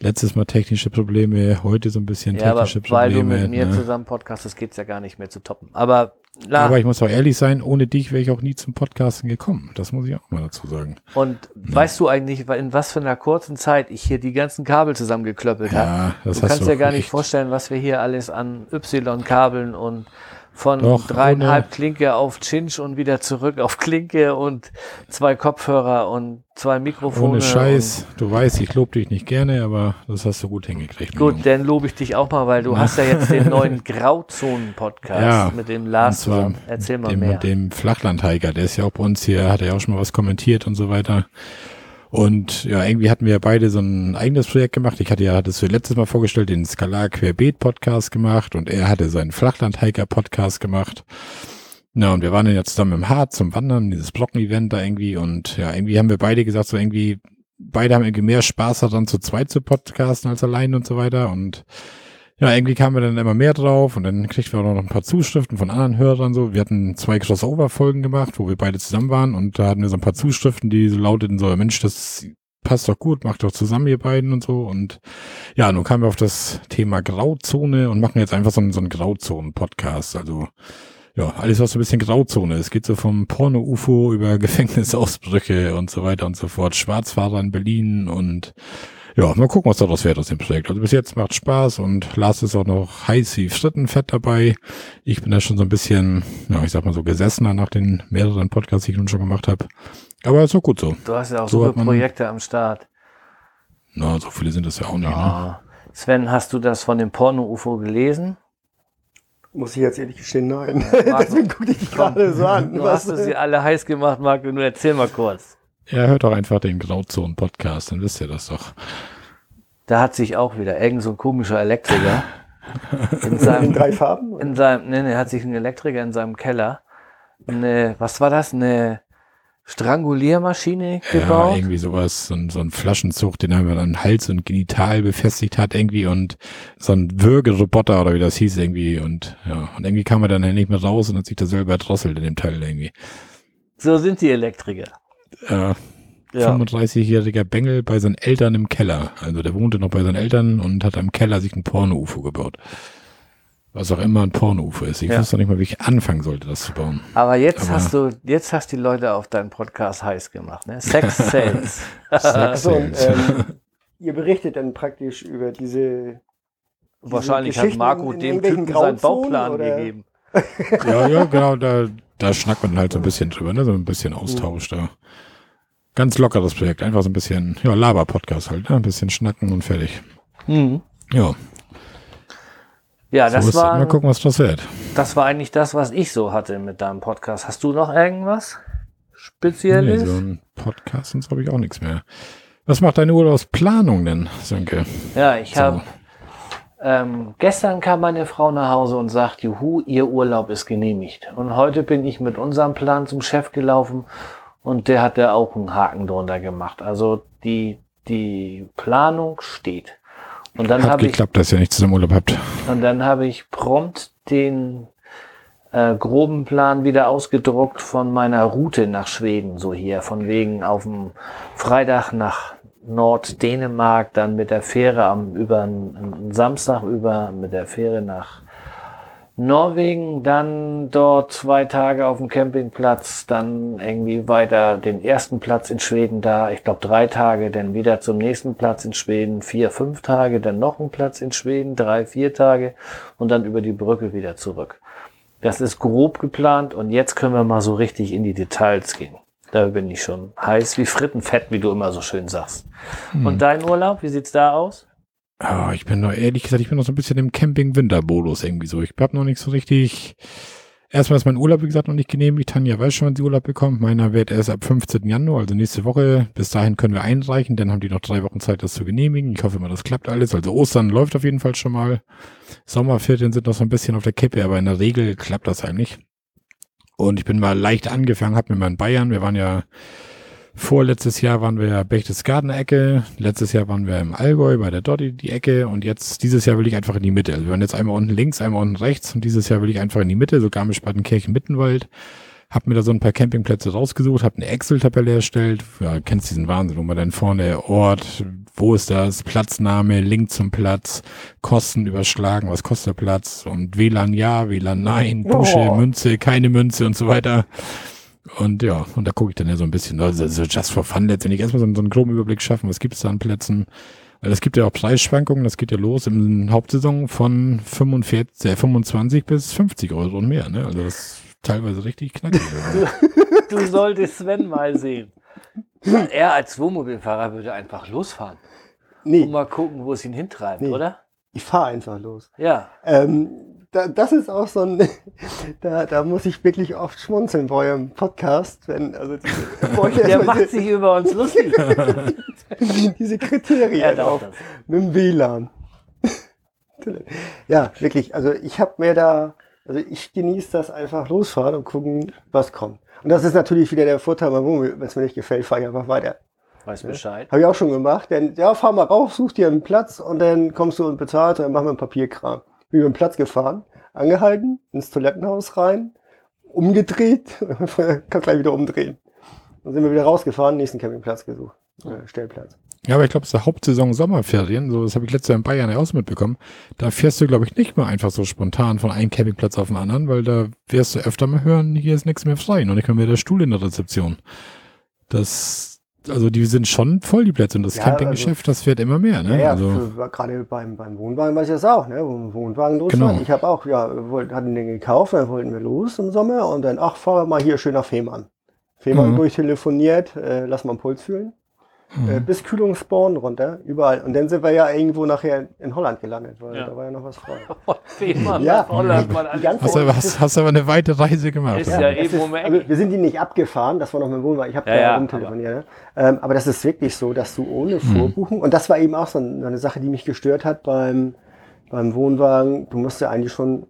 Speaker 1: Letztes Mal technische Probleme, heute so ein bisschen
Speaker 2: Ja, aber
Speaker 1: technische
Speaker 2: weil
Speaker 1: Probleme.
Speaker 2: du mit mir
Speaker 1: ne?
Speaker 2: zusammen podcastest, geht's ja gar nicht mehr zu toppen. Aber, na,
Speaker 1: Aber ich muss auch ehrlich sein, ohne dich wäre ich auch nie zum Podcasten gekommen. Das muss ich auch mal dazu sagen.
Speaker 2: und weißt du eigentlich, in was für einer kurzen Zeit ich hier die ganzen Kabel zusammengeklöppelt habe?
Speaker 1: Ja, das
Speaker 2: Du
Speaker 1: hast
Speaker 2: kannst
Speaker 1: du
Speaker 2: dir gar nicht vorstellen, was wir hier alles an Y-Kabeln und von
Speaker 1: Doch,
Speaker 2: dreieinhalb
Speaker 1: ohne-
Speaker 2: Klinke auf Cinch und wieder zurück auf Klinke und zwei Kopfhörer und zwei Mikrofone.
Speaker 1: Ohne Scheiß. Du weißt, ich lobe dich nicht gerne, aber das hast du gut hingekriegt.
Speaker 2: Und gut, dann lobe ich dich auch mal, weil du hast ja jetzt den neuen Grauzonen-Podcast
Speaker 1: Ja,
Speaker 2: mit dem
Speaker 1: Und
Speaker 2: Lars
Speaker 1: zwar
Speaker 2: zusammen. Erzähl mal
Speaker 1: dem,
Speaker 2: mehr.
Speaker 1: dem Flachlandhiker, der ist ja auch bei uns hier, hat er ja auch schon mal was kommentiert und so weiter. Und ja, irgendwie hatten wir beide so ein eigenes Projekt gemacht. Ich hatte ja, hattest du letztes Mal vorgestellt, den Skalar Querbeet Podcast gemacht und er hatte seinen Flachlandhiker Podcast gemacht. Na, und wir waren dann ja zusammen im Harz zum Wandern, dieses Blocken-Event da irgendwie und ja, irgendwie haben wir beide gesagt, so irgendwie, beide haben irgendwie mehr Spaß daran, zu zweit zu podcasten als allein und so weiter und ja, irgendwie kamen wir dann immer mehr drauf und dann kriegten wir auch noch ein paar Zuschriften von anderen Hörern so. Wir hatten zwei Crossover-Folgen gemacht, wo wir beide zusammen waren und da hatten wir so ein paar Zuschriften, die so lauteten so, Mensch, das passt doch gut, macht doch zusammen ihr beiden und so und ja, nun kamen wir auf das Thema Grauzone und machen jetzt einfach so einen, so einen Grauzonen-Podcast, also ja, alles was so ein bisschen Grauzone ist. Es geht so vom Porno-UFO über Gefängnisausbrüche und so weiter und so fort. Schwarzfahrer in Berlin und ja, mal gucken, was daraus wird aus dem Projekt. Also bis jetzt macht Spaß und Lars ist auch noch heiß wie Frittenfett dabei. Ich bin da schon so ein bisschen, ja, ich sag mal so gesessener nach den mehreren Podcasts, die ich nun schon gemacht habe. Aber ist auch gut so.
Speaker 2: Du hast ja auch
Speaker 1: So
Speaker 2: viele Projekte am Start.
Speaker 1: Na, so viele sind das ja auch nicht. Ne?
Speaker 2: Ah. Sven, hast du das von dem Porno-UFO gelesen?
Speaker 3: Muss ich jetzt ehrlich gestehen, nein.
Speaker 2: Marco,
Speaker 3: Deswegen gucke ich dich gerade so an.
Speaker 2: Du
Speaker 3: Was,
Speaker 2: hast es sie alle heiß gemacht, Marco. Nur erzähl mal kurz.
Speaker 1: Ja, hört doch einfach den Grauzonen-Podcast, dann wisst ihr das doch.
Speaker 2: Da hat sich auch wieder irgend so ein komischer Elektriker in
Speaker 3: in
Speaker 2: seinem,
Speaker 3: drei Farben?
Speaker 2: in seinem, nee, nee, hat sich ein Elektriker in seinem Keller eine, was war das? Eine Stranguliermaschine
Speaker 1: Ja,
Speaker 2: gebaut?
Speaker 1: irgendwie sowas, so ein, so ein Flaschenzug, den er mir an Hals und Genital befestigt hat irgendwie und so ein Würgeroboter oder wie das hieß irgendwie und ja, und irgendwie kam er dann nicht mehr raus und hat sich da selber erdrosselt in dem Teil irgendwie.
Speaker 2: so sind die Elektriker.
Speaker 1: Äh,
Speaker 2: Ja.
Speaker 1: 35-jähriger Bengel bei seinen Eltern im Keller. Also der wohnte noch bei seinen Eltern und hat im Keller sich ein Porno-UFO gebaut. Was auch immer ein Porno-UFO ist. Ich
Speaker 2: Ja.
Speaker 1: wusste noch nicht mal, wie ich anfangen sollte, das zu bauen.
Speaker 2: Aber jetzt
Speaker 1: Aber-
Speaker 2: hast du, jetzt hast die Leute auf deinen Podcast heiß gemacht, ne? Sex Sales.
Speaker 3: Achso, und, ähm, ihr berichtet dann praktisch über diese.
Speaker 2: Wahrscheinlich hat Marco dem Typen seinen Bauplan
Speaker 3: oder?
Speaker 2: gegeben.
Speaker 1: ja, ja, genau, da, da schnackt man halt so ein bisschen drüber, ne? So ein bisschen Austausch da. Ganz lockeres Projekt, einfach so ein bisschen, ja, Laber-Podcast halt, ne? Ein bisschen schnacken und fertig.
Speaker 2: Mhm.
Speaker 1: Ja,
Speaker 2: Ja,
Speaker 1: so
Speaker 2: das
Speaker 1: ist
Speaker 2: war,
Speaker 1: Mal gucken, was das wird.
Speaker 2: das war eigentlich das, was ich so hatte mit deinem Podcast. Hast du noch irgendwas
Speaker 1: Nee,
Speaker 2: Spezielles?
Speaker 1: so ein Podcast, sonst habe ich auch nichts mehr. Was macht deine Urlaubsplanung denn, Sönke?
Speaker 2: Ja, ich
Speaker 1: So.
Speaker 2: habe ähm, gestern kam meine Frau nach Hause und sagt, Juhu, ihr Urlaub ist genehmigt. Und heute bin ich mit unserem Plan zum Chef gelaufen und der hat da auch einen Haken drunter gemacht. Also die, die Planung steht. Und dann
Speaker 1: Hat
Speaker 2: habe ich
Speaker 1: geklappt, dass ihr nicht zusammen Urlaub habt.
Speaker 2: und dann habe ich prompt den äh, groben Plan wieder ausgedruckt von meiner Route nach Schweden, so hier, von wegen auf dem Freitag nach Norddänemark, dann mit der Fähre am über einen Samstag über mit der Fähre nach Norwegen, dann dort zwei Tage auf dem Campingplatz, dann irgendwie weiter den ersten Platz in Schweden da, ich glaube drei Tage, dann wieder zum nächsten Platz in Schweden, vier, fünf Tage, dann noch ein Platz in Schweden, drei, vier Tage und dann über die Brücke wieder zurück. Das ist grob geplant und jetzt können wir mal so richtig in die Details gehen. Da bin ich schon heiß wie Frittenfett, wie du immer so schön sagst. Und dein Urlaub, wie sieht's da aus?
Speaker 1: Ah, ich bin noch, ehrlich gesagt, ich bin noch so ein bisschen im Camping-Winter-Modus irgendwie so. Ich hab noch nicht so richtig. Erstmal ist mein Urlaub, wie gesagt, noch nicht genehmigt. Tanja weiß schon, wann sie Urlaub bekommt. Meiner wird erst ab 15. Januar, also nächste Woche. Bis dahin können wir einreichen. Dann haben die noch drei Wochen Zeit, das zu genehmigen. Ich hoffe immer, das klappt alles. Also Ostern läuft auf jeden Fall schon mal. Sommerferien sind noch so ein bisschen auf der Kippe, aber in der Regel klappt das eigentlich. Und ich bin mal leicht angefangen, hab mir mal in Bayern. Wir waren ja Vorletztes Jahr waren wir Berchtesgadener Ecke, letztes Jahr waren wir im Allgäu bei der Dotti die Ecke und jetzt dieses Jahr will ich einfach in die Mitte. Also wir waren jetzt einmal unten links, einmal unten rechts und dieses Jahr will ich einfach in die Mitte, so Garmisch-Partenkirchen Mittenwald. hab mir da so ein paar Campingplätze rausgesucht, hab eine Excel-Tabelle erstellt. Ja, kennst diesen Wahnsinn, wo man dann vorne Ort, wo ist das, Platzname, Link zum Platz, Kosten überschlagen, was kostet der Platz und WLAN ja, WLAN nein, Dusche,
Speaker 3: Oh.
Speaker 1: Münze, keine Münze und so weiter. Und ja, und da gucke ich dann ja so ein bisschen, also so just for fun letztendlich erstmal so, so einen groben Überblick schaffen, was gibt es da an Plätzen. Weil es gibt ja auch Preisschwankungen, das geht ja los im Hauptsaison von 45, äh, 25 bis 50 Euro und mehr, ne? Also das teilweise richtig knackig.
Speaker 2: Du solltest Sven mal sehen. Er als Wohnmobilfahrer würde einfach losfahren und
Speaker 3: Nee,
Speaker 2: mal gucken, wo es ihn hintreibt,
Speaker 3: Nee.
Speaker 2: oder?
Speaker 3: ich fahre einfach los.
Speaker 2: Ja.
Speaker 3: Ähm, da, das ist auch so ein, da, da muss ich wirklich oft schmunzeln bei eurem Podcast, wenn, also diese,
Speaker 2: Der macht sich über uns lustig.
Speaker 3: diese, Kriterien
Speaker 2: Er das.
Speaker 3: mit dem WLAN. ja, wirklich, also ich habe mir da, also ich genieße das einfach losfahren und gucken, was kommt. Und das ist natürlich wieder der Vorteil beim Wohnmobil, wenn es mir nicht gefällt, fahre ich einfach weiter.
Speaker 2: Weiß Bescheid.
Speaker 3: Habe ich auch schon gemacht. Denn, ja, fahr mal rauf, such dir einen Platz und dann kommst du und bezahlst und dann machen wir einen Papierkram. Bin über den Platz gefahren, angehalten, ins Toilettenhaus rein, umgedreht, kann gleich wieder umdrehen. Dann sind wir wieder rausgefahren, nächsten Campingplatz gesucht. Äh, Stellplatz.
Speaker 1: Ja, aber ich glaube, es ist der Hauptsaison Sommerferien, so das habe ich letztes Jahr in Bayern ja auch so mitbekommen. Da fährst du, glaube ich, nicht mal einfach so spontan von einem Campingplatz auf den anderen, weil da wirst du öfter mal hören, hier ist nichts mehr frei und nicht mehr der Stuhl in der Rezeption. Das, also die sind schon voll, die Plätze und das
Speaker 3: Ja,
Speaker 1: Campinggeschäft, das wird immer mehr, ne?
Speaker 3: Ja, ja
Speaker 1: also,
Speaker 3: gerade beim, beim Wohnwagen weiß ich das auch, ne? Wo Wohnwagen losfahren.
Speaker 1: Genau.
Speaker 3: Ich habe auch, ja, wir wollten, hatten den gekauft, dann wollten wir los im Sommer und dann, ach, fahren wir mal hier schön nach Fehmarn. Fehmarn
Speaker 1: Mhm.
Speaker 3: durchtelefoniert, äh, lass mal einen Puls fühlen. Äh,
Speaker 1: mhm.
Speaker 3: bis Kühlungsborn runter, überall. Und dann sind wir ja irgendwo nachher in Holland gelandet, weil
Speaker 2: Ja.
Speaker 3: da war ja noch was frei.
Speaker 2: Fehmarn
Speaker 3: Ja.
Speaker 2: Holland
Speaker 3: ganze-
Speaker 1: hast, aber, hast, hast aber eine weite Reise gemacht.
Speaker 2: Ist ja
Speaker 3: Es
Speaker 2: eben
Speaker 3: ist,
Speaker 2: um
Speaker 3: also, wir sind die nicht abgefahren, das war noch mit dem Wohnwagen. Ich habe
Speaker 2: Ja,
Speaker 3: da
Speaker 2: ja,
Speaker 3: rumtelefoniert. Ne? Ähm, aber das ist wirklich so, dass du ohne
Speaker 1: Mhm.
Speaker 3: Vorbuchen, und das war eben auch so eine Sache, die mich gestört hat beim, beim Wohnwagen, du musst ja eigentlich schon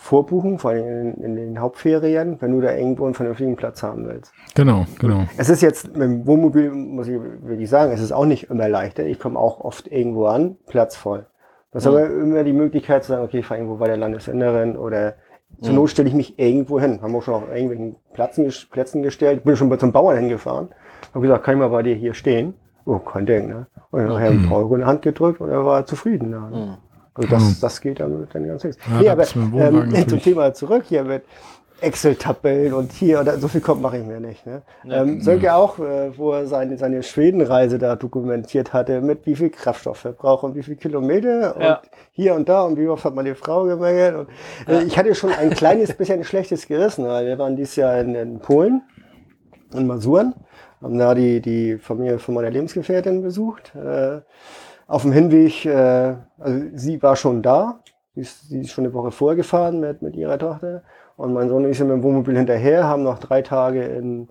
Speaker 3: vorbuchen, vor allem in, in den Hauptferien, wenn du da irgendwo einen vernünftigen Platz haben willst.
Speaker 1: Genau, genau.
Speaker 3: Es ist jetzt mit dem Wohnmobil, muss ich wirklich sagen, es ist auch nicht immer leichter. Ich komme auch oft irgendwo an, Platz voll. Du hast aber immer die Möglichkeit zu sagen, okay, ich fahre irgendwo bei der Landesinneren oder zur Not stelle ich mich irgendwo hin. Haben wir schon auf irgendwelchen Plätzen, Plätzen gestellt. Bin schon bei zum Bauern hingefahren. Habe gesagt, kann ich mal bei dir hier stehen? Oh, kein Ding, ne? Und dann nachher ein paar Euro in die Hand gedrückt und er war zufrieden. Ne?
Speaker 2: Mhm.
Speaker 3: Also das, das geht dann, dann ganz fix.
Speaker 1: Ja,
Speaker 3: nee, aber
Speaker 1: mit
Speaker 3: ähm, zum Thema zurück. Hier wird Excel-Tabellen und hier oder so viel kommt mache ich mir nicht. Ne?
Speaker 2: Ja.
Speaker 3: Ähm, Sönke auch, äh, wo er seine, seine Schwedenreise da dokumentiert hatte, mit wie viel Kraftstoffverbrauch und wie viel Kilometer und
Speaker 2: Ja.
Speaker 3: hier und da und wie oft hat man die Frau gemängelt. Und, äh, Ich hatte schon ein kleines bisschen ein schlechtes Gewissen, weil wir waren dieses Jahr in, in Polen, in Masuren, haben da die, die Familie von meiner Lebensgefährtin besucht. Äh, auf dem Hinweg, äh, also sie war schon da, sie ist, sie ist schon eine Woche vorgefahren mit, mit ihrer Tochter. Und mein Sohn und ich sind mit dem Wohnmobil hinterher, haben noch drei Tage in,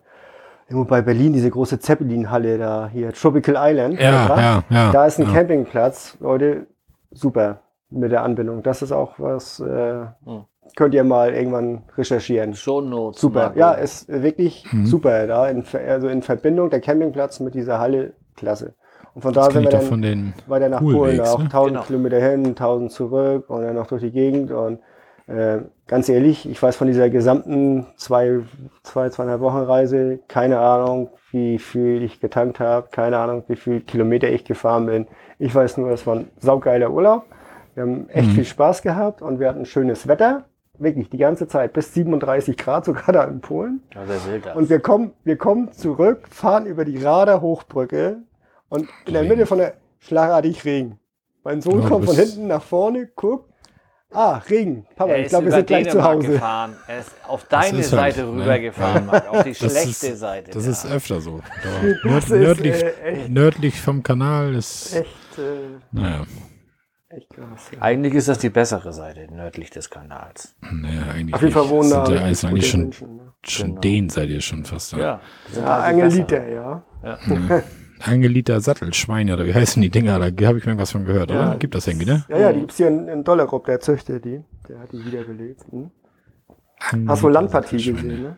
Speaker 3: irgendwo bei Berlin, diese große Zeppelin-Halle da, hier, Tropical Island.
Speaker 1: Ja, ja, ja.
Speaker 3: Da ist ein
Speaker 1: ja.
Speaker 3: Campingplatz, Leute, super mit der Anbindung. Das ist auch was, äh,
Speaker 2: Hm.
Speaker 3: könnt ihr mal irgendwann recherchieren.
Speaker 2: Schon Not.
Speaker 3: Super, ja, ist wirklich
Speaker 1: Mhm.
Speaker 3: super da, in, also in Verbindung der Campingplatz mit dieser Halle, klasse. Und von da sind wir dann
Speaker 1: von den
Speaker 3: weiter nach Polen, auch
Speaker 1: ne?
Speaker 3: 1000
Speaker 2: Genau.
Speaker 3: Kilometer hin, 1000 zurück und dann noch durch die Gegend. Und äh, ganz ehrlich, ich weiß von dieser gesamten zwei, zwei, zweieinhalb Wochen Reise, keine Ahnung, wie viel ich getankt habe, keine Ahnung, wie viel Kilometer ich gefahren bin. Ich weiß nur, es war ein saugeiler Urlaub. Wir haben echt
Speaker 1: Mhm.
Speaker 3: viel Spaß gehabt und wir hatten schönes Wetter. Wirklich die ganze Zeit, bis 37 Grad sogar da in Polen.
Speaker 2: Ja, wer will das?
Speaker 3: Und wir kommen, wir kommen zurück, fahren über die Rader Hochbrücke und in der. Mitte von der schlagartig Regen. Mein Sohn
Speaker 1: Ja,
Speaker 3: kommt von hinten nach vorne, guckt. Ah, Regen. Papa, ich
Speaker 2: ist
Speaker 3: glaube, wir sind gleich zu Hause.
Speaker 2: gefahren. Er ist auf deine
Speaker 1: ist halt,
Speaker 2: Seite
Speaker 1: ne?
Speaker 2: rübergefahren, Marc, auf die
Speaker 1: Das
Speaker 2: schlechte
Speaker 1: ist-
Speaker 2: Seite.
Speaker 1: Das
Speaker 2: ja.
Speaker 1: ist öfter so. Da nörd,
Speaker 3: ist,
Speaker 1: nördlich,
Speaker 3: äh, echt-
Speaker 1: nördlich vom Kanal ist,
Speaker 3: Echt, äh,
Speaker 1: naja,
Speaker 3: echt krass. Ja.
Speaker 2: Eigentlich ist das die bessere Seite, nördlich des Kanals.
Speaker 1: naja, eigentlich
Speaker 3: Auf jeden Fall wohnen da
Speaker 1: ja
Speaker 3: richtig
Speaker 1: ist eigentlich schon,
Speaker 3: Menschen, ne?
Speaker 1: schon
Speaker 2: Genau.
Speaker 1: den seid ihr schon fast da.
Speaker 2: Ja,
Speaker 3: Ja,
Speaker 2: halt die
Speaker 3: Angelita,
Speaker 2: besseren.
Speaker 3: ja.
Speaker 2: Ja.
Speaker 1: Angeliter Sattelschweine, oder wie heißen die Dinger? Da habe ich mir was von gehört,
Speaker 3: Ja.
Speaker 1: oder? Gibt das irgendwie, ne?
Speaker 3: Ja, ja, die gibt's hier in, in Dollerup, der züchtet die. Der hat die wiederbelebt. Hm? Hast du Landpartie gesehen, ne?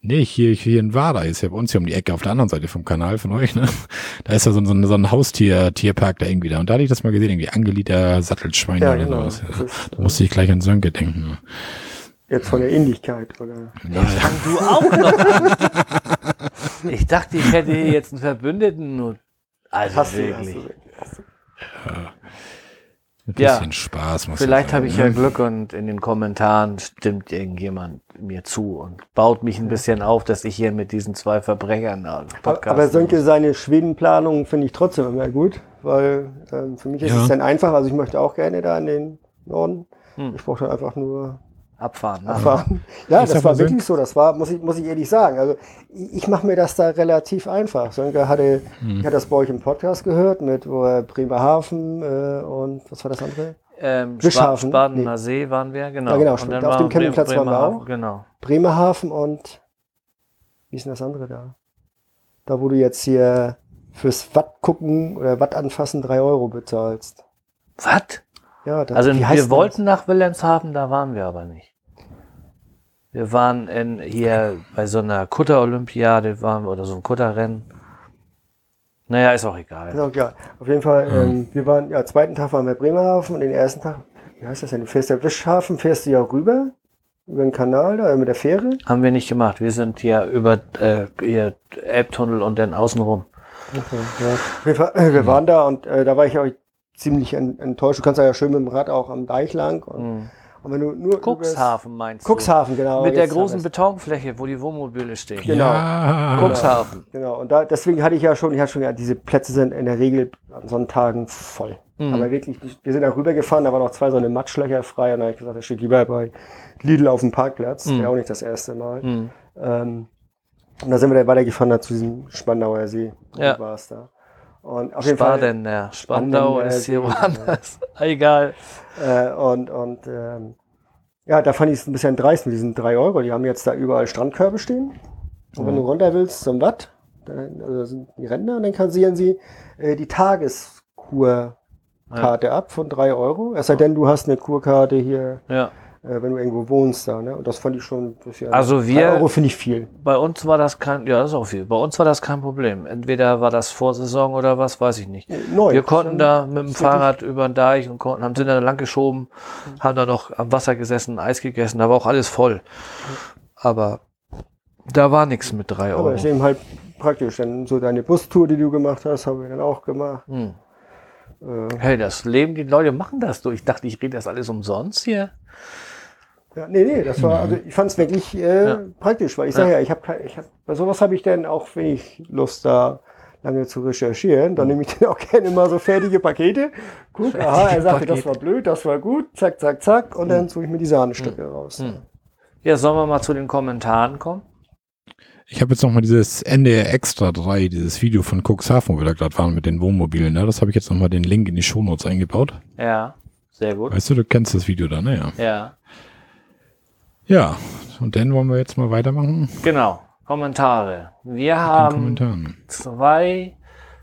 Speaker 1: Nee, hier, hier in Wada ist ja bei uns hier um die Ecke auf der anderen Seite vom Kanal von euch, ne? Da ist ja so, ein- so, ein- so ein Haustier, Tierpark da irgendwie da. Und da hatte ich das mal gesehen, irgendwie Angeliter Sattelschweine
Speaker 3: Ja,
Speaker 1: oder
Speaker 3: genau.
Speaker 1: sowas. Da musste ich gleich an Sönke denken.
Speaker 3: Jetzt von der Ähnlichkeit, oder?
Speaker 2: Fang du auch noch an. Ich dachte, ich hätte hier jetzt einen Verbündeten. Also
Speaker 3: Hast du,
Speaker 2: wirklich.
Speaker 3: hast du, hast du.
Speaker 1: Ein
Speaker 2: Ja.
Speaker 1: bisschen Spaß muss
Speaker 2: Vielleicht
Speaker 1: sein,
Speaker 2: habe ich
Speaker 1: ne?
Speaker 2: ja Glück und in den Kommentaren stimmt irgendjemand mir zu und baut mich ein bisschen auf, dass ich hier mit diesen zwei Verbrechern
Speaker 3: Aber,
Speaker 2: Podcast
Speaker 3: aber Sönke, seine Schwedenplanung finde ich trotzdem immer gut, weil ähm, für mich ist
Speaker 1: Ja.
Speaker 3: es dann einfach. Also ich möchte auch gerne da in den Norden.
Speaker 2: Hm.
Speaker 3: Ich brauche dann einfach nur
Speaker 2: abfahren. Ne?
Speaker 3: abfahren. Ja, das war wirklich so. Das war, muss ich, muss ich ehrlich sagen. Also ich, ich mache mir das da relativ einfach. Sönke hatte,
Speaker 1: Hm.
Speaker 3: ich hatte das bei euch im Podcast gehört mit wo er Bremerhaven äh, und was war das andere?
Speaker 2: Ähm, Spa
Speaker 3: Wischhafen?
Speaker 2: Spadener See waren wir, genau.
Speaker 3: Ja, genau,
Speaker 2: Und dann
Speaker 3: Auf dem Campingplatz waren wir auch.
Speaker 2: Genau.
Speaker 3: Bremerhaven und wie ist denn das andere da? Da, wo du jetzt hier fürs Watt gucken oder Watt anfassen drei Euro bezahlst.
Speaker 2: Was?
Speaker 3: Ja, das,
Speaker 2: Also
Speaker 3: wie heißt
Speaker 2: wir wollten nach Wilhelmshaven, da waren wir aber nicht. Wir waren in, hier bei so einer Kutter-Olympiade waren wir, oder so ein Kutterrennen. Naja, ist auch egal.
Speaker 3: Das? Ist auch egal. Auf jeden Fall, ähm, wir waren, ja, zweiten Tag waren wir Bremerhaven und den ersten Tag, wie heißt das denn? Du fährst ja Wischhafen, fährst du ja rüber über den Kanal da, mit der Fähre.
Speaker 2: Haben wir nicht gemacht. Wir sind hier über äh, hier Elbtunnel und dann außenrum.
Speaker 3: Okay, ja. Äh, wir waren da und äh, da war ich auch ziemlich en- enttäuscht. Du kannst ja schön mit dem Rad auch am Deich lang. Und,
Speaker 2: Mhm.
Speaker 3: und wenn du nur
Speaker 2: Cuxhaven meinst
Speaker 3: übers- Cuxhaven, genau.
Speaker 2: du? Mit der großen. Betonfläche, wo die Wohnmobile stehen.
Speaker 3: Genau.
Speaker 1: Ja.
Speaker 2: Cuxhaven.
Speaker 3: Genau, und da, deswegen hatte ich ja schon, ich hatte schon ja, diese Plätze sind in der Regel an Sonntagen voll.
Speaker 2: Mhm.
Speaker 3: Aber wirklich, wir sind da rübergefahren, da waren noch zwei so eine Matschlöcher frei und da habe ich gesagt, ich stehe lieber bei Lidl auf dem Parkplatz.
Speaker 2: Mhm.
Speaker 3: Wäre auch nicht das erste Mal.
Speaker 2: Mhm.
Speaker 3: Ähm, und da sind wir dann weitergefahren da zu diesem Spandauer See.
Speaker 2: Ja.
Speaker 3: Du warst da. Und auf jeden Fall.
Speaker 2: Spadener. Spandau ist hier woanders. Egal.
Speaker 3: Äh, und und ähm, ja, da fand ich es ein bisschen dreist mit diesen drei Euro. Die haben jetzt da überall Strandkörbe stehen. Und wenn
Speaker 2: Mhm.
Speaker 3: du runter willst zum Watt, dann also sind die Ränder und dann kassieren sie äh, die Tageskurkarte ab von drei Euro. Es sei denn, du hast eine Kurkarte hier,
Speaker 2: Ja.
Speaker 3: Äh, wenn du irgendwo wohnst da. Ne? Und das fand ich schon ein bisschen.
Speaker 2: Also wir-
Speaker 3: Euro finde ich viel.
Speaker 2: Bei uns war das kein, ja, das ist auch viel. Bei uns war das kein Problem. Entweder war das Vorsaison oder was, weiß ich nicht.
Speaker 3: Neu.
Speaker 2: Wir konnten da mit dem Fahrrad über den Deich und konnten, haben sind da lang geschoben, haben da noch am Wasser gesessen, Eis gegessen, da war auch alles voll. Aber da war nichts mit drei
Speaker 3: Aber
Speaker 2: Euro.
Speaker 3: ist eben halt praktisch. Dann so deine Bustour, die du gemacht hast, haben wir dann auch gemacht.
Speaker 2: Hm.
Speaker 3: Äh,
Speaker 2: Hey, das Leben, die Leute machen das so. Ich dachte, ich rede das alles umsonst hier.
Speaker 3: Ja, nee, nee, das war, also ich fand es wirklich äh,
Speaker 2: Ja.
Speaker 3: praktisch, weil ich sage ja, ich habe ich hab, bei sowas habe ich dann auch wenig Lust da lange zu recherchieren. Dann nehme ich dann auch gerne mal so fertige Pakete. Guck, aha, er sagte, das
Speaker 2: Pakete.
Speaker 3: war blöd, das war gut, zack, zack, zack, und dann suche ich mir die Sahnestücke raus.
Speaker 2: Hm. Ja, sollen wir mal zu den Kommentaren kommen?
Speaker 1: Ich habe jetzt noch mal dieses NDR Extra 3, dieses Video von Cuxhaven, wo wir da gerade waren mit den Wohnmobilen. Ne? Das habe ich jetzt noch mal den Link in die Shownotes eingebaut.
Speaker 2: Ja, sehr gut.
Speaker 1: Weißt du, du kennst das Video da, ne? Ja.
Speaker 2: Ja,
Speaker 1: Ja, und dann wollen wir jetzt mal weitermachen
Speaker 2: genau. Kommentare. Wir haben zwei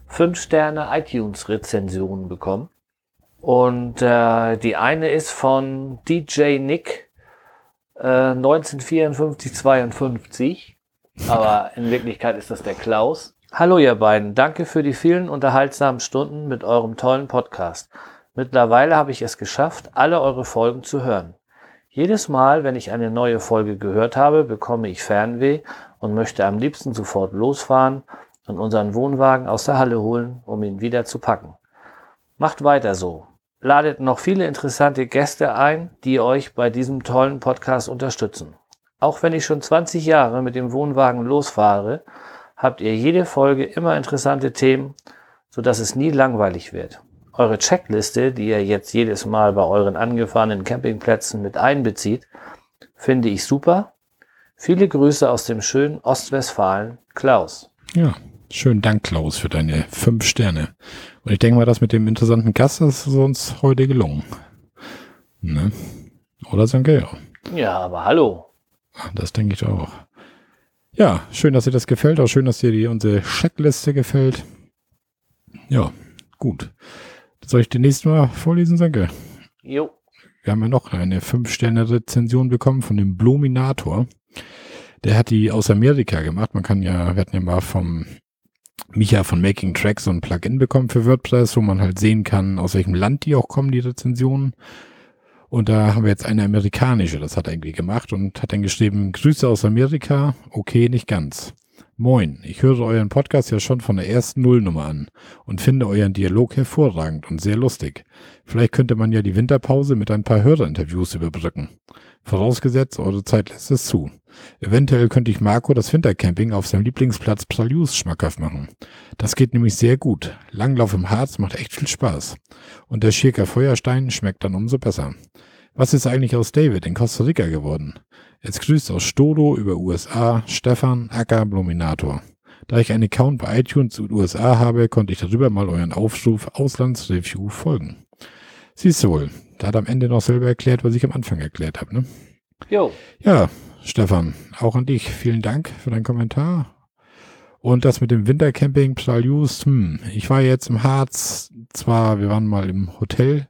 Speaker 2: 5-Sterne iTunes-Rezensionen bekommen. Und äh, die eine ist von DJ Nick äh, 1954-52. Aber in Wirklichkeit ist das der Klaus. Hallo ihr beiden, danke für die vielen unterhaltsamen Stunden mit eurem tollen Podcast. Mittlerweile habe ich es geschafft, alle eure Folgen zu hören. Jedes Mal, wenn ich eine neue Folge gehört habe, bekomme ich Fernweh und möchte am liebsten sofort losfahren und unseren Wohnwagen aus der Halle holen, um ihn wieder zu packen. Macht weiter so. Ladet noch viele interessante Gäste ein, die euch bei diesem tollen Podcast unterstützen. Auch wenn ich schon 20 Jahre mit dem Wohnwagen losfahre, habt ihr jede Folge immer interessante Themen, sodass es nie langweilig wird. Eure Checkliste, die ihr jetzt jedes Mal bei euren angefahrenen Campingplätzen mit einbezieht, finde ich super. Viele Grüße aus dem schönen Ostwestfalen, Klaus.
Speaker 1: Ja, schönen Dank, Klaus, für deine fünf Sterne. Und ich denke mal, das mit dem interessanten Gast ist uns heute gelungen. Ne? Oder Sanke, ja.
Speaker 2: Ja, aber hallo.
Speaker 1: Das denke ich auch. Ja, schön, dass dir das gefällt. Auch schön, dass dir die, unsere Checkliste gefällt. Ja, gut. Soll ich die nächste Mal vorlesen, Sanke?
Speaker 2: Jo.
Speaker 1: Wir haben ja noch eine 5-Sterne-Rezension bekommen von dem Bluminator. Der hat die aus Amerika gemacht. Man kann ja, wir hatten ja mal vom Micha von Making Tracks so ein Plugin bekommen für WordPress, wo man halt sehen kann, aus welchem Land die auch kommen, die Rezensionen. Und da haben wir jetzt eine amerikanische, das hat er irgendwie gemacht und hat dann geschrieben, Grüße aus Amerika, okay, nicht ganz. Moin, ich höre euren Podcast ja schon von der ersten Nullnummer an und finde euren Dialog hervorragend und sehr lustig. Vielleicht könnte man ja die Winterpause mit ein paar Hörerinterviews überbrücken. Vorausgesetzt, eure Zeit lässt es zu. Eventuell könnte ich Marco das Wintercamping auf seinem Lieblingsplatz Psalius schmackhaft machen. Das geht nämlich sehr gut. Langlauf im Harz macht echt viel Spaß. Und der Schirker Feuerstein schmeckt dann umso besser. Was ist eigentlich aus David in Costa Rica geworden? Jetzt grüßt aus Stodo über USA Stefan Acker Bluminator. Da ich einen Account bei iTunes und USA habe, konnte ich darüber mal euren Aufruf Auslandsreview folgen. Siehst du wohl, da hat am Ende noch selber erklärt, was ich am Anfang erklärt habe, ne?
Speaker 2: Jo.
Speaker 1: Ja, Stefan, auch an dich. Vielen Dank für deinen Kommentar. Und das mit dem Wintercamping Psalius, hm, ich war jetzt im Harz, zwar, wir waren mal im Hotel,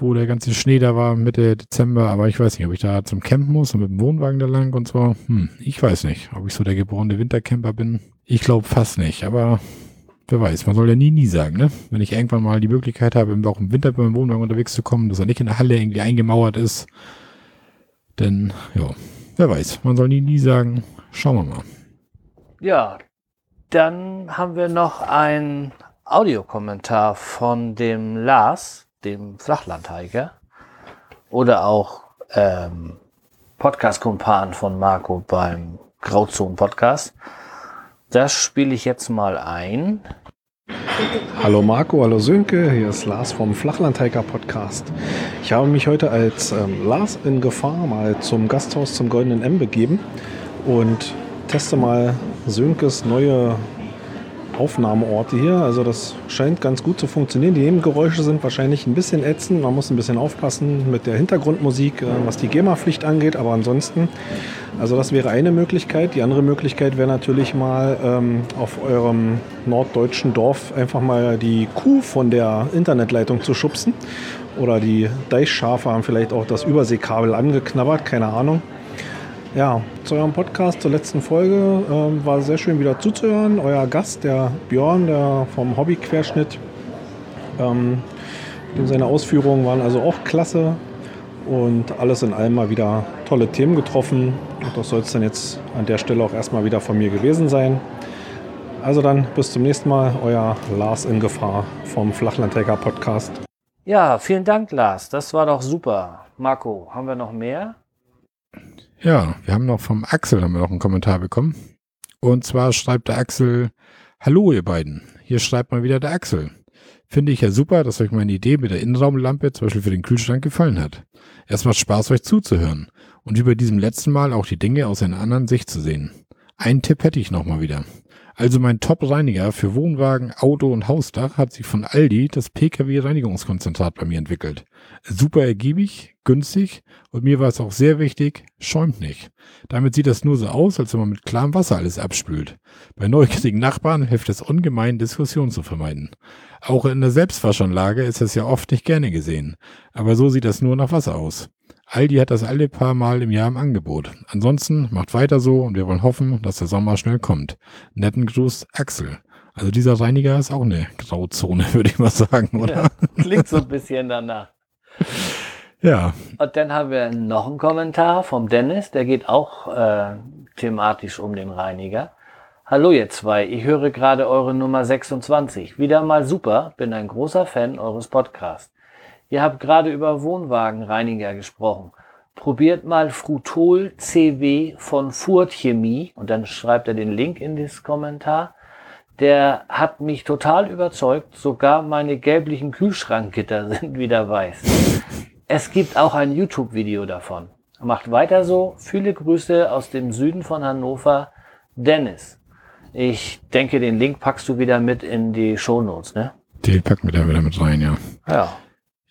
Speaker 1: wo der ganze Schnee da war, Mitte Dezember, aber ich weiß nicht, ob ich da zum Campen muss und mit dem Wohnwagen da lang und so. Hm, ich weiß nicht, ob ich so der geborene Wintercamper bin. Ich glaube fast nicht, aber wer weiß, man soll ja nie, nie sagen, ne? Wenn ich irgendwann mal die Möglichkeit habe, auch im Winter mit dem Wohnwagen unterwegs zu kommen, dass er nicht in der Halle irgendwie eingemauert ist, denn, ja, wer weiß, man soll nie, nie sagen, schauen wir mal.
Speaker 2: Ja, dann haben wir noch ein Audiokommentar von dem Lars, dem Flachlandhiker. Oder auch ähm, Podcast-Kumpan von Marco beim Grauzonen-Podcast. Das spiele ich jetzt mal ein.
Speaker 4: Hallo Marco, hallo Sönke, hier ist Lars vom Flachlandhiker Podcast. Ich habe mich heute als ähm, Lars in Gefahr mal zum Gasthaus zum Goldenen M begeben und teste mal Sönkes neue Aufnahmeorte hier. Also das scheint ganz gut zu funktionieren. Die Nebengeräusche sind wahrscheinlich ein bisschen ätzend. Man muss ein bisschen aufpassen mit der Hintergrundmusik, äh, was die GEMA-Pflicht angeht. Aber ansonsten, also das wäre eine Möglichkeit. Die andere Möglichkeit wäre natürlich mal ähm, auf eurem norddeutschen Dorf einfach mal die Kuh von der Internetleitung zu schubsen. Oder die Deichschafe haben vielleicht auch das Überseekabel angeknabbert, keine Ahnung. Ja, zu eurem Podcast, zur letzten Folge. Ähm, war sehr schön wieder zuzuhören. Euer Gast, der Björn, der vom Hobbyquerschnitt. Ähm, seine Ausführungen waren also auch klasse. Und alles in allem mal wieder tolle Themen getroffen. Und das soll es dann jetzt an der Stelle auch erstmal wieder von mir gewesen sein. Also dann bis zum nächsten Mal, euer Lars in Gefahr vom Flachlandhacker Podcast.
Speaker 2: Ja, vielen Dank, Lars. Das war doch super. Marco, haben wir noch mehr?
Speaker 1: Ja, wir haben noch vom Axel haben wir noch einen Kommentar bekommen. Und zwar schreibt der Axel, Hallo ihr beiden, hier schreibt mal wieder der Axel. Finde ich ja super, dass euch meine Idee mit der Innenraumlampe zum Beispiel für den Kühlschrank gefallen hat. Es macht Spaß, euch zuzuhören und über diesem letzten Mal auch die Dinge aus einer anderen Sicht zu sehen. Einen Tipp hätte ich nochmal wieder. Also mein Top-Reiniger für Wohnwagen, Auto und Hausdach hat sich von Aldi das PKW-Reinigungskonzentrat bei mir entwickelt. Super ergiebig, günstig und mir war es auch sehr wichtig, schäumt nicht. Damit sieht das nur so aus, als wenn man mit klarem Wasser alles abspült. Bei neugierigen Nachbarn hilft es ungemein, Diskussionen zu vermeiden. Auch in der Selbstwaschanlage ist es ja oft nicht gerne gesehen. Aber so sieht das nur nach Wasser aus. Aldi hat das alle paar Mal im Jahr im Angebot. Ansonsten macht weiter so und wir wollen hoffen, dass der Sommer schnell kommt. Netten Gruß, Axel. Also dieser Reiniger ist auch eine Grauzone, würde ich mal sagen, oder?
Speaker 2: Ja, klingt so ein bisschen danach.
Speaker 1: Ja.
Speaker 2: Und dann haben wir noch einen Kommentar vom Dennis, der geht auch äh, thematisch um den Reiniger. Hallo ihr zwei, ich höre gerade eure Nummer 26. Wieder mal super, bin ein großer Fan eures Podcasts. Ihr habt gerade über Wohnwagenreiniger gesprochen. Probiert mal Frutol CW von Furt Chemie und dann schreibt er den Link in das Kommentar. Der hat mich total überzeugt. Sogar meine gelblichen Kühlschrankgitter sind wieder weiß. Es gibt auch ein YouTube-Video davon. Macht weiter so. Viele Grüße aus dem Süden von Hannover. Dennis. Ich denke, den Link packst du wieder mit in die Shownotes, ne?
Speaker 1: Den packen wir da wieder mit rein, ja.
Speaker 2: Ja.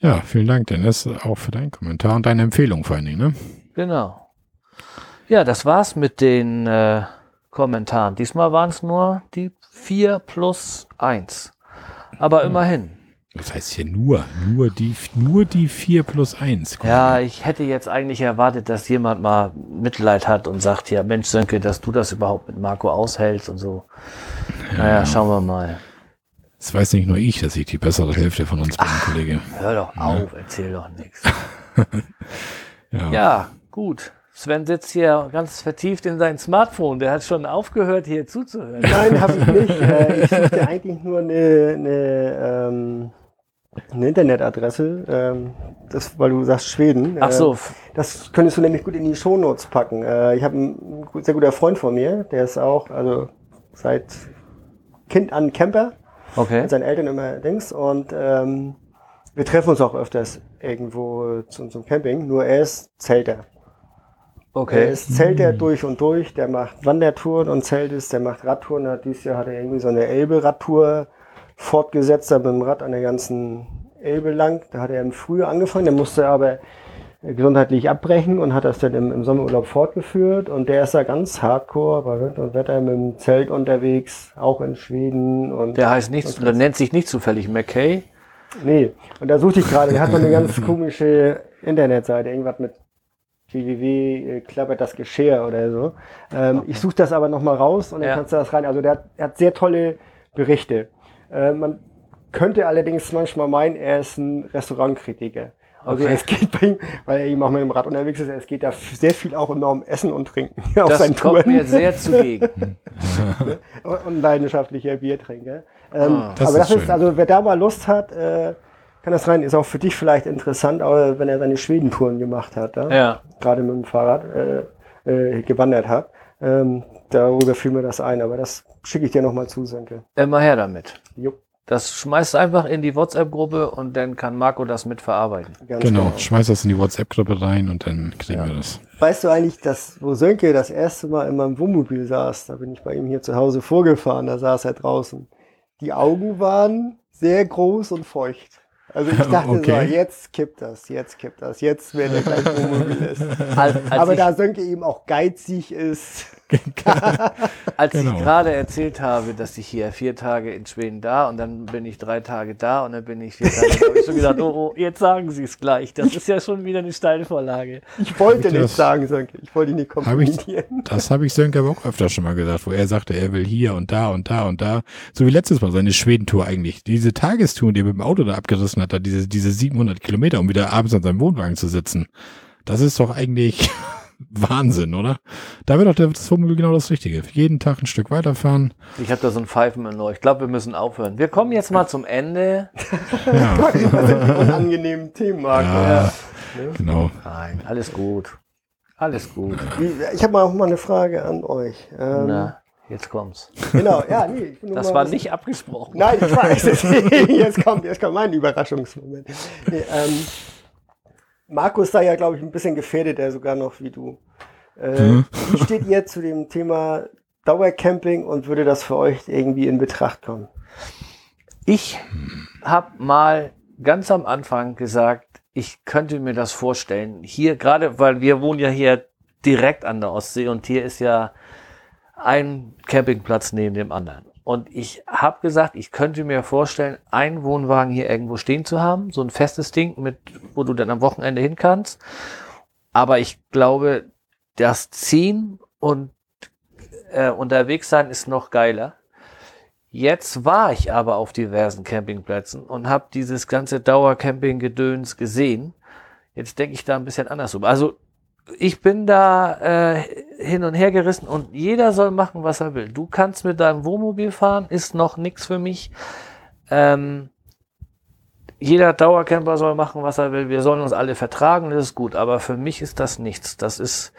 Speaker 1: Ja, vielen Dank, Dennis, auch für deinen Kommentar und deine Empfehlung vor allen Dingen, ne?
Speaker 2: Genau. Ja, das war's mit den äh, Kommentaren. Diesmal waren es nur die 4 plus 1. Aber immerhin.
Speaker 1: Das heißt hier nur, nur die, nur die 4 plus 1.
Speaker 2: Ja, ich hätte jetzt eigentlich erwartet, dass jemand mal Mitleid hat und sagt, ja Mensch Sönke, dass du das überhaupt mit Marco aushältst und so. Naja, schauen wir mal.
Speaker 1: Das weiß nicht nur ich, dass ich die bessere Hälfte von uns bin, Kollege.
Speaker 2: Hör doch auf, erzähl doch nichts. ja. ja, gut. Sven sitzt hier ganz vertieft in sein Smartphone. Der hat schon aufgehört, hier zuzuhören.
Speaker 3: Nein, habe ich nicht. Äh, ich suchte eigentlich nur eine, eine, ähm, eine Internetadresse. Ähm, das, weil du sagst Schweden.
Speaker 2: Ach so.
Speaker 3: Äh, das könntest du nämlich gut in die Shownotes packen. Äh, ich habe einen sehr guter Freund von mir, der ist auch, also seit Kind an Camper.
Speaker 2: Okay.
Speaker 3: Mit seinen Eltern immer Dings. Und ähm, wir treffen uns auch öfters irgendwo zum, zum Camping. Nur er ist Zelter.
Speaker 2: Okay.
Speaker 3: Er ist Zelter durch und durch. Der macht Wandertouren und Zeltes. Der macht Radtouren. Hat, dieses Jahr hat er irgendwie so eine Elbe-Radtour fortgesetzt, da mit dem Rad an der ganzen Elbe lang. Da hat er im Frühjahr angefangen. Der musste aber gesundheitlich abbrechen und hat das dann im, im Sommerurlaub fortgeführt. Und der ist da ganz hardcore bei Wind und Wetter mit dem Zelt unterwegs, auch in Schweden. Und
Speaker 2: der heißt nicht, oder nennt sich nicht zufällig McKay.
Speaker 3: Nee, und da suchte ich gerade, der hat so eine ganz komische Internetseite, irgendwas mit www äh, klappert das Geschirr oder so. Ähm, okay. Ich suche das aber nochmal raus und dann ja. kannst du das rein. Also der hat, er hat sehr tolle Berichte. Äh, man könnte allerdings manchmal meinen, er ist ein Restaurantkritiker. Also okay. es geht bei ihm, weil er eben auch mit dem Rad unterwegs ist, es geht da sehr viel auch immer um Essen und Trinken.
Speaker 2: auf das kommt Touren. mir sehr zugegen.
Speaker 3: und leidenschaftlicher Biertrinker. Ähm, ah, das aber das ist, also wer da mal Lust hat, äh, kann das rein, ist auch für dich vielleicht interessant, aber wenn er seine Schwedentouren gemacht hat, ja?
Speaker 2: ja.
Speaker 3: gerade mit dem Fahrrad äh, äh, gewandert hat, ähm, darüber fiel mir das ein, aber das schicke ich dir nochmal zu, Senke.
Speaker 2: Immer her damit.
Speaker 3: Jo.
Speaker 2: Das schmeißt einfach in die WhatsApp-Gruppe und dann kann Marco das mitverarbeiten.
Speaker 1: Ganz genau, genau. schmeiß das in die WhatsApp-Gruppe rein und dann kriegen ja. wir das.
Speaker 3: Weißt du eigentlich, dass, wo Sönke das erste Mal in meinem Wohnmobil saß, da bin ich bei ihm hier zu Hause vorgefahren, da saß er draußen. Die Augen waren sehr groß und feucht. Also ich dachte okay. so, jetzt kippt das, jetzt kippt das, jetzt wird er gleich Wohnmobilist. Als, als Aber da Sönke eben auch geizig ist.
Speaker 2: als genau. ich gerade erzählt habe, dass ich hier vier Tage in Schweden da und dann bin ich drei Tage da und dann bin ich vier Tage, habe ich schon gedacht, oh, oh, jetzt sagen Sie es gleich. Das ist ja schon wieder eine Steilvorlage.
Speaker 3: Ich wollte nicht sagen, Sönke. Ich wollte nicht
Speaker 1: komplizieren. Hab ich, das habe ich Sönke aber auch öfter schon mal gesagt, wo er sagte, er will hier und da und da und da. So wie letztes Mal seine Schwedentour eigentlich. Diese Tagestour, die er mit dem Auto da abgerissen hat, da diese, diese 700 Kilometer, um wieder abends an seinem Wohnwagen zu sitzen. Das ist doch eigentlich Wahnsinn, oder? Da wird doch das Wohnmobil genau das Richtige. Jeden Tag ein Stück weiterfahren.
Speaker 2: Ich habe da so ein Pfeifen Ohr. Ich glaube, wir müssen aufhören. Wir kommen jetzt mal zum Ende.
Speaker 3: ja. unangenehmen Themen, Marco. Ja,
Speaker 1: ja. Genau.
Speaker 2: Nein, alles gut. Alles gut.
Speaker 3: Ich habe mal, mal eine Frage an euch.
Speaker 2: Ähm, Na, jetzt kommt's.
Speaker 3: Genau, ja, nee.
Speaker 2: das war nicht abgesprochen.
Speaker 3: Nein, ich weiß es. jetzt kommt, jetzt kommt mein Überraschungsmoment. Nee, ähm, Markus da ja, glaube ich, ein bisschen gefährdet, er sogar noch wie du. Äh, mhm. Wie steht ihr zu dem Thema Dauercamping und würde das für euch irgendwie in Betracht kommen?
Speaker 2: Ich habe mal ganz am Anfang gesagt, ich könnte mir das vorstellen. Hier, gerade weil wir wohnen ja hier direkt an der Ostsee und hier ist ja ein Campingplatz neben dem anderen. Und ich habe gesagt, ich könnte mir vorstellen, einen Wohnwagen hier irgendwo stehen zu haben, so ein festes Ding, mit, wo du dann am Wochenende hin kannst. Aber ich glaube, das Ziehen und äh, unterwegs sein ist noch geiler. Jetzt war ich aber auf diversen Campingplätzen und habe dieses ganze Dauercamping-Gedöns gesehen. Jetzt denke ich da ein bisschen anders um. Also ich bin da äh, hin und her gerissen und jeder soll machen, was er will. Du kannst mit deinem Wohnmobil fahren, ist noch nichts für mich. Ähm, jeder Dauercamper soll machen, was er will. Wir sollen uns alle vertragen, das ist gut. Aber für mich ist das nichts. Das ist,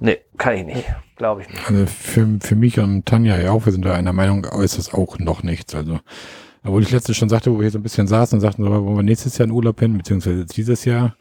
Speaker 2: nee, kann ich nicht. Glaube ich nicht.
Speaker 1: Also für, für mich und Tanja ja auch, wir sind da einer Meinung, ist das auch noch nichts. Also, obwohl ich letztes schon sagte, wo wir hier so ein bisschen saßen und sagten, so, wollen wir nächstes Jahr in Urlaub hin, beziehungsweise dieses Jahr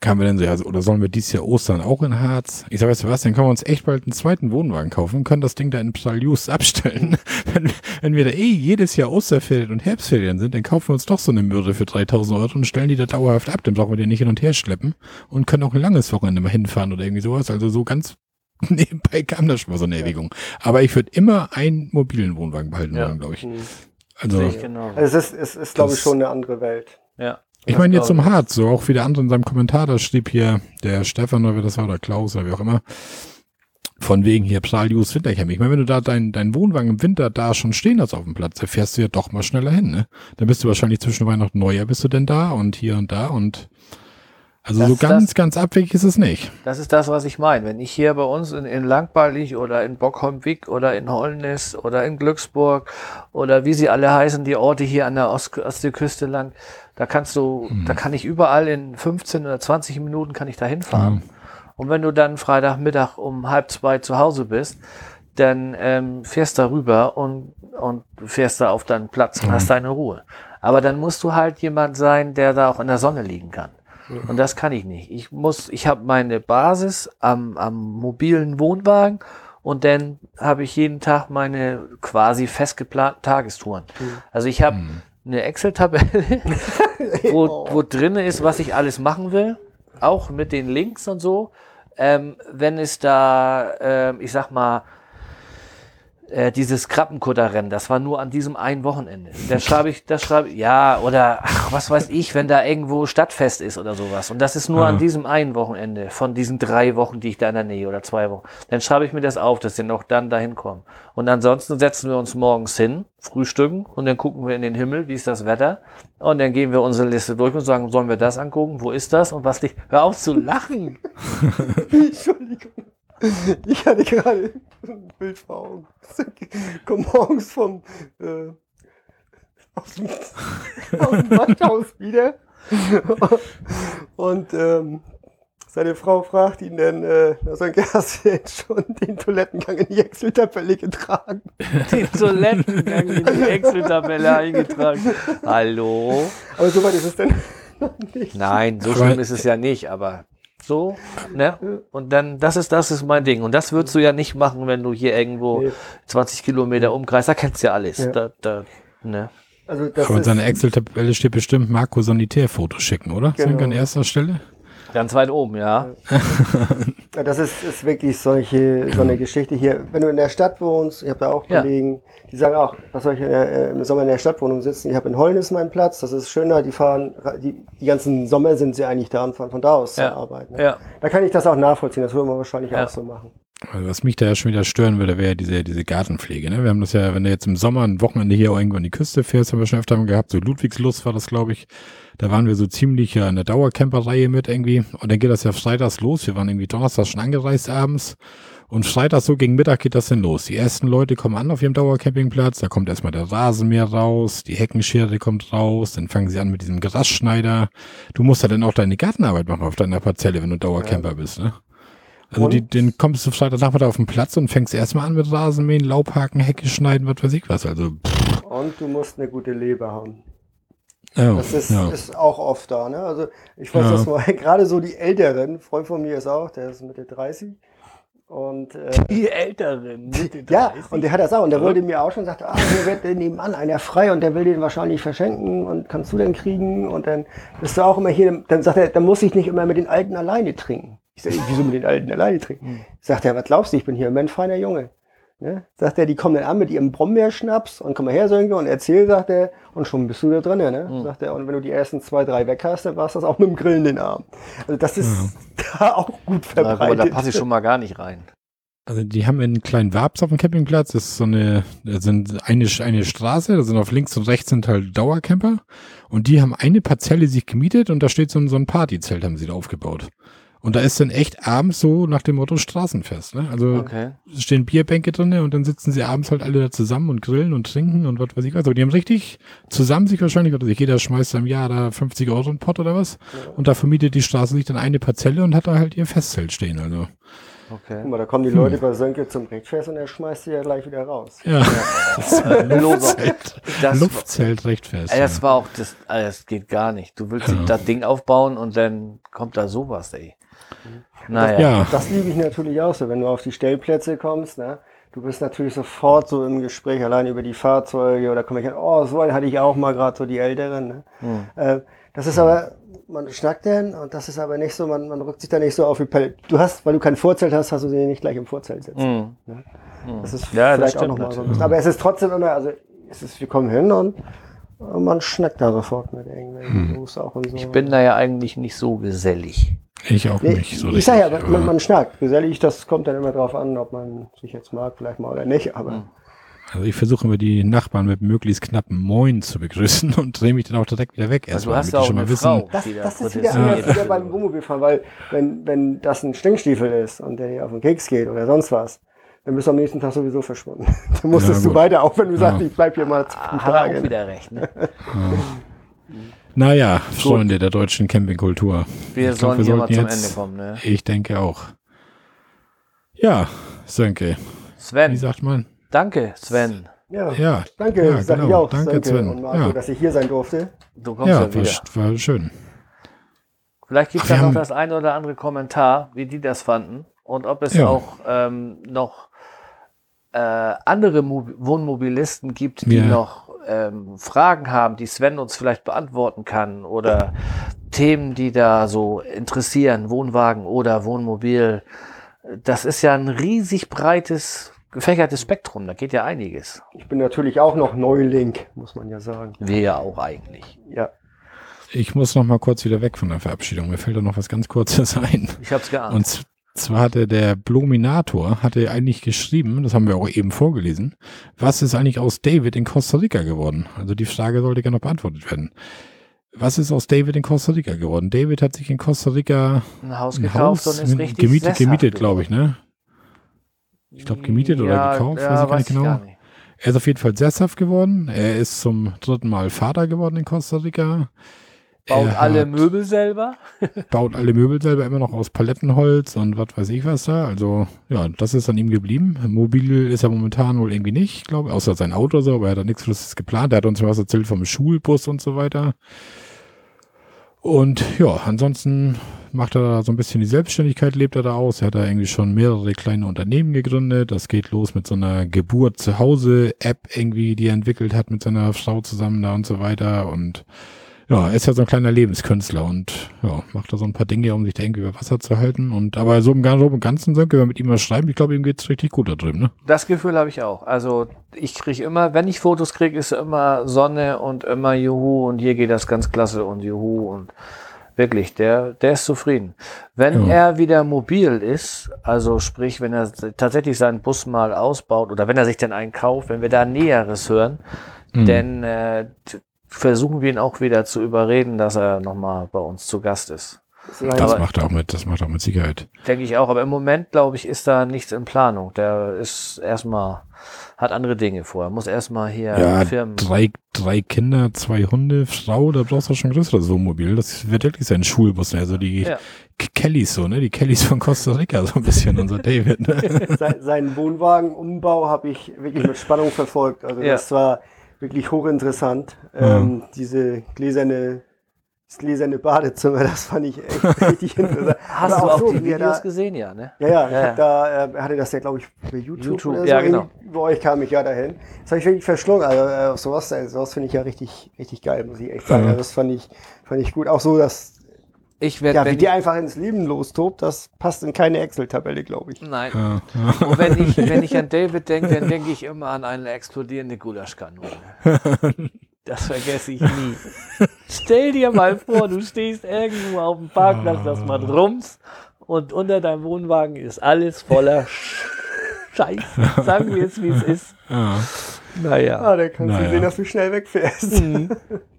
Speaker 1: kamen wir dann so, ja, oder sollen wir dieses Jahr Ostern auch in Harz? Ich sag, weißt du was, dann können wir uns echt bald einen zweiten Wohnwagen kaufen und können das Ding da in Psalius abstellen. wenn, wenn wir da eh jedes Jahr Osterferien und Herbstferien sind, dann kaufen wir uns doch so eine Mürde für 3000 Euro und stellen die da dauerhaft ab. Dann brauchen wir den nicht hin und her schleppen und können auch ein langes Wochenende mal hinfahren oder irgendwie sowas. Also so ganz nebenbei kam das schon mal so eine Erwägung. Aber ich würde immer einen mobilen Wohnwagen behalten
Speaker 2: ja.
Speaker 1: wollen, glaube ich. Mhm.
Speaker 3: Also, ich genau. also es ist, es ist glaube ich, schon eine andere Welt.
Speaker 2: Ja.
Speaker 1: Ich meine jetzt zum Harz, so auch wie der andere in seinem Kommentar, da schrieb hier der Stefan oder wer das war, oder Klaus oder wie auch immer, von wegen hier Psalius Wintercamp. Ich meine, wenn du da deinen dein Wohnwagen im Winter da schon stehen hast auf dem Platz, dann fährst du ja doch mal schneller hin, ne? Dann bist du wahrscheinlich zwischen Weihnachten und Neujahr bist du denn da und hier und da und Also
Speaker 2: Das
Speaker 1: so ganz,
Speaker 2: das-
Speaker 1: ganz abwegig ist es nicht.
Speaker 2: Das ist das, was ich meine. Wenn ich hier bei uns in, in Langballig oder in Bockholmwijk oder in Holnis oder in Glücksburg oder wie sie alle heißen, die Orte hier an der Ost Ostseeküste lang, da kannst du, da kann ich überall in 15 oder 20 Minuten kann ich da hinfahren. Und wenn du dann Freitagmittag um halb zwei zu Hause bist, dann ähm, fährst da rüber und, und fährst da auf deinen Platz und hast deine Ruhe. Aber dann musst du halt jemand sein, der da auch in der Sonne liegen kann. Und das kann ich nicht. Ich muss, ich habe meine Basis am, am mobilen Wohnwagen und dann habe ich jeden Tag meine quasi festgeplanten Tagestouren. Also ich habe eine Excel-Tabelle, wo, wo drin ist, was ich alles machen will, auch mit den Links und so. Ähm, wenn es da, ähm, ich sag mal, äh, dieses Krabbenkutterrennen, das war nur an diesem einen Wochenende. Da schreibe ich, das schreibe ich, ja, oder ach, was weiß ich, wenn da irgendwo Stadtfest ist oder sowas. Und das ist nur
Speaker 1: Ah.
Speaker 2: an diesem einen Wochenende von diesen drei Wochen, die ich da in der Nähe oder zwei Wochen. Dann schreibe ich mir das auf, dass wir noch dann dahin kommen. Und ansonsten setzen wir uns morgens hin, frühstücken und dann gucken wir in den Himmel, wie ist das Wetter. Und dann gehen wir unsere Liste durch und sagen, sollen wir das angucken? Wo ist das? Und was nicht? Hör auf zu lachen!
Speaker 3: Entschuldigung. Ich hatte gerade ein Bild vor Augen. Komm morgens vom äh, aus dem, aus dem Waschhaus wieder. Und ähm, seine Frau fragt ihn dann, äh, na Sönke, hast du jetzt schon den Toilettengang in die Excel-Tabelle getragen?
Speaker 2: Den Toilettengang in die Excel-Tabelle eingetragen. Hallo?
Speaker 3: Aber soweit ist es denn noch nicht.
Speaker 2: Nein, so schlimm ist es ja nicht, aber so, ne? Und dann, das ist, das ist mein Ding. Und das würdest du ja nicht machen, wenn du hier irgendwo
Speaker 3: Nee.
Speaker 2: 20 Kilometer Umkreis, da kennst du ja alles.
Speaker 3: Ja.
Speaker 2: Da, da, ne?
Speaker 3: Also das
Speaker 1: Aber in seiner Excel-Tabelle steht bestimmt Marco Sanitärfotos schicken, oder?
Speaker 3: Genau.
Speaker 1: Sind wir an erster Stelle?
Speaker 2: Ganz weit oben, ja.
Speaker 3: Ja, Das ist, ist wirklich solche, so eine Geschichte hier. Wenn du in der Stadt wohnst, ich habe da auch
Speaker 2: Ja.
Speaker 3: Kollegen, die sagen auch, was soll ich in der, äh, im Sommer in der Stadtwohnung sitzen? Ich habe in Holnis meinen Platz, das ist schöner, die fahren, die, die ganzen Sommer sind sie eigentlich da und fahren von da aus
Speaker 2: Ja.
Speaker 3: zur Arbeit. Ne?
Speaker 2: Ja.
Speaker 3: Da kann ich das auch nachvollziehen, das würde man wahrscheinlich
Speaker 2: Ja.
Speaker 3: auch so machen.
Speaker 1: Also was mich da ja schon wieder stören würde, wäre diese, diese Gartenpflege. Ne? Wir haben das ja, wenn du jetzt im Sommer ein Wochenende hier irgendwo an die Küste fährst, haben wir schon öfter mal gehabt, so Ludwigslust war das, glaube ich. Da waren wir so ziemlich ja in der Dauercamper-Reihe mit irgendwie. Und dann geht das ja freitags los. Wir waren irgendwie donnerstags schon angereist abends. Und freitags so gegen Mittag geht das dann los. Die ersten Leute kommen an auf ihrem Dauercampingplatz. Da kommt erstmal der Rasenmäher raus, die Heckenschere kommt raus. Dann fangen sie an mit diesem Grasschneider. Du musst ja dann auch deine Gartenarbeit machen auf deiner Parzelle, wenn du Dauercamper bist, ne? Also die, den kommst du Freitagnachmittag auf den Platz und fängst erstmal an mit Rasenmähen, Laubhaken, Hecke schneiden, was weiß ich was. Also, pff,
Speaker 3: Und du musst eine gute Leber haben.
Speaker 1: Ja,
Speaker 3: Das ist,
Speaker 1: ja.
Speaker 3: ist auch oft da. Ne? Also ich weiß
Speaker 1: Ja.
Speaker 3: das mal, gerade so die Älteren, ein Freund von mir ist auch, der ist Mitte 30. Und äh,
Speaker 2: Die Älteren. Mitte
Speaker 3: Ja,
Speaker 2: 30.
Speaker 3: und der hat das auch. Und der wollte mir auch schon sagt, ah, hier wird nebenan einer frei und der will den wahrscheinlich verschenken und kannst du den kriegen? Und dann bist du auch immer hier. Dann sagt er, dann muss ich nicht immer mit den Alten alleine trinken. Ich sage, wieso mit den Alten alleine trinken? Sagt er, was glaubst du, ich bin hier immer ein feiner Junge. Ne? Sagt er, die kommen dann an mit ihrem Brombeerschnaps und komm mal her, Sönke, und erzähl, sagt er, und schon bist du da drin, ne? Sagt er, und wenn du die ersten zwei, drei weg hast, dann war's das auch mit dem Grillen den Abend. Also das ist da auch gut verbreitet.
Speaker 2: da passe ich schon mal gar nicht rein.
Speaker 1: Also die haben einen kleinen Wabs auf dem Campingplatz. Das ist so eine, da sind eine, eine Straße, da sind auf links und rechts sind halt Dauercamper. Und die haben eine Parzelle sich gemietet und da steht so ein, so ein Partyzelt, haben sie da aufgebaut. Und da ist dann echt abends so nach dem Motto Straßenfest. Ne? Also
Speaker 2: Okay.
Speaker 1: es stehen Bierbänke drin und dann sitzen sie abends halt alle da zusammen und grillen und trinken und was weiß ich was. Aber die haben richtig zusammen sich wahrscheinlich, was weiß ich, jeder schmeißt im Jahr da 50 Euro in Pott oder was. Und da vermietet die Straße sich dann eine Parzelle und hat da halt ihr Festzelt stehen. Also
Speaker 2: Okay.
Speaker 3: Guck mal, da kommen die Leute bei Sönke zum Rechtfest und er schmeißt sie ja gleich wieder raus.
Speaker 1: ja,
Speaker 2: Luftzelt. Das,
Speaker 1: Luftzelt recht fest.
Speaker 2: Ey, das war auch, das, das geht gar nicht. Du willst das Ding aufbauen und dann kommt da sowas, ey. Naja.
Speaker 1: ja.
Speaker 3: Das liebe ich natürlich auch so, wenn du auf die Stellplätze kommst, ne? Du bist natürlich sofort so im Gespräch, allein über die Fahrzeuge oder komme ich an, oh, so einen hatte ich auch mal gerade so die Älteren. Ne?
Speaker 2: Hm.
Speaker 3: Äh, das ist aber, man schnackt denn und das ist aber nicht so, man, man rückt sich da nicht so auf wie Pelle. Du hast, weil du kein Vorzelt hast, hast du sie nicht gleich im Vorzelt sitzen.
Speaker 2: Hm.
Speaker 3: Das ist
Speaker 2: Ja, das
Speaker 3: vielleicht auch
Speaker 2: stimmt
Speaker 3: nochmal so. ein bisschen. Aber es ist trotzdem immer, also es ist, wir kommen hin und man schnackt da sofort mit irgendwelchen Jungs auch und so.
Speaker 2: Ich bin da ja eigentlich nicht so gesellig.
Speaker 1: Ich auch nicht so
Speaker 3: ich sag ja,
Speaker 1: richtig,
Speaker 3: man,
Speaker 1: aber-
Speaker 3: man schnackt. Gesellig, das kommt dann immer drauf an, ob man sich jetzt mag, vielleicht mal oder nicht. Aber
Speaker 1: Also ich versuche immer die Nachbarn mit möglichst knappen Moin zu begrüßen und drehe mich dann auch direkt wieder weg.
Speaker 2: Also du
Speaker 1: erstmal,
Speaker 2: hast
Speaker 1: damit
Speaker 2: ja
Speaker 1: die
Speaker 2: auch
Speaker 1: schon mal
Speaker 2: eine
Speaker 1: wissen,
Speaker 2: Frau,
Speaker 3: Das, das ist wieder anders wieder beim Wohnmobilfahren, weil wenn, wenn das ein Stinkstiefel ist und der dir auf den Keks geht oder sonst was, dann bist du am nächsten Tag sowieso verschwunden. Dann musstest
Speaker 1: Ja,
Speaker 3: du weiter, auch wenn du sagst,
Speaker 1: Ja.
Speaker 3: ich bleib hier mal fünf
Speaker 2: Ah, hat er auch
Speaker 3: Tage.
Speaker 2: wieder recht. Ne?
Speaker 1: Naja, Freunde der deutschen Campingkultur.
Speaker 2: Wir
Speaker 1: Ich glaub,
Speaker 2: sollen hier mal zum
Speaker 1: jetzt-
Speaker 2: Ende kommen. Ne?
Speaker 1: Ich denke auch. Ja, Sönke, wie
Speaker 2: Sven,
Speaker 1: sagt man?
Speaker 2: danke Sven.
Speaker 3: Ja,
Speaker 1: Ja,
Speaker 3: danke,
Speaker 1: ja,
Speaker 3: sag ich
Speaker 1: genau.
Speaker 3: auch.
Speaker 1: Danke,
Speaker 3: Danke,
Speaker 1: Sven.
Speaker 3: und Marco,
Speaker 1: Ja.
Speaker 3: dass ich hier sein durfte.
Speaker 2: Du kommst
Speaker 1: ja,
Speaker 2: ja, wieder.
Speaker 1: war, war schön.
Speaker 2: Vielleicht gibt es
Speaker 1: wir
Speaker 2: da noch das ein oder andere Kommentar, wie die das fanden und ob es
Speaker 1: Ja.
Speaker 2: auch ähm, noch äh, andere Mo Wohnmobilisten gibt, die
Speaker 1: Ja.
Speaker 2: noch ähm, Fragen haben, die Sven uns vielleicht beantworten kann oder Themen, die da so interessieren, Wohnwagen oder Wohnmobil. Das ist ja ein riesig breites, gefächertes Spektrum, da geht ja einiges.
Speaker 3: Ich bin natürlich auch noch Neuling, muss man ja sagen.
Speaker 2: Wir ja auch eigentlich.
Speaker 3: Ja,
Speaker 1: Ich muss noch mal kurz wieder weg von der Verabschiedung. Mir fällt da noch was ganz Kurzes ein.
Speaker 2: Ich hab's geahnt.
Speaker 1: Und zwar hatte der Bluminator, hatte eigentlich geschrieben, das haben wir auch eben vorgelesen, was ist eigentlich aus David in Costa Rica geworden? Also die Frage sollte gerne noch beantwortet werden. Was ist aus David in Costa Rica geworden? David hat sich in Costa Rica
Speaker 2: ein Haus
Speaker 1: ein
Speaker 2: gekauft
Speaker 1: Haus
Speaker 2: und ist richtig
Speaker 1: gemietet, gemietet glaube ich, ne? Ich glaube gemietet oder gekauft,
Speaker 2: ja,
Speaker 1: weiß ich gar nicht genau.
Speaker 2: gar nicht.
Speaker 1: Er ist auf jeden Fall sesshaft geworden. Er ist zum dritten Mal Vater geworden in Costa Rica.
Speaker 2: Baut
Speaker 1: Er
Speaker 2: alle Möbel selber.
Speaker 1: baut alle Möbel selber immer noch aus Palettenholz und was weiß ich was da. Also, ja, das ist an ihm geblieben. Mobil ist er momentan wohl irgendwie nicht, glaube ich, außer sein Auto so, aber er hat da nichts Flüssiges geplant. Er hat uns was erzählt vom Schulbus und so weiter. Und ja, ansonsten macht er da so ein bisschen die Selbstständigkeit, lebt er da aus. Er hat da irgendwie schon mehrere kleine Unternehmen gegründet. Das geht los mit so einer Geburt zu Hause App irgendwie, die er entwickelt hat mit seiner Frau zusammen da und so weiter. Und ja, er ist ja so ein kleiner Lebenskünstler und ja, macht da so ein paar Dinge, um sich da irgendwie über Wasser zu halten. Und aber so im so im Ganzen, so, wenn wir mit ihm mal schreiben, ich glaube, ihm geht's richtig gut da drüben, ne?
Speaker 2: Das Gefühl habe ich auch. Also ich kriege immer, wenn ich Fotos kriege, ist immer Sonne und immer Juhu und hier geht das ganz klasse und Juhu und wirklich, der, der ist zufrieden. Wenn
Speaker 1: Ja.
Speaker 2: er wieder mobil ist, also sprich, wenn er tatsächlich seinen Bus mal ausbaut oder wenn er sich dann einen kauft, wenn wir da Näheres hören,
Speaker 1: Mhm.
Speaker 2: dann äh, versuchen wir ihn auch wieder zu überreden, dass er nochmal bei uns zu Gast ist.
Speaker 3: das ist
Speaker 1: Das
Speaker 2: Aber-
Speaker 1: macht er auch mit, das macht er auch mit Sicherheit.
Speaker 2: Denke ich auch, aber im Moment, glaube ich, ist da nichts in Planung. Der ist erstmal, hat andere Dinge vor. Er muss erstmal hier
Speaker 1: Ja,
Speaker 2: Firmen.
Speaker 1: drei, drei Kinder, zwei Hunde, Frau, da brauchst du schon ein größeres Wohnmobil. Das wird wirklich sein Schulbus, ne? Also die
Speaker 2: Ja.
Speaker 1: Kellys so, ne? Die Kellys von Costa Rica, so ein bisschen, unser David, ne?
Speaker 3: Sein, seinen Wohnwagenumbau habe ich wirklich mit Spannung verfolgt. Also
Speaker 2: Ja.
Speaker 3: das war wirklich hochinteressant. Ähm, diese gläserne, das gläserne Badezimmer, das fand ich echt richtig interessant.
Speaker 2: Hast
Speaker 3: Aber
Speaker 2: du auch
Speaker 3: so,
Speaker 2: die Videos
Speaker 3: da,
Speaker 2: gesehen, ja, ne?
Speaker 3: Ja, ja,
Speaker 2: Ja,
Speaker 3: hab da, äh, hatte das ja, glaube ich, bei YouTube,
Speaker 2: YouTube,
Speaker 3: oder so.
Speaker 2: ja, genau.
Speaker 3: Über euch kam ich ja dahin. Das habe ich wirklich verschlungen. Also äh, sowas, äh, sowas finde ich ja richtig, richtig geil, muss ich echt sagen.
Speaker 1: Ja.
Speaker 3: Also, das fand ich, fand ich gut. Auch so, dass
Speaker 2: Ich werde,
Speaker 3: ja, wie
Speaker 2: wenn
Speaker 3: die einfach ins Leben lostobt, das passt in keine Excel-Tabelle, glaube ich.
Speaker 2: Nein.
Speaker 1: Ja.
Speaker 2: Und wenn ich, wenn ich an David denke, dann denke ich immer an eine explodierende Gulaschkanone. Das vergesse ich nie. Stell dir mal vor, du stehst irgendwo auf dem Parkplatz, das man rums und unter deinem Wohnwagen ist alles voller Scheiße. Sagen wir es, wie es ist.
Speaker 1: Ja,
Speaker 2: Naja.
Speaker 3: Ah, da kannst
Speaker 1: Naja.
Speaker 3: du sehen, dass du schnell wegfährst.
Speaker 2: Mhm.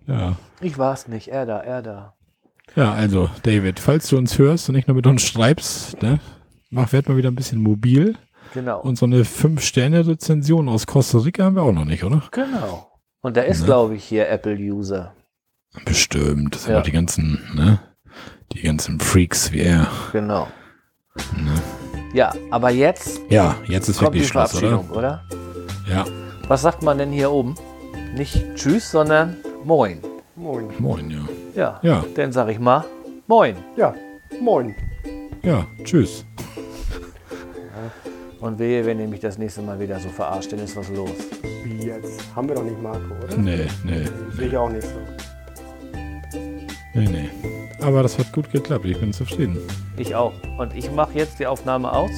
Speaker 1: ja.
Speaker 2: Ich war's nicht. Er da, er da.
Speaker 1: Ja, also, David, falls du uns hörst und nicht nur mit uns schreibst, ne? Mach, werd mal wieder ein bisschen mobil.
Speaker 2: Genau.
Speaker 1: Und so eine 5-Sterne-Rezension aus Costa Rica haben wir auch noch nicht, oder?
Speaker 2: genau. Und da ist,
Speaker 1: Ne?
Speaker 2: glaube ich, hier Apple-User.
Speaker 1: Bestimmt. Das sind
Speaker 2: Ja.
Speaker 1: doch die ganzen, ne? Die ganzen Freaks wie er.
Speaker 2: Genau.
Speaker 1: Ne?
Speaker 2: Ja, aber jetzt
Speaker 1: Ja, jetzt ist
Speaker 2: kommt die
Speaker 1: wirklich Schluss, oder?
Speaker 2: Oder?
Speaker 1: Ja.
Speaker 2: Was sagt man denn hier oben? Nicht Tschüss, sondern Moin.
Speaker 3: Moin.
Speaker 1: Moin, ja.
Speaker 2: Ja.
Speaker 1: Ja,
Speaker 2: Dann sag ich mal Moin.
Speaker 3: Ja, moin.
Speaker 1: ja, tschüss.
Speaker 2: Und wehe, wenn ihr mich das nächste Mal wieder so verarscht, dann ist was los.
Speaker 3: Wie jetzt? Haben wir doch nicht Marco, oder?
Speaker 1: Nee, nee,
Speaker 3: Sehe ich auch nicht so.
Speaker 1: nee, nee. Aber das hat gut geklappt. Ich bin zufrieden.
Speaker 2: Ich auch. Und ich mache jetzt die Aufnahme aus.